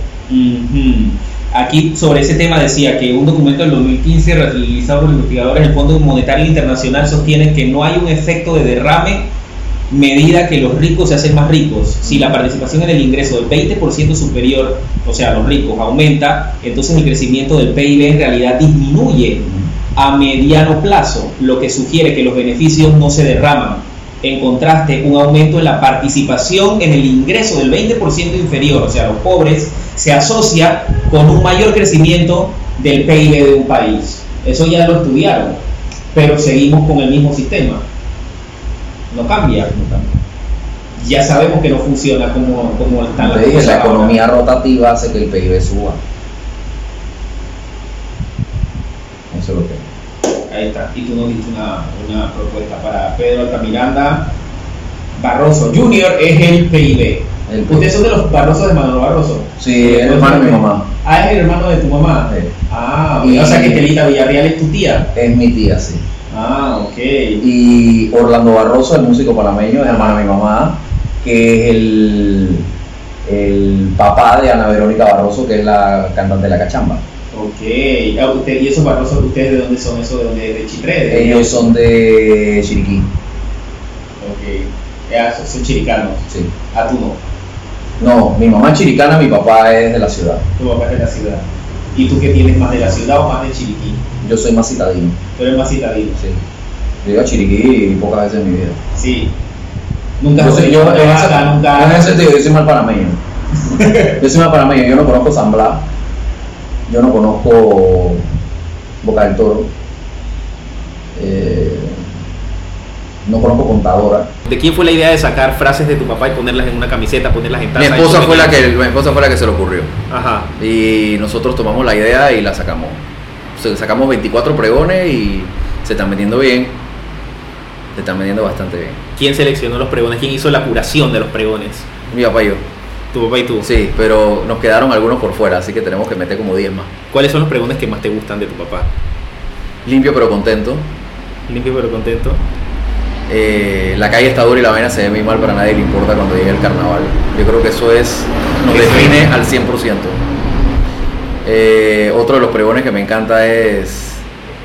Aquí sobre ese tema decía que un documento del 2015 realizado por los investigadores del Fondo Monetario Internacional sostiene que no hay un efecto de derrame medida que los ricos se hacen más ricos. Si la participación en el ingreso del 20% superior, o sea, los ricos, aumenta, entonces el crecimiento del PIB en realidad disminuye a mediano plazo, lo que sugiere que los beneficios no se derraman. En contraste, un aumento en la participación en el ingreso del 20% inferior, o sea, los pobres, se asocia con un mayor crecimiento del PIB de un país. Eso ya lo estudiaron, pero seguimos con el mismo sistema. No cambia. Ya sabemos que no funciona como, como están las la economía rotativa hace que el PIB suba. Eso es lo Y tú nos diste una, una propuesta para Pedro Altamiranda. Barroso Junior es el PIB. El Ustedes son de los Barrosos de Manolo Barroso. Sí, es el hermano de mi mamá. Ah, es el hermano de tu mamá. Sí. Ah, Y- o sea que Estelita Villarreal es tu tía. Es mi tía, sí. Ah, ok. Y Orlando Barroso, el músico panameño, es hermano de mi mamá, que es el, el papá de Ana Verónica Barroso, que es la cantante de la cachamba. Ok. Ah, usted- ¿Y esos Barrosos, ustedes de dónde son? ¿Eso de dónde? ¿De Chitré? ¿De Ellos son de Chiriquí, Ok. Ya, son- chiricanos. sí. Ah, tú no. No, mi mamá es chiricana, mi papá es de la ciudad. Tu papá es de la ciudad. ¿Y tú qué tienes más de la ciudad o más de Chiriquí? Yo soy más citadino, Tú eres más citadino. sí. Yo iba a Chiriquí pocas veces en mi vida. Sí. Nunca Yo, soy, yo, nunca. en ese sentido, yo soy mal panameño. yo soy mal panameño, yo no conozco San Blas, yo no conozco Boca del Toro, eh, no conozco Contadora. ¿De quién fue la idea de sacar frases de tu papá y ponerlas en una camiseta, ponerlas en Mi taza? esposa, Eso fue la que, mi esposa fue la que se le ocurrió. Ajá. Y nosotros tomamos la idea y la sacamos. O sea, sacamos 24 pregones y se están vendiendo bien. Se están vendiendo bastante bien. ¿Quién seleccionó los pregones? ¿Quién hizo la curación de los pregones? Mi papá y yo. Tu papá y tú. Sí, pero nos quedaron algunos por fuera, así que tenemos que meter como 10 más. ¿Cuáles son los pregones que más te gustan de tu papá? Limpio pero contento. Limpio pero contento. Eh, la calle está dura y la vaina se ve muy mal, pero a nadie le importa cuando llegue el carnaval. Yo creo que eso es nos define al 100%. Eh, otro de los pregones que me encanta es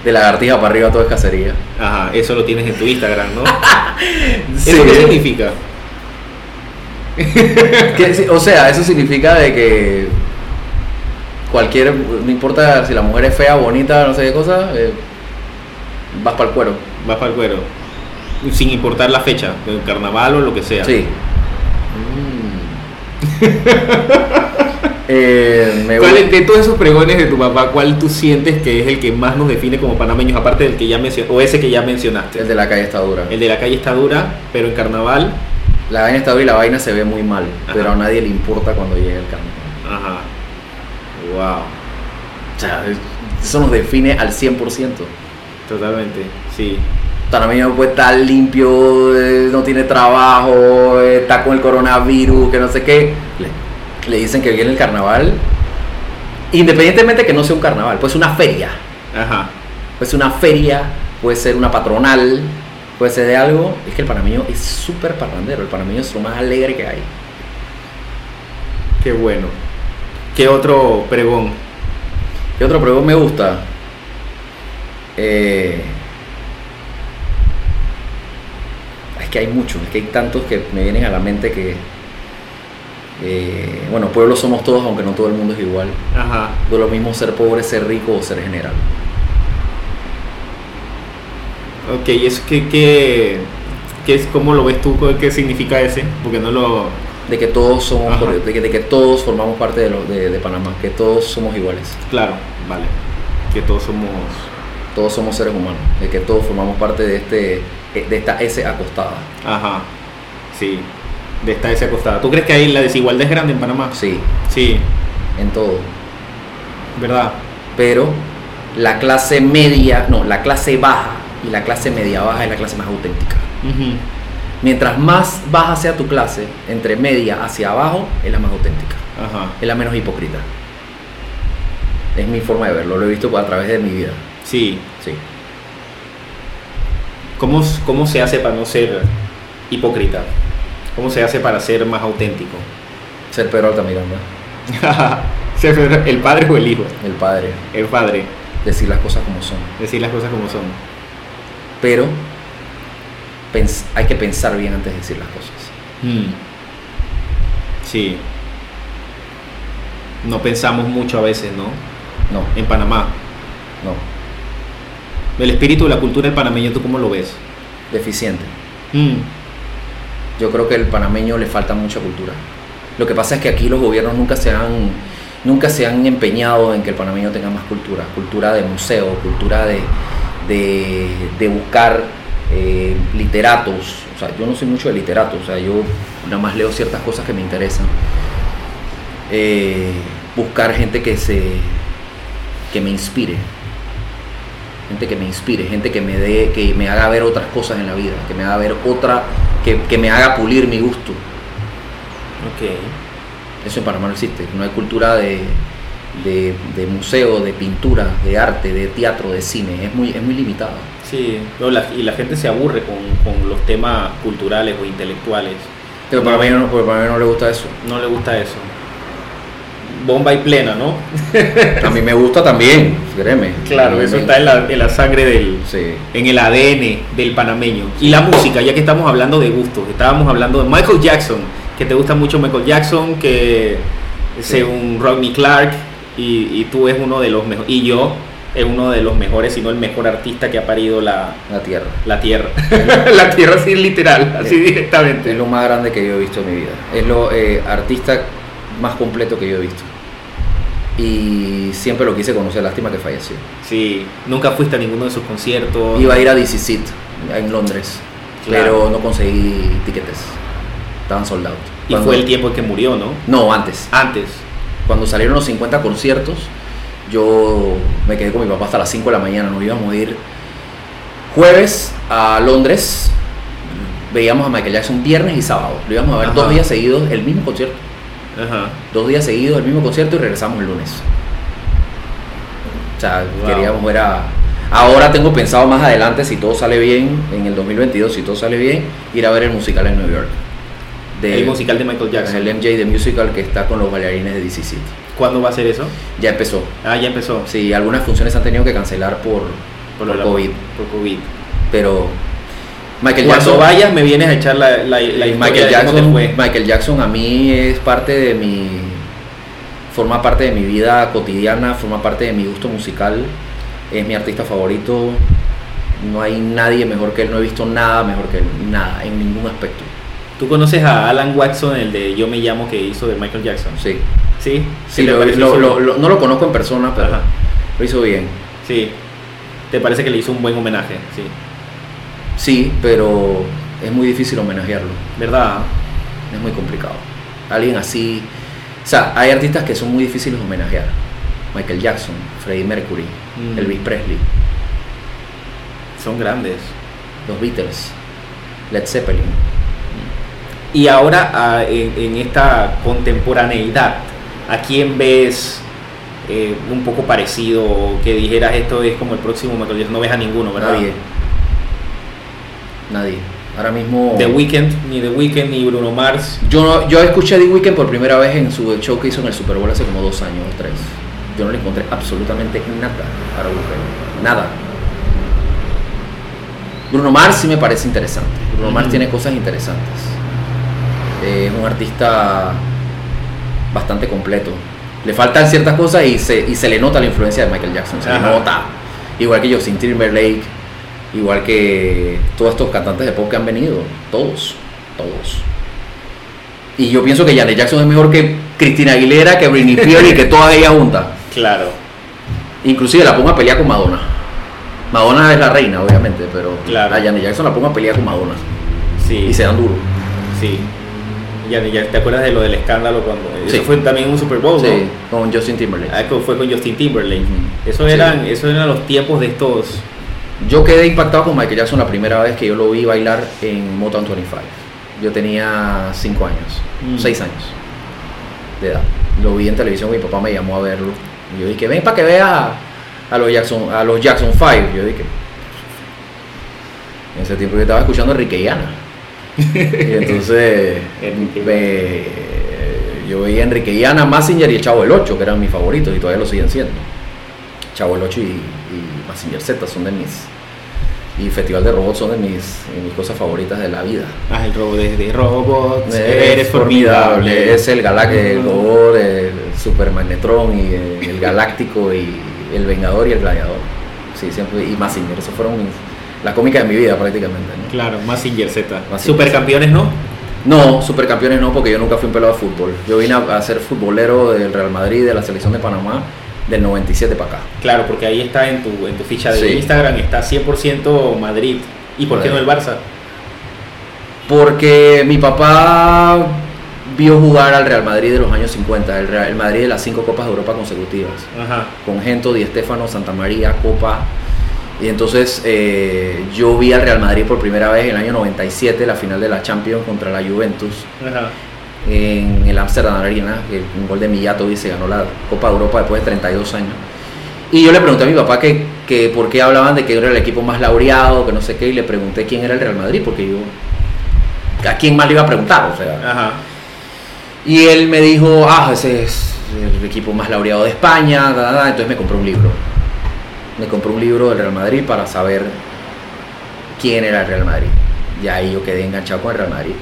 de lagartija para arriba todo es cacería. Ajá, eso lo tienes en tu Instagram, ¿no? Sí. ¿Eso qué significa? Que o sea, eso significa de que cualquier, no importa si la mujer es fea, bonita, no sé qué cosa, eh, vas para el cuero. Vas para el cuero. Sin importar la fecha, el carnaval o lo que sea. Sí. Eh, me ¿Cuál voy- de todos esos pregones de tu papá, cuál tú sientes que es el que más nos define como panameños, aparte del que ya mencionaste, o ese que ya mencionaste? El de la calle está dura. El de la calle está dura, pero en carnaval, La vaina está dura y la vaina se ve muy mal, Ajá. pero a nadie le importa cuando llegue el carnaval. ajá. Wow. O sea, eso nos define al 100%. Totalmente, sí. Panameño puede estar limpio, eh, no tiene trabajo, eh, está con el coronavirus, que no sé qué. Le, le dicen que viene el carnaval. Independientemente que no sea un carnaval, puede ser una feria. Ajá. Puede ser una feria, puede ser una patronal, puede ser de algo. Es que el panameño es súper parrandero. El panameño es lo más alegre que hay. Qué bueno. ¿Qué otro pregón? ¿Qué otro pregón me gusta? Eh, es que hay muchos, es que hay tantos que me vienen a la mente que. eh, bueno, pueblos somos todos, aunque no todo el mundo es igual. Ajá. No es lo mismo ser pobre, ser rico o ser general. Ok, ¿y eso qué, qué, qué es, cómo lo ves tú? ¿Qué significa ese? Porque no lo... De que todos somos, de que, de que todos formamos parte de, lo- de, de Panamá, que todos somos iguales, Claro, vale. Que todos somos... todos somos seres humanos, de que todos formamos parte de este, de esta S acostada. Ajá. Sí. De esta ese acostada. ¿Tú crees que ahí la desigualdad es grande en Panamá? Sí, Sí, en todo. ¿verdad? Pero la clase media, no, la clase baja y la clase media baja es la clase más auténtica. Mientras más baja sea tu clase, entre media hacia abajo, es la más auténtica, Ajá. es la menos hipócrita. Es mi forma de verlo, lo he visto a través de mi vida. Sí. Sí. ¿Cómo, ¿Cómo se hace para no ser hipócrita? ¿Cómo se hace para ser más auténtico? Ser Pedro Altamiranda, Ser ¿El padre o el hijo? el padre, El padre. decir las cosas como son. Decir las cosas como son. Pero hay que pensar bien antes de decir las cosas. Mm. Sí. No pensamos mucho a veces, ¿no? No, En Panamá. no, El espíritu de la cultura del panameño, ¿tú cómo lo ves? deficiente. Mm. Yo creo que al panameño le falta mucha cultura. Lo que pasa es que aquí los gobiernos nunca se han, nunca se han empeñado en que el panameño tenga más cultura. Cultura de museo, cultura de, de, de buscar eh, literatos. O sea, yo no soy mucho de literatos, o sea, yo nada más leo ciertas cosas que me interesan. Eh, buscar gente que se que me inspire gente que me inspire, gente que me dé, que me haga ver otras cosas en la vida, que me haga ver otra, que, que me haga pulir mi gusto. Ok. Eso en Panamá no existe. No hay cultura de, de, de museo, de pintura, de arte, de teatro, de cine. Es muy, es muy limitado. Sí, no, la- y la gente se aburre con, con los temas culturales o intelectuales. Pero para mí no, para mí no le gusta eso. No le gusta eso. Bomba y plena, ¿no? A mí me gusta también, créeme. Claro, eso está en la, en la sangre del, Sí. en el ADN del panameño. Y la música, ya que estamos hablando de gustos, estábamos hablando de Michael Jackson, que te gusta mucho Michael Jackson, que según Rodney Clark, y, y tú es uno de los mejores, y yo es uno de los mejores, si no el mejor artista que ha parido la, La tierra. la tierra. la tierra así literal, así Es directamente. lo más grande que yo he visto en mi vida. Es lo eh, artista más completo que yo he visto. Y siempre lo quise conocer, lástima que falleció. Sí, nunca fuiste a ninguno de sus conciertos. Iba a ir a DC Seat en Londres, Claro. pero no conseguí tiquetes. Estaban soldados. y fue el tiempo en que murió, ¿no? No, antes. Antes. Cuando salieron los 50 conciertos, yo me quedé con mi papá hasta las 5 de la mañana. Nos íbamos a ir jueves a Londres. Veíamos a Michael Jackson viernes y sábado. Lo íbamos a ver Ajá. dos días seguidos, el mismo concierto. Ajá. Dos días seguidos, el mismo concierto y regresamos el lunes. O sea, Wow. queríamos ver a... Ahora tengo pensado más adelante, si todo sale bien, en el 2022, si todo sale bien, ir a ver el musical en New York. De- el musical de Michael Jackson. El MJ de Musical que está con los bailarines de DC City. ¿Cuándo va a ser eso? Ya empezó. Ah, ya empezó. Sí, algunas funciones han tenido que cancelar por, Por, la- COVID. Por COVID. Pero Michael Cuando Jackson, vayas me vienes a echar la, la, Michael, Jackson fue. Michael Jackson a mí es parte de mi. Forma parte de mi vida cotidiana, forma parte de mi gusto musical. Es mi artista favorito. No hay nadie mejor que él, no he visto nada mejor que él, nada, en ningún aspecto. ¿Tú conoces a Alan Watson, el de Yo me llamo que hizo de Michael Jackson? Sí, Sí. sí ¿Te lo- pareció lo- su- lo- lo- no lo conozco en persona, pero Ajá. lo hizo bien. Sí. ¿Te parece que le hizo un buen homenaje? Sí. Sí, pero es muy difícil homenajearlo. ¿Verdad? Es muy complicado. Alguien así. O sea, hay artistas que son muy difíciles de homenajear. Michael Jackson, Freddie Mercury, Mm. Elvis Presley. Son grandes. Los Beatles, Led Zeppelin. Y ahora ah, en, en esta contemporaneidad, ¿a quién ves eh, un poco parecido o que dijeras esto es como el próximo Michael? No ves a ninguno, ¿verdad? Nadie. Nadie. Ahora mismo. The Weeknd, ni The Weeknd, ni Bruno Mars. Yo, no- yo escuché a The Weeknd por primera vez en su show que hizo en el Super Bowl hace como dos años o tres. Yo no le encontré absolutamente nada a The Weeknd. Nada. Bruno Mars sí me parece interesante. Bruno Mars tiene cosas interesantes. Eh, es un artista bastante completo. Le faltan ciertas cosas y se, y se le nota la influencia de Michael Jackson. Se le nota. Igual que Justin Timberlake. Igual que todos estos cantantes de pop que han venido. Todos. Todos. Y yo pienso que Janet Jackson es mejor que Christina Aguilera, que Britney Spears y que todas ellas juntas. Claro. Inclusive la pongo a pelear con Madonna. Madonna es la reina, obviamente, pero Claro. a Janet Jackson la pongo a pelear con Madonna. Sí. Y se dan duro. Sí. Ya, ya te acuerdas de lo del escándalo cuando. Sí. Eso fue también un Super Bowl, Sí, ¿no? con Justin Timberlake. Ah, fue con Justin Timberlake. Ujú. Eso Sí. eran, eso eran los tiempos de estos. Yo quedé impactado con Michael Jackson la primera vez que yo lo vi bailar en Motown 25. Yo tenía 5 años, Mm. 6 años de edad. Lo vi en televisión, mi papá me llamó a verlo. Y yo dije, ven para que veas a los Jackson, a los Jackson 5. Yo dije, en ese tiempo yo estaba escuchando a Enrique Llana. y entonces me- yo veía Enrique Llana, Massinger y el Chavo del 8, que eran mis favoritos y todavía lo siguen siendo. Chavo el 8 y, y Massinger Z son de mis. Y Festival de Robots son de mis, de mis cosas favoritas de la vida. Ah, el robo de, de robots. Es eres formidable. Es el Galac, el robot, el Super Magnetron y el, el Galáctico y el Vengador y el Gladiador. Sí, siempre. Y Massinger, esos fueron mis, la cómica de mi vida prácticamente. ¿no? Claro, Massinger Z. Mazinger Supercampeones, ¿no? No, supercampeones no, porque yo nunca fui un pelado de fútbol. Yo vine a, a ser futbolero del Real Madrid, de la selección de Panamá, del 97 para acá. Claro, porque ahí está en tu, en tu ficha de Sí. Instagram, está 100% Madrid. ¿Y por qué no el Barça? Porque mi papá vio jugar al Real Madrid de los años 50, el, Real- el Madrid de las cinco Copas de Europa consecutivas, Ajá. con Gento, Di Stéfano, Santa María, Copa. Y entonces eh, yo vi al Real Madrid por primera vez en el año 97, la final de la Champions contra la Juventus, Ajá. en el Amsterdam Arena, un gol de Mijatovic se ganó la Copa de Europa después de 32 años. Y yo le pregunté a mi papá que, que por qué hablaban de que era el equipo más laureado, que no sé qué, y le pregunté quién era el Real Madrid, porque yo, ¿a quién más le iba a preguntar? O sea, Ajá. y él me dijo, ah, ese es el equipo más laureado de España, da, da, da. entonces me compré un libro. Me compré un libro del Real Madrid para saber quién era el Real Madrid. Y ahí yo quedé enganchado con el Real Madrid.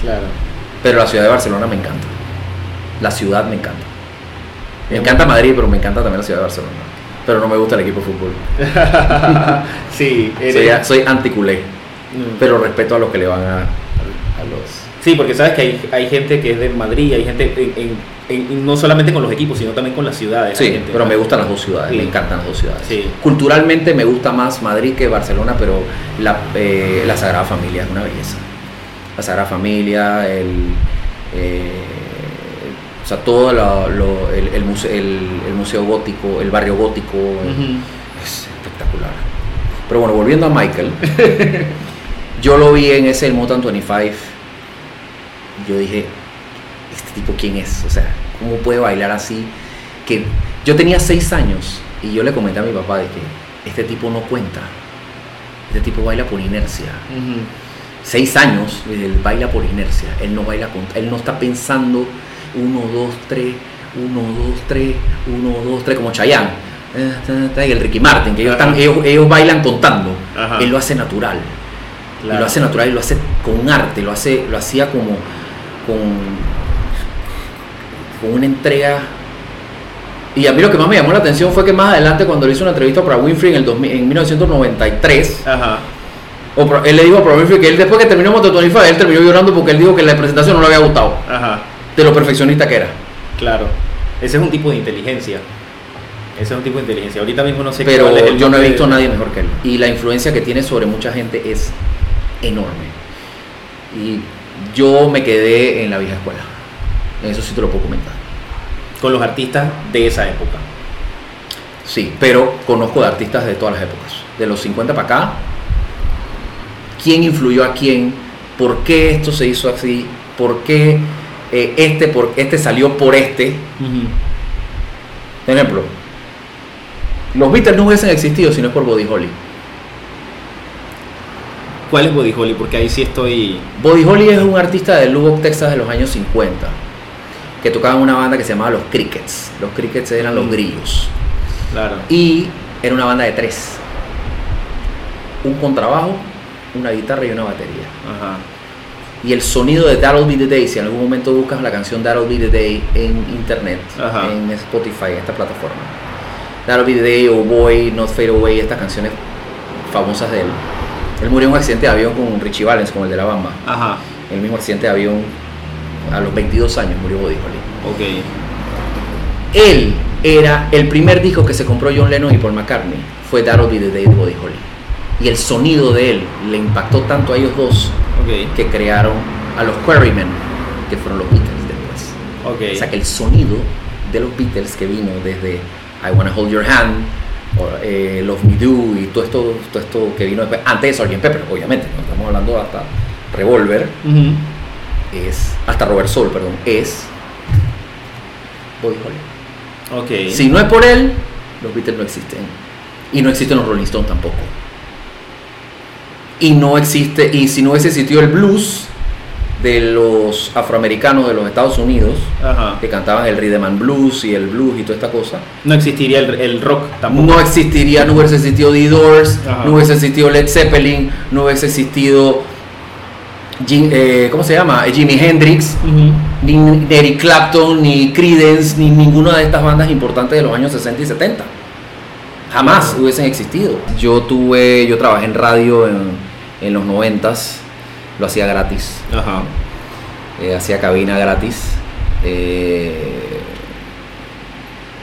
Claro. Pero la ciudad de Barcelona me encanta. La ciudad me encanta. Me encanta Madrid, pero me encanta también la ciudad de Barcelona. Pero no me gusta el equipo de fútbol. sí, Soy, eres- soy anticulé, Mm. pero respeto a los que le van a, a los... Sí, porque sabes que hay, hay gente que es de Madrid, hay gente en, en- en- no solamente con los equipos, sino también con las ciudades. Sí, gente, pero ¿no? me gustan las dos ciudades, Sí. me encantan las dos ciudades. Sí. Culturalmente me gusta más Madrid que Barcelona, pero la, eh, la Sagrada Familia es una belleza. La Sagrada Familia, el, eh, o sea, todo lo- lo- el, el museo, el, el museo gótico, el barrio gótico, Ujú. es espectacular. Pero bueno, volviendo a Michael, yo lo vi en ese el Motown 25. Yo dije, ¿este tipo quién es? O sea, ¿cómo puede bailar así? Que yo tenía seis años y yo le comenté a mi papá de que este tipo no cuenta. Este tipo baila por inercia. Seis años, él baila por inercia. Él no baila con, él no está pensando uno, dos, tres, uno, dos, tres, uno, dos, tres, como Chayanne. Y el Ricky Martin, que ellos, están, ellos, ellos bailan contando. Ajá. Él lo hace natural. Claro. Y lo hace natural y lo hace con arte, lo hace, lo hacía como con, con una entrega. Y a mí lo que más me llamó la atención fue que más adelante cuando le hizo una entrevista para Winfrey en, el 2000 en 1993, Ajá. Oprah- él le dijo a Oprah Winfrey que él después que terminó Moto 25, él terminó llorando porque él dijo que la presentación no le había gustado, Ajá. de lo perfeccionista que era. Claro. Ese es un tipo de inteligencia. Ese es un tipo de inteligencia. Ahorita mismo no sé Pero cuál es el yo no he visto a nadie mejor que él. Y la influencia que tiene sobre mucha gente es enorme. Y yo me quedé en la vieja escuela. Eso sí te lo puedo comentar. Con los artistas de esa época. Sí, pero conozco de artistas de todas las épocas. de los 50 para acá, quién influyó a quién, por qué esto se hizo así, por qué eh, este, por, este salió por este. Por ejemplo, los Beatles no hubiesen existido si no es por Buddy Holly. ¿Cuál es Body Holly? Porque ahí sí estoy. Buddy Holly es un artista de Lubbock, Texas de los años 50, que tocaba en una banda que se llamaba Los Crickets. Los Crickets eran los grillos. Claro. Y era una banda de tres. Un contrabajo, una guitarra y una batería. Ajá. Y el sonido de That'll Be The Day, si en algún momento buscas la canción That'll Be The Day en internet, Ajá. en Spotify, en esta plataforma. That'll Be The Day o Boy, Not Fade Away, estas canciones famosas de él. Él murió en un accidente de avión con Richie Valens, como el de la Bamba. Ajá. El mismo accidente de avión a los 22 años murió Buddy Holly. Ok. Él era el primer disco que se compró John Lennon y Paul McCartney. Fue That'll Be The Day de Buddy Holly. Y el sonido de él le impactó tanto a ellos dos Ok. que crearon a los Quarrymen, que fueron los Beatles después. Ok. O sea que el sonido de los Beatles que vino desde I Wanna Hold Your Hand, o, eh, Love Me Do y todo esto, todo esto que vino después, antes de Sgt. Pepper, obviamente, no estamos hablando hasta Revolver, Ujú. Es, hasta Robert Soul, perdón, es Buddy Holly. Ok. Si no es por él, los Beatles no existen. Y no existen los Rolling Stones tampoco. Y no existe, y si no hubiese existido el blues de los afroamericanos de los Estados Unidos, Ajá. que cantaban el rhythm and blues y el blues y toda esta cosa, No existiría el, el rock tampoco. no existiría, no hubiese existido The Doors, Ajá. no hubiese existido Led Zeppelin, no hubiese existido, Jim- eh, ¿cómo se llama? Jimi Hendrix, ni, ni Eric Clapton, ni Creedence, ni ninguna de estas bandas importantes de los años 60 y 70. Jamás hubiesen existido. Yo tuve, yo trabajé en radio en, en los 90s, lo hacía gratis, eh, hacía cabina gratis. eh,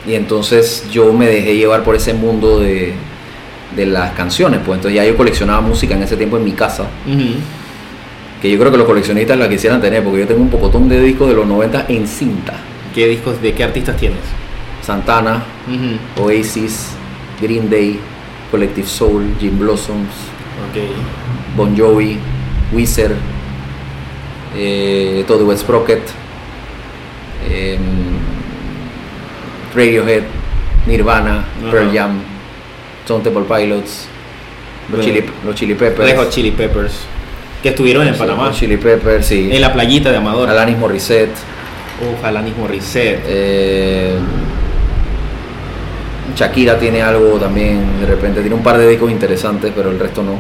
y entonces yo me dejé llevar por ese mundo de, de las canciones. Pues entonces ya yo coleccionaba música en ese tiempo en mi casa. Que yo creo que los coleccionistas la quisieran tener, porque yo tengo un pocotón de discos de los 90 en cinta. ¿Qué discos, de qué artistas tienes? Santana. Oasis, Green Day, Collective Soul, Jim Blossoms, Ok. Bon Jovi, Weezer, eh, Todd Wet Sprocket, em, Radiohead, Nirvana. Pearl Jam, Stone Temple Pilots, los, Bueno. Chili, los Chili Peppers, Chili Peppers. Que estuvieron en sí, Panamá. Chili Peppers, sí, En la playita de Amador. Alanis Morissette, Uf, Alanis Morissette. Eh, Shakira tiene algo también, de repente, tiene un par de discos interesantes, pero el resto no.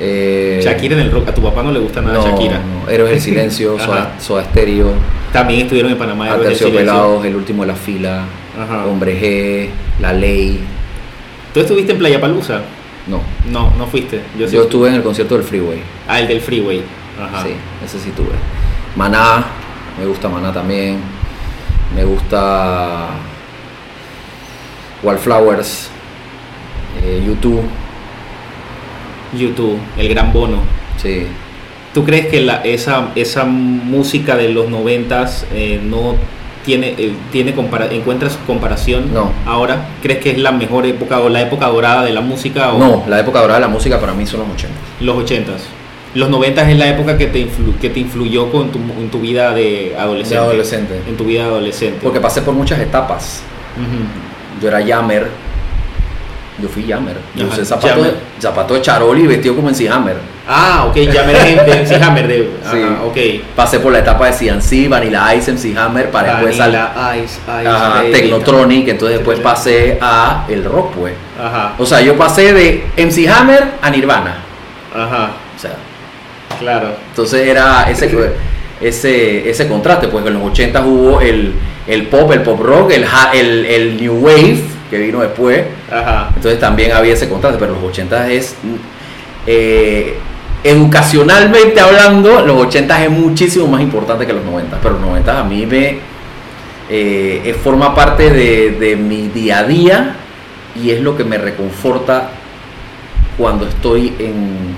Eh, Shakira en el rock. A tu papá no le gusta nada no, Shakira. no, Héroes del Silencio. Soda, Soda Stereo, También estuvieron en Panamá. Aterciopelados, El Último de la Fila, Ajá. Hombre G, La Ley. ¿Tú estuviste en Playa Palusa? No, No, no fuiste. Yo, estuve en el concierto del Freeway. Ah, el del Freeway. Ajá. Sí, ese sí tuve. Maná, me gusta Maná también. Me gusta Wallflowers, eh, YouTube, YouTube, el gran bono. sí. ¿Tú crees que la, esa, esa música de los noventas eh, no tiene, eh, tiene compara- encuentras comparación No. ahora? ¿Crees que es la mejor época o la época dorada de la música o No, la época dorada de la música para mí son los 80. los ochentas? Los noventas es la época que te, influ- que te influyó con tu, en tu vida de adolescente. De adolescente. En tu vida de adolescente. Porque pasé por muchas etapas. Yo era jammer. Yo fui jammer. Yo Ajá, usé jammer. de, zapato de charoli y vestido como en Hammer. Ah, ok, ya me de MC Hammer. De, Sí. ajá, ok. Pasé por la etapa de CNC, Vanilla Ice, MC Hammer, para después al Vanilla Ice, Ice ajá. Technotronic. Entonces después pasé a el rock, pues. Ajá, O sea, yo pasé de MC Hammer a Nirvana. ajá, O sea, claro. entonces era ese, ese, ese contraste, pues en los 80 hubo el, el pop, el pop rock, el, el, el new wave que vino después. Ajá. Entonces también había ese contraste, pero los 80 es, eh, educacionalmente hablando, los 80 es muchísimo más importante que los 90, pero los 90 a mí me eh, eh, forma parte de, de mi día a día y es lo que me reconforta cuando estoy en,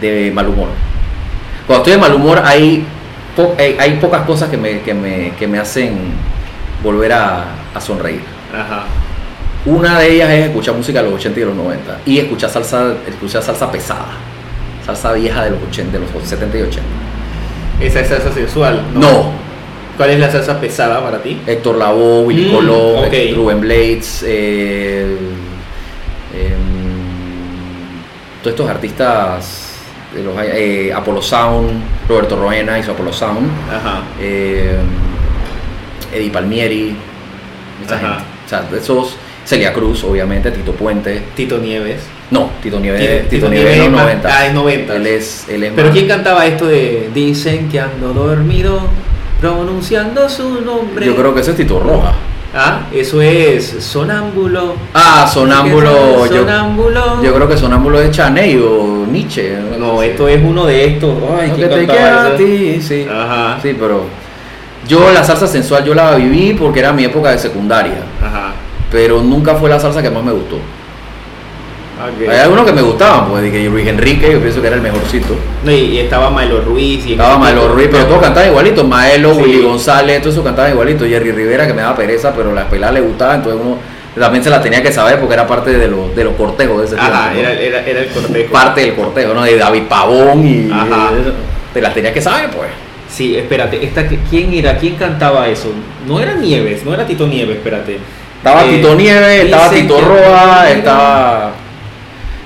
de mal humor. Cuando estoy de mal humor hay, po- hay, hay pocas cosas que me, que me, que me hacen volver a, a sonreír. Ajá. Una de ellas es escuchar música de los 80 y de los 90 y escuchar salsa, escuchar salsa pesada, salsa vieja de los 80, de los 70 y 80. Esa es salsa sensual. No, ¿Cuál es la salsa pesada para ti? Héctor Lavoe, Willy Mm, Colón. Rubén Blades, eh, em, todos estos artistas de los eh, Apollo Sound, Roberto Roena hizo Apollo Sound, Ajá. eh, Eddie Palmieri, Ajá. gente. O sea, esos, Celia Cruz, obviamente, Tito Puente. Tito Nieves. No, Tito Nieves, Tito- Tito, Tito Nieves Nieves no, es más- 90. ah, es 90. Él es, él es Pero más- ¿quién cantaba esto de Dicen que ando dormido pronunciando su nombre? Yo creo que ese es Tito Roja. Ah, eso es sonámbulo. Ah, Sonámbulo. Yo, Sonámbulo. yo creo que Sonámbulo es Chaney o Nietzsche. No, esto es uno de estos. Ay, No, ¿quién que te a ti, sí. Ajá. Sí, pero yo la salsa sensual yo la viví porque era mi época de secundaria, Ajá. pero nunca fue la salsa que más me gustó. Ok. Hay algunos que me gustaban, pues, de que Luis Enrique, yo pienso que era el mejorcito. Y, y estaba Maelo Ruiz. Y Estaba Maelo Ruiz, pero todos cantaban igualito. Maelo, Sí. Willy González, todos esos cantaban igualito. Jerry Rivera, que me daba pereza, pero las peladas le gustaban, entonces uno también se la tenía que saber porque era parte de los, de los cortejos de ese Ajá, tiempo. ¿no? era, era, era el cortejo. Parte del cortejo, ¿no? De David Pavón y. Ajá. Te las tenías que saber, pues. Sí, espérate, esta, ¿quién era? ¿Quién cantaba eso? No era Nieves, no era Tito Nieves, espérate. Estaba Eh, Tito Nieves, estaba Tito Roa, estaba.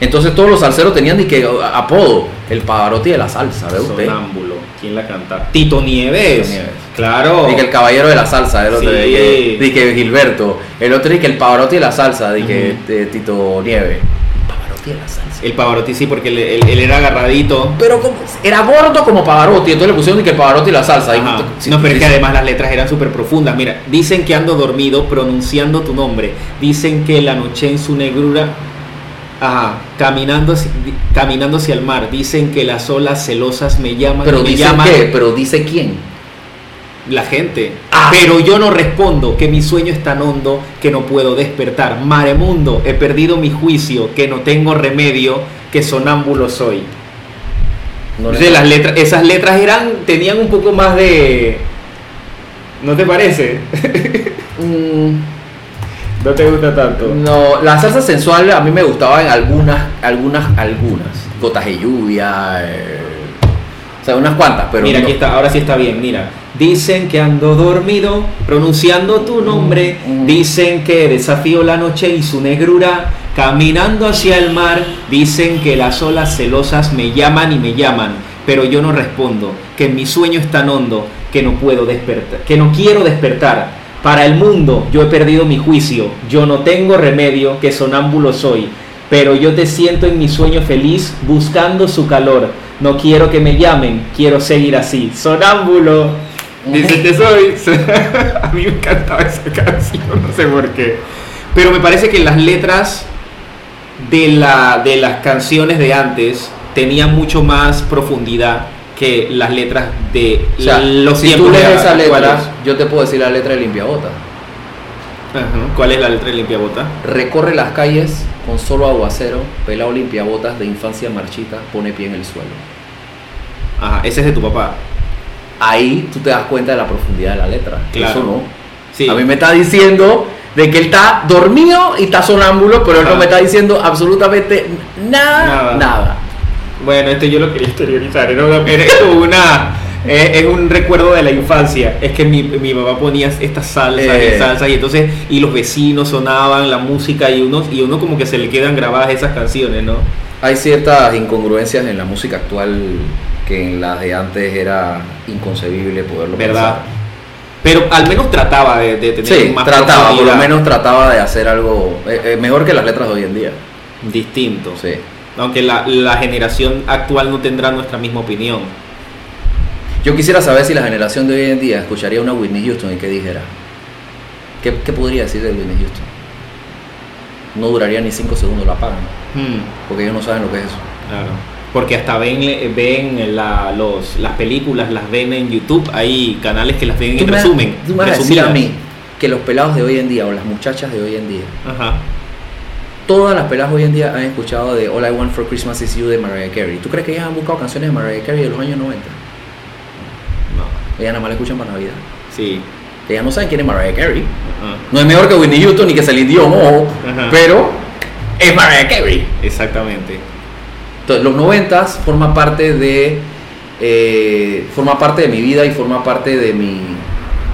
Entonces todos los salseros tenían de que apodo, el Pavarotti de la salsa, ¿ve usted? Sonámbulo. ¿Quién la canta? Tito Nieves. Tito Nieves. Claro. Di que el caballero de la salsa, el otro, Sí. de, que, di que Gilberto, el otro di que el Pavarotti de la salsa, di que Ujú. eh, Tito Nieves. Pavarotti de la salsa. El Pavarotti sí, porque él, él- él era agarradito. Pero como, era gordo como Pavarotti, entonces le pusieron que el Pavarotti de la salsa. Ajá. no, pero es que además las letras eran súper profundas. Mira, dicen que ando dormido pronunciando tu nombre. Dicen que la noche en su negrura. Ajá, caminando, caminando hacia el mar. Dicen que las olas celosas me llaman. Pero me dice llaman qué, pero dice quién. la gente. Ah. Pero yo no respondo, que mi sueño es tan hondo que no puedo despertar. Maremundo, he perdido mi juicio, que no tengo remedio, que sonámbulo soy. No Entonces, las letras, esas letras eran, tenían un poco más de. ¿No te parece? Mm, No te gusta tanto. No, la salsa sensual a mí me gustaba en algunas, algunas, algunas. Gotas de lluvia, eh, o sea, unas cuantas, pero mira, no- aquí está, ahora sí está bien, mira. Dicen que ando dormido pronunciando tu nombre. Mm. Dicen que desafío la noche y su negrura. Caminando hacia el mar. Dicen que las olas celosas me llaman y me llaman. Pero yo no respondo. Que mi sueño es tan hondo que no puedo despertar. Que no quiero despertar. Para el mundo yo he perdido mi juicio. Yo no tengo remedio. Que sonámbulo soy. Pero yo te siento en mi sueño feliz buscando su calor. No quiero que me llamen, quiero seguir así. Sonámbulo. Dice que soy. A mí me encantaba esa canción, no sé por qué. Pero me parece que las letras de, la, de las canciones de antes tenían mucho más profundidad que las letras de O sea, los si tú lees de esa letra, actuales. yo te puedo decir la letra de Limpiabota. Ajá. ¿Cuál es la letra de Limpia Bota? Recorre las calles con solo aguacero, pelado limpiabotas de infancia marchita, pone pie en el suelo. Ajá, ese es de tu papá. Ahí tú te das cuenta de la profundidad de la letra. Claro. Eso no. Sí. A mí me está diciendo de que él está dormido y está sonámbulo, pero él no me está diciendo absolutamente nada, Nada. nada. Bueno, este yo lo quería exteriorizar. Era una, era una- es, es un recuerdo de la infancia. Es que mi, mi papá ponía estas salsas Eh. y salsas y entonces y los vecinos sonaban la música y uno y uno como que se le quedan grabadas esas canciones, ¿no? Hay ciertas incongruencias en la música actual que en las de antes era inconcebible poderlo ¿Verdad? pensar. Pero al menos trataba de, de tener Sí, más trataba, por lo menos trataba de hacer algo eh, eh, mejor que las letras de hoy en día. distinto. Sí. Aunque la, la generación actual no tendrá nuestra misma opinión. Yo quisiera saber si la generación de hoy en día escucharía una Whitney Houston y qué dijera. ¿Qué, qué podría decir de Whitney Houston? No duraría ni 5 segundos, la apagan, Hmm, porque ellos no saben lo que es eso. claro. Porque hasta ven, ven la, los, las películas, las ven en YouTube. Hay canales que las ven en me- resumen. tú me vas a decir a resumidas. mí que los pelados de hoy en día o las muchachas de hoy en día, Ajá. Todas las peladas hoy en día han escuchado de All I Want for Christmas Is You de Mariah Carey. ¿Tú crees que ellas han buscado canciones de Mariah Carey de los años 90? No. Ellas nada más la escuchan para Navidad. Sí. ya no saben quién es Mariah Carey. No es mejor que Whitney Houston ni que Celine Dion, ojo, Ajá. pero es Mariah Carey. Exactamente. Entonces, los noventas forma parte de eh, forma parte de mi vida y forma parte de mi,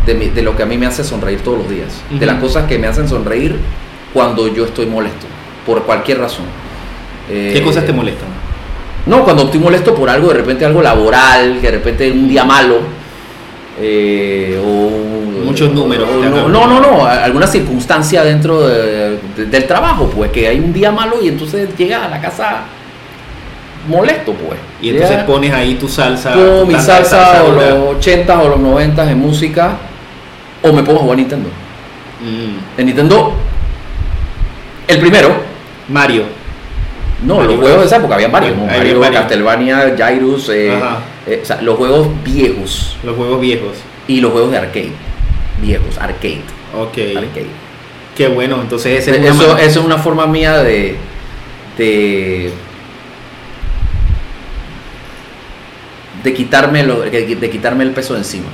de mi- de lo que a mí me hace sonreír todos los días. De las cosas que me hacen sonreír cuando yo estoy molesto, por cualquier razón. Eh, ¿Qué cosas te molestan? No, cuando estoy molesto por algo, de repente algo laboral, que de repente un día malo. eh, o Muchos números o no, no, no, alguna circunstancia dentro de- de- del trabajo, pues que hay un día malo y entonces llega a la casa molesto, pues. Y entonces pones ahí tu salsa. tu mi de salsa, o los 80 o los 90 en música, o me pongo a jugar Nintendo. Mm. En Nintendo, el primero, Mario. no, Mario los juegos de esa época habían varios. Había Mario, varios. Castlevania, Jairus, eh, eh, o sea, los juegos viejos Los juegos viejos. y los juegos de arcade, viejos, arcade, Ok. arcade. Qué bueno. Entonces ese es una Eso, es una forma mía de, de, de quitarme lo- de quitarme el peso de encima.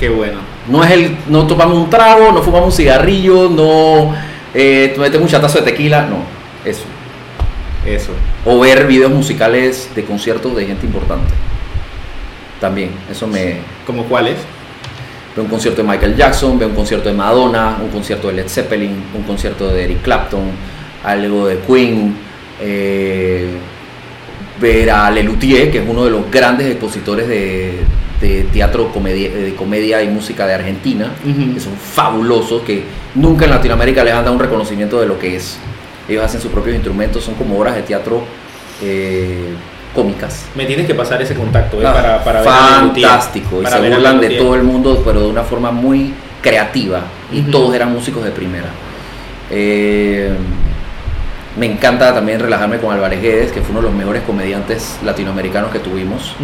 Qué bueno. No es el, no tomamos un trago, no fumamos un cigarrillo, no eh, metemos un chatazo de tequila, no, eso. Eso. O ver videos musicales de conciertos de gente importante. También, eso me... ¿Como cuáles? Veo un concierto de Michael Jackson, veo un concierto de Madonna, un concierto de Led Zeppelin, un concierto de Eric Clapton, algo de Queen, eh, ver a Lelutier, que es uno de los grandes expositores de, de teatro, comedia, de comedia y música de Argentina, que son fabulosos, que nunca en Latinoamérica les han dado un reconocimiento de lo que es. Ellos hacen sus propios instrumentos, son como obras de teatro eh, cómicas. Me tienes que pasar ese contacto ¿eh? Ah, para, para ver a fantástico y Para se burlan de todo el mundo pero de una forma muy creativa y todos eran músicos de primera Eh, me encanta también relajarme con Álvarez Guedes que fue uno de los mejores comediantes latinoamericanos que tuvimos.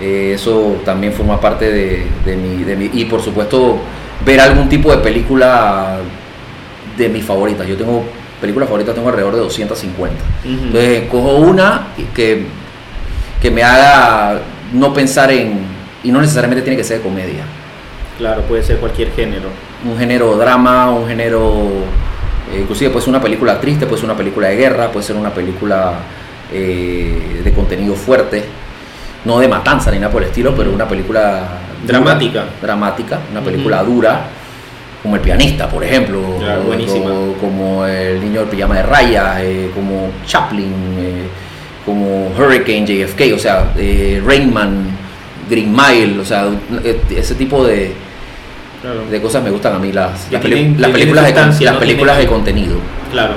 Eh, eso también forma parte de, de mi, de mi- y por supuesto ver algún tipo de película de mis favoritas yo tengo películas favoritas tengo alrededor de 250 Ujú. entonces cojo una que, que me haga no pensar en, y no necesariamente tiene que ser de comedia, Claro, puede ser cualquier género. un género drama, un género, eh, inclusive puede ser una película triste, puede ser una película de guerra, puede ser una película eh, de contenido fuerte, no de matanza ni nada por el estilo, pero una película dura, Dramática. dramática, una película dura, como El pianista, por ejemplo, Claro, o- como El niño del pijama de rayas, eh, como Chaplin, eh, como Hurricane, JFK, o sea, eh, Rain Man, Green Mile, o sea, eh, ese tipo de, Claro. de cosas me gustan a mí las, las, peli- películas, de, las no películas de contenido. Claro.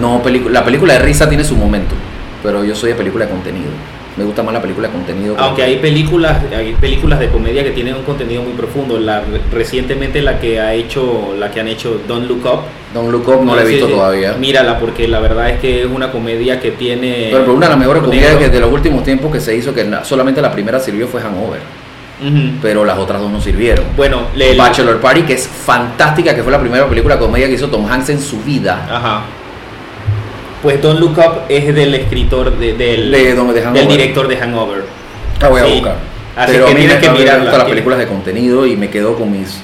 No la película de risa tiene su momento, pero yo soy de película de contenido. Me gusta más la película de contenido. que- Aunque hay películas, hay películas de comedia que tienen un contenido muy profundo. La, recientemente la que ha hecho, la que han hecho Don't Look Up. Don't Look Up no la he visto todavía. Mírala porque la verdad es que es una comedia que tiene. Pero, pero una de las mejores comedias que de los últimos tiempos que se hizo, que solamente la primera sirvió fue Hangover, pero las otras dos no sirvieron. Bueno, le Bachelor Party, que es fantástica, que fue la primera película de comedia que hizo Tom Hanks en su vida. Ajá. Pues Don't Look Up es del escritor de- del, De- de del director de Hangover. La voy a Sí. buscar. Así Pero que a mí tienes me, que me mirarla, gustan las películas de contenido y me quedo con mis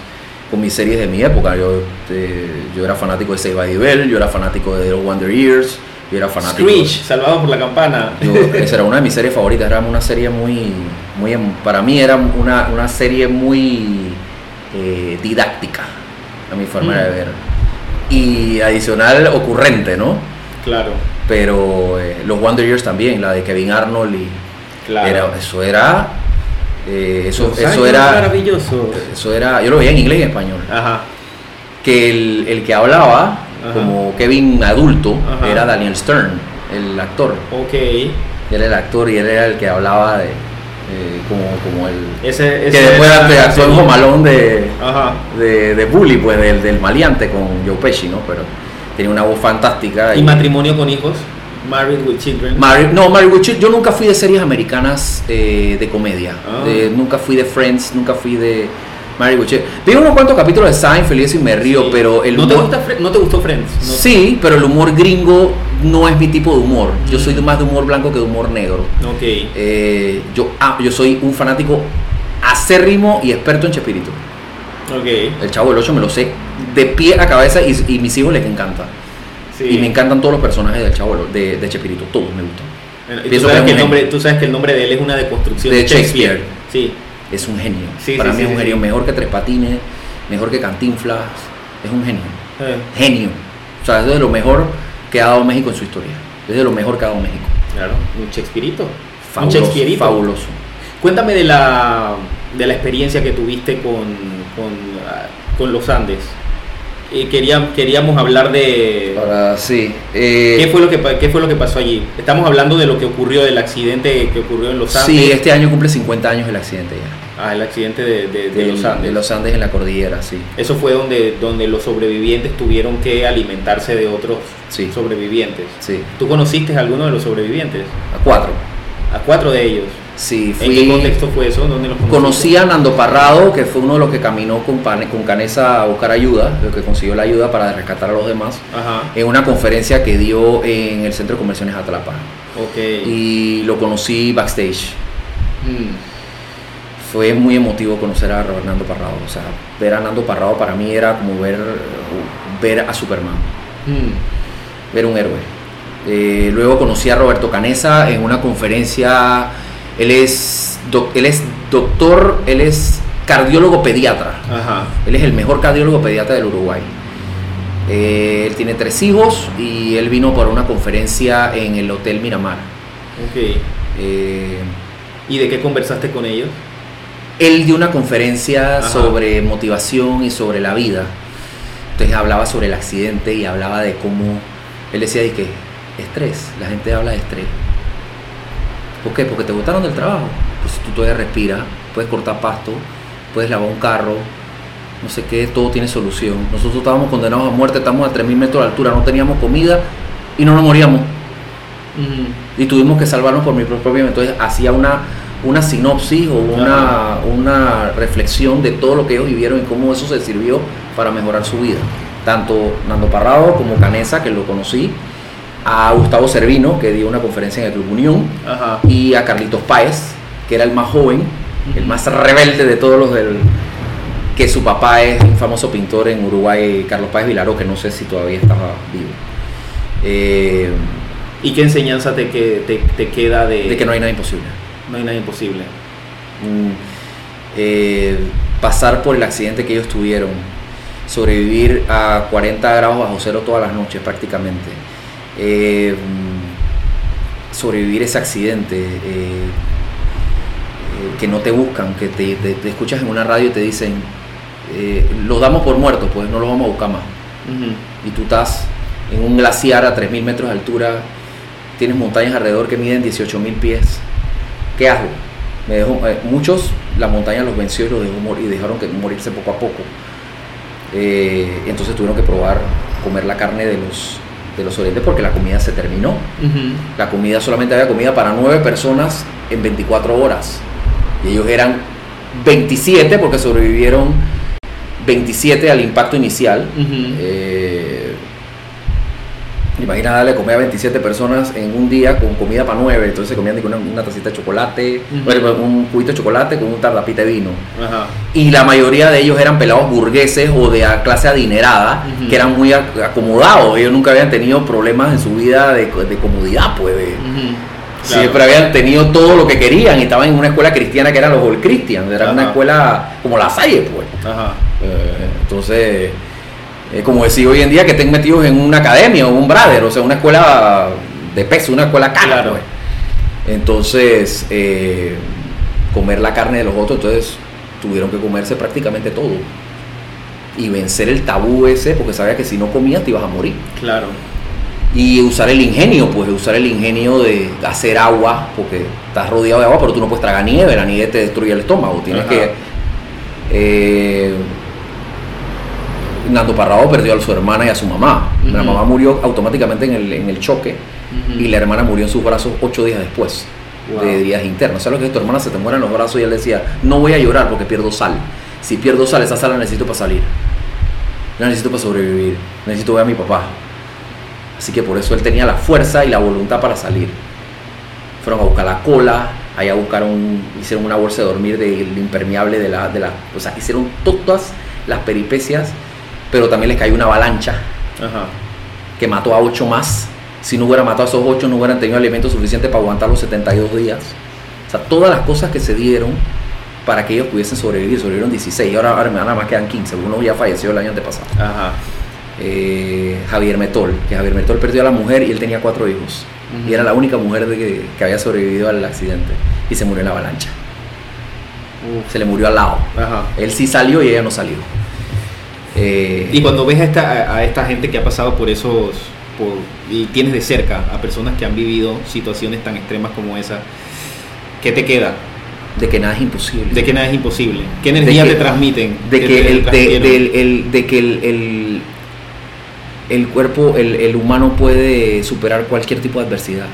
con mis series de mi época. Yo, eh, yo era fanático de Save by the Bell, yo era fanático de The Wonder Years, yo era fanático. Screech, salvado por la campana. Yo- esa era una de mis series favoritas, era una serie muy, muy em- para mí era una, una serie muy eh, didáctica, a mi forma Mm. de ver. Y adicional, ocurrente, ¿no? Claro, Pero eh, los Wonder Years también, la de Kevin Arnold y claro. era- eso era, eh, eso, Los eso era, maravilloso. eso era, yo lo veía en inglés y en español. Ajá. Que el, el que hablaba Ajá. como Kevin adulto Ajá. era Daniel Stern, el actor. Ok. Él era el actor y él era el que hablaba de eh, como, como el Ese, que ese después era- te actuó en sí. Jomalón de, Ajá. de, de Bully, pues del, del maleante con Joe Pesci, ¿no? Pero tenía una voz fantástica. ¿Y matrimonio con hijos? Married with Children. No, Mary Wichit, yo nunca fui de series americanas eh, de comedia. Ah. De- nunca fui de Friends, nunca fui de Mary Wichit. Vi unos cuantos capítulos de Seinfeld y eso y me río, Sí. pero el ¿No te, humor- gusta, Fre- ¿No te gustó Friends? No- Sí, pero el humor gringo no es mi tipo de humor. Yo soy de más de humor blanco que de humor negro. Ok. Eh, yo, ah, yo soy un fanático acérrimo y experto en Chespirito. Ok. El Chavo del 8 me lo sé de pie a cabeza y, y mis hijos les encanta. Sí. Y me encantan todos los personajes del Chavo de, de Chespirito, todos me gustan. Bueno, tú, sabes que el un nombre, tú sabes que el nombre de él es una deconstrucción De Shakespeare. Sí. Es un genio. Sí, Para sí, mí es un genio mejor que Tres Patines, mejor que Cantinflas. Es un genio. Eh, Genio. O sea, es de lo mejor que ha dado México en su historia. Es de lo mejor que ha dado México. claro, un Shakespeareito. Un Fabuloso. Shakespeareito. Fabuloso. Cuéntame de la, de la experiencia que tuviste con, con, ah, con los Andes. Eh, quería, queríamos hablar de... Ahora sí. eh, ¿Qué fue, lo que, ¿Qué fue lo que pasó allí? Estamos hablando de lo que ocurrió, del accidente que ocurrió en los Andes. sí, este año cumple 50 años el accidente ya. Ah, el accidente de, de- de Del- los Andes. de los Andes en la cordillera, sí. Eso fue donde, donde los sobrevivientes tuvieron que alimentarse de otros Sí. sobrevivientes. Sí. ¿Tú conociste a alguno de los sobrevivientes? A cuatro. A cuatro de ellos. Sí, ¿En qué fui. contexto fue eso? ¿Dónde los? Conocí a Nando Parrado, que fue uno de los que caminó con, Pane- con Canesa a buscar ayuda, lo que consiguió la ayuda para rescatar a los demás, Ajá, en una conferencia que dio en el Centro de Convenciones Atlapa. ok. Y lo conocí backstage. Mm, Fue muy emotivo conocer a Nando Parrado. O sea, ver a Nando Parrado para mí era como ver, ver a Superman, mm, ver un héroe. Eh, luego conocí a Roberto Canesa en una conferencia. Él es, doc- él es doctor, él es cardiólogo pediatra. Ajá, Él es el mejor cardiólogo pediatra del Uruguay. Eh, él tiene tres hijos y él vino para una conferencia en el Hotel Miramar. ok. Eh, ¿Y de qué conversaste con ellos? él dio una conferencia Ajá. sobre motivación y sobre la vida. Entonces hablaba sobre el accidente y hablaba de cómo él decía de que estrés, la gente habla de estrés. ¿Por qué? Porque te botaron del trabajo. Pues tú todavía respiras, puedes cortar pasto, puedes lavar un carro, no sé qué, todo tiene solución. Nosotros estábamos condenados a muerte, estamos a 3.000 metros de altura, no teníamos comida y no nos moríamos. Y tuvimos que salvarnos por mi propio bien. Entonces hacía una, una sinopsis o una, una reflexión de todo lo que ellos vivieron y cómo eso se sirvió para mejorar su vida. Tanto Nando Parrado como Canesa, que lo conocí, a Gustavo Servino, que dio una conferencia en el Club Unión, Ajá. y a Carlitos Páez, que era el más joven, el más rebelde de todos los del que su papá es un famoso pintor en Uruguay, Carlos Páez Vilaró, que no sé si todavía estaba vivo. Eh, ¿Y qué enseñanza te, que, te, te queda de, de que no hay nada imposible. no hay nada imposible? Mm, eh, pasar por el accidente que ellos tuvieron, sobrevivir a 40 grados bajo cero todas las noches prácticamente, eh, sobrevivir ese accidente, eh, eh, que no te buscan, que te, te- te escuchas en una radio y te dicen, eh, los damos por muertos, pues no los vamos a buscar más. Y tú estás en un glaciar a 3.000 metros de altura, tienes montañas alrededor que miden 18.000 pies. ¿Qué hago? Me muchos la montaña los venció y los dejó morir, y dejaron que morirse poco a poco. Eh, entonces tuvieron que probar comer la carne de los, de los orientes porque la comida se terminó. La comida solamente había comida para nueve personas en 24 horas. Y ellos eran 27 porque sobrevivieron 27 al impacto inicial. Eh, imagina darle comida a 27 personas en un día con comida para 9. Entonces se comían una, una tacita de chocolate, un cubito de chocolate con un tardapita de vino. Ajá. Y la mayoría de ellos eran pelados burgueses o de clase adinerada, que eran muy ac- acomodados. Ellos nunca habían tenido problemas en su vida de, de comodidad, pues. de- Ujú. Claro. Siempre habían tenido todo lo que querían y estaban en una escuela cristiana que era los All Christians. Era una escuela como la Salle, pues. Ajá. Eh, entonces, eh, como decía hoy en día, que estén metidos en una academia o un brother, o sea, una escuela de peso, una escuela cara. Claro. pues. Entonces, eh, comer la carne de los otros, entonces tuvieron que comerse prácticamente todo. Y vencer el tabú ese, porque sabía que si no comías te ibas a morir. Claro. Y usar el ingenio, pues usar el ingenio de hacer agua, porque estás rodeado de agua, pero tú no puedes tragar nieve, la nieve te destruye el estómago. Tienes Ajá. que. eh, Nando Parrado perdió a su hermana y a su mamá. La Ujú. mamá murió automáticamente en el, en el choque Ujú. y la hermana murió en sus brazos ocho días después Wow. de heridas internas. ¿Sabes lo que es? Tu hermana se te muere en los brazos y él decía: No voy a llorar porque pierdo sal. Si pierdo sal, esa sal la necesito para salir. La necesito para sobrevivir. Necesito ver a mi papá. Así que por eso él tenía la fuerza y la voluntad para salir. Fueron a buscar la cola, allá buscaron, hicieron una bolsa de dormir del impermeable de la, de la, o sea, hicieron todas las peripecias, pero también les cayó una avalancha Ajá. que mató a ocho más. Si no hubiera matado a esos ocho, no hubieran tenido alimento suficiente para aguantar los 72 días. O sea, todas las cosas que se dieron para que ellos pudiesen sobrevivir, sobrevivieron 16 y ahora, ahora nada más quedan 15, uno ya falleció el año antepasado. Ajá. Eh, Javier Metol, que Javier Metol perdió a la mujer y él tenía cuatro hijos. Y era la única mujer de que, que había sobrevivido al accidente y se murió en la avalancha. Se le murió al lado. Ajá. Él sí salió y ella no salió. Eh, Y cuando ves a esta, a- a esta gente que ha pasado por esos, por- y tienes de cerca a personas que han vivido situaciones tan extremas como esa, ¿qué te queda? de que nada es imposible. De que nada es imposible. ¿Qué energía te transmiten? de ¿Qué que te el, de, el- que el, el- el cuerpo, el, el humano puede superar cualquier tipo de adversidad.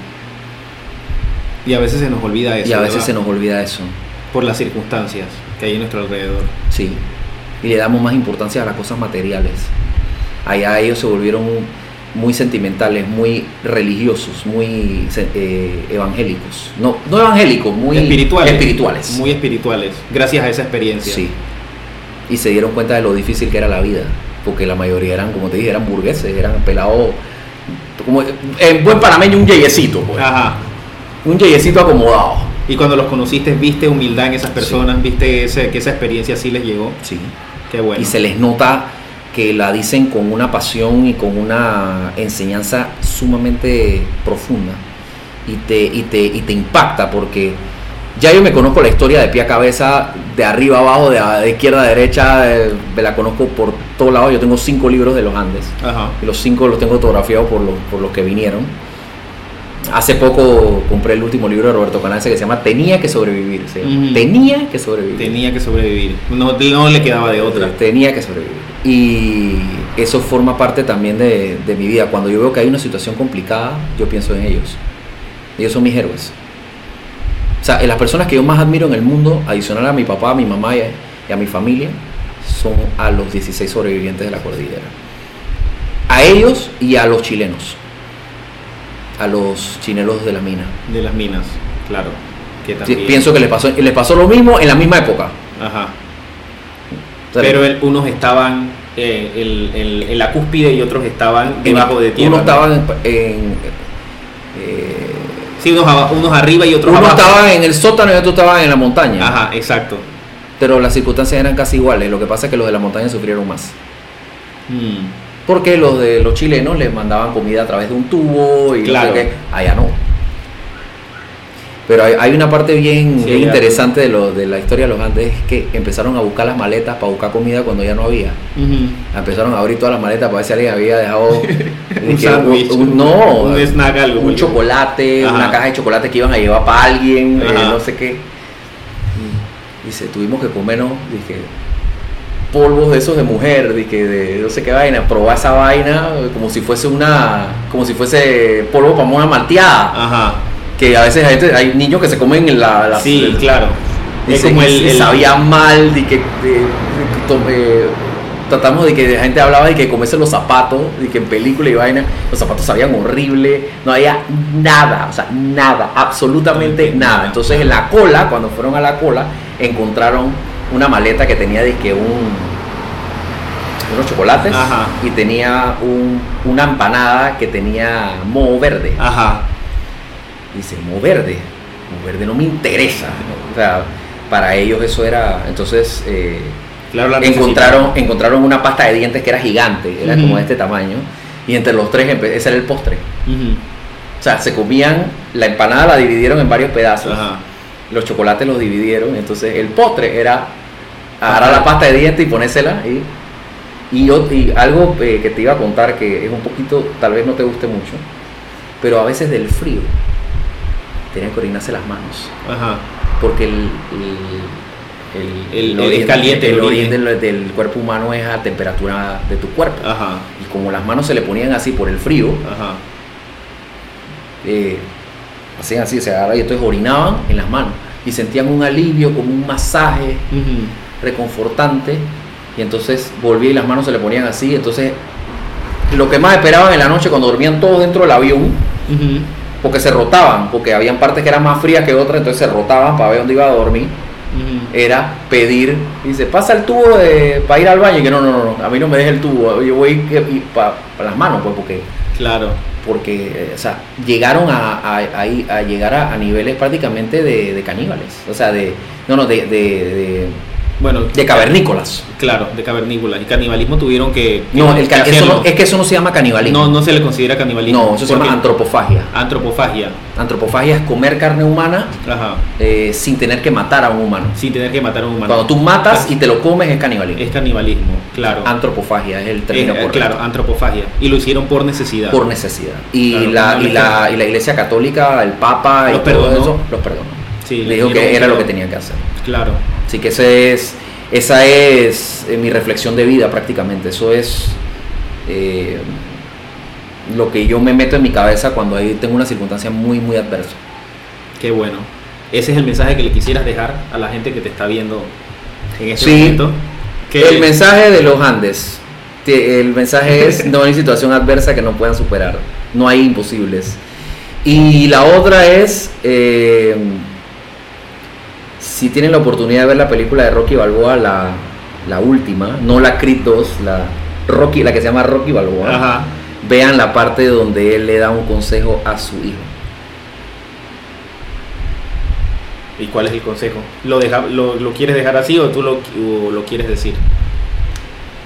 Y a veces se nos olvida eso. y a veces ¿verdad? se nos olvida eso. Por las circunstancias que hay en nuestro alrededor. Sí. Y le damos más importancia a las cosas materiales. Allá ellos se volvieron muy sentimentales, muy religiosos, muy eh, evangélicos. No, no evangélicos, muy espirituales. espirituales. Muy espirituales. Gracias a esa experiencia. Sí. Y se dieron cuenta de lo difícil que era la vida. Porque la mayoría eran, como te dije, eran burgueses, eran pelados. Como en buen panameño, un yeyecito. pues. Ajá. Un yeyecito acomodado. Y cuando los conociste, viste humildad en esas personas, viste ese, que esa experiencia sí les llegó. Sí. Qué bueno. y se les nota que la dicen con una pasión y con una enseñanza sumamente profunda y te, y te, y te impacta porque ya yo me conozco la historia de pie a cabeza, de arriba a abajo, de, de izquierda a derecha, de- me la conozco por todos lados. Yo tengo cinco libros de los Andes Ajá. y los cinco los tengo autografiados por los, por los que vinieron. Hace poco compré el último libro de Roberto Canales que se llama Tenía que sobrevivir. Tenía que sobrevivir. Tenía que sobrevivir. No, no le quedaba de otra. Tenía que sobrevivir. Y eso forma parte también de, de mi vida. Cuando yo veo que hay una situación complicada, yo pienso en ellos. Ellos son mis héroes. O sea, las personas que yo más admiro en el mundo, adicional a mi papá, a mi mamá y a, y a mi familia, son a los 16 sobrevivientes de la cordillera. A ellos y a los chilenos. A los chinelos de la mina. De las minas, claro. Que también. Pienso que les pasó, les pasó lo mismo en la misma época. Ajá. Pero el- unos estaban eh, el- el- en la cúspide y otros estaban debajo de tierra. Uno ¿no? estaba en, eh, Sí, unos, unos arriba y otros uno abajo. estaba en el sótano y otro estaba en la montaña. Ajá, exacto. Pero las circunstancias eran casi iguales. Lo que pasa es que los de la montaña sufrieron más. Mm. Porque los de los chilenos les mandaban comida a través de un tubo y no sé Claro. qué. allá no. Pero hay, hay una parte bien, Sí, bien ya. interesante de, lo, de la historia de los Andes, es que empezaron a buscar las maletas para buscar comida cuando ya no había. Empezaron a abrir todas las maletas para ver si alguien había dejado Un que- sándwich, un- no, un snack, algo. un chocolate, Ajá. una caja de chocolate que iban a llevar para alguien, eh, no sé qué. Dice, tuvimos que comernos, dije, polvos de esos de mujer, dije, de no sé qué vaina, probar esa vaina como si fuese una, como si fuese polvo para una malteada. Ajá. Que a veces hay, hay niños que se comen la, la Sí, claro. Es Dice, como el, y el- sabía mal, de que de- de- eh, tratamos de que la gente hablaba de que comerse los zapatos, de que en película y vaina, los zapatos sabían horrible, no había nada, o sea, nada, absolutamente nada. Entonces en la cola, cuando fueron a la cola, encontraron una maleta que tenía que un unos chocolates Ajá. y tenía un- una empanada que tenía moho verde. Ajá. Dice, mo verde, mo verde no me interesa. O sea, para ellos eso era, entonces eh, Claro, encontraron, encontraron una pasta de dientes que era gigante, era como de este tamaño, y entre los tres, ese era el postre. O sea, se comían, la empanada la dividieron en varios pedazos, Ajá. los chocolates los dividieron, entonces el postre era agarrar la pasta de dientes y ponérsela y... Y, yo- y algo eh, que te iba a contar que es un poquito, tal vez no te guste mucho, pero a veces del frío tenían que orinarse las manos Ajá. porque el, el, El- es caliente el el origen. origen del, del cuerpo humano es a temperatura de tu cuerpo Ajá. y como las manos se le ponían así por el frío Ajá. eh, hacían así se agarraban y entonces orinaban en las manos y sentían un alivio como un masaje Ujú. Reconfortante y entonces volvía y las manos se le ponían así entonces lo que más esperaban en la noche cuando dormían todos dentro del avión porque se rotaban, porque habían partes que eran más frías que otras, entonces se rotaban para ver dónde iba a dormir. era pedir, dice, pasa el tubo de, para ir al baño, y que no, no, no, a mí no me deje el tubo, yo voy para las manos, pues, porque... Claro. Porque, eh, o sea, llegaron a, a, a, llegar a, niveles prácticamente de, de, caníbales, o sea, de, no, no, de, de bueno, de cavernícolas. Claro, de cavernícolas. Y canibalismo tuvieron que. no, el eso es que eso no se llama canibalismo. No, no se le considera canibalismo. No, eso se llama antropofagia. Antropofagia. Antropofagia es comer carne humana eh, sin tener que matar a un humano. Sin tener que matar a un humano. Cuando tú matas y te lo comes es canibalismo. Es canibalismo, claro. Antropofagia es el término correcto. Claro, antropofagia. Y lo hicieron por necesidad. Por necesidad. Y, la, y, la, y la Iglesia Católica, el Papa y todo eso, los perdonó. Sí, le dijo que era lo que tenía que hacer. Claro. Así que ese es, esa es eh, mi reflexión de vida prácticamente. Eso es eh, lo que yo me meto en mi cabeza cuando ahí tengo una circunstancia muy, muy adversa. Qué bueno. Ese es el mensaje que le quisieras dejar a la gente que te está viendo en este momento. El mensaje de los Andes. El mensaje es no hay situación adversa que no puedan superar. No hay imposibles. Y la otra es eh, si tienen la oportunidad de ver la película de Rocky Balboa, la, última, no la Creed 2, la, Rocky, la que se llama Rocky Balboa, vean la parte donde él le da un consejo a su hijo. ¿Y cuál es el consejo? ¿Lo, deja, lo, quieres dejar así o tú lo, lo quieres decir?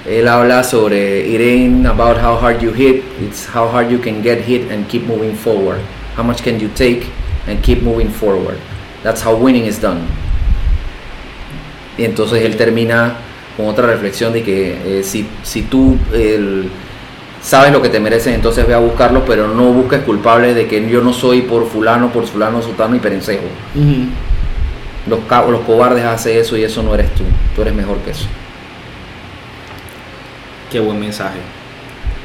Él habla sobre it ain't about how hard you hit, it's how hard you can get hit and keep moving forward. How much can you take and keep moving forward. That's how winning is done. Y entonces él termina con otra reflexión de que eh, si, si tú sabes lo que te mereces, entonces ve a buscarlo, pero no busques culpables de que yo no soy por fulano, por fulano, sultano y perencejo. los, los cobardes hacen eso y eso no eres tú, tú eres mejor que eso. Qué buen mensaje.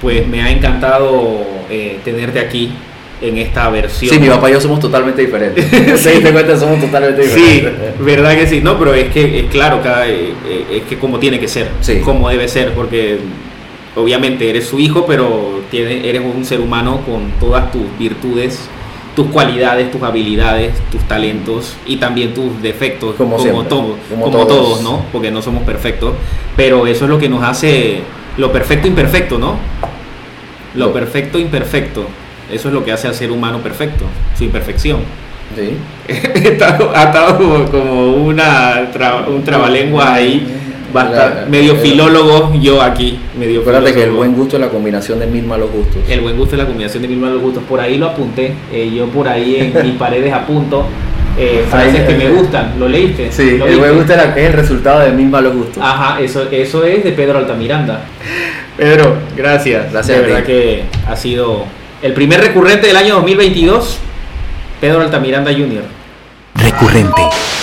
Pues me ha encantado eh, tenerte aquí en esta versión. Sí, mi papá y yo somos totalmente diferentes. sí, te cuenta, somos totalmente diferentes. Sí, verdad que sí. No, pero es que, es claro, cada, eh, eh, es que como tiene que ser, como debe ser, porque obviamente eres su hijo, pero tiene, eres un ser humano con todas tus virtudes, tus cualidades, tus habilidades, tus talentos y también tus defectos, como, como, como, como todos, ¿no? Porque no somos perfectos, pero eso es lo que nos hace lo perfecto imperfecto, ¿no? Lo perfecto imperfecto. Eso es lo que hace al ser humano perfecto, su imperfección. Sí. ha estado como, una un trabalengua ahí, medio filólogo yo aquí. Medio Acuérdate que el buen gusto es la combinación de mil malos gustos. El buen gusto es la combinación de mil malos gustos. Por ahí lo apunté, eh, yo por ahí en mis paredes apunto. Eh, frases que me gustan, ¿lo leíste? Sí, ¿Lo el buen gusto es el resultado de mil malos gustos. Ajá, eso, eso es de Pedro Altamiranda. Pedro, gracias. Gracias. De verdad que ha sido el primer recurrente del año 2022, Pedro Altamiranda Jr. Recurrente.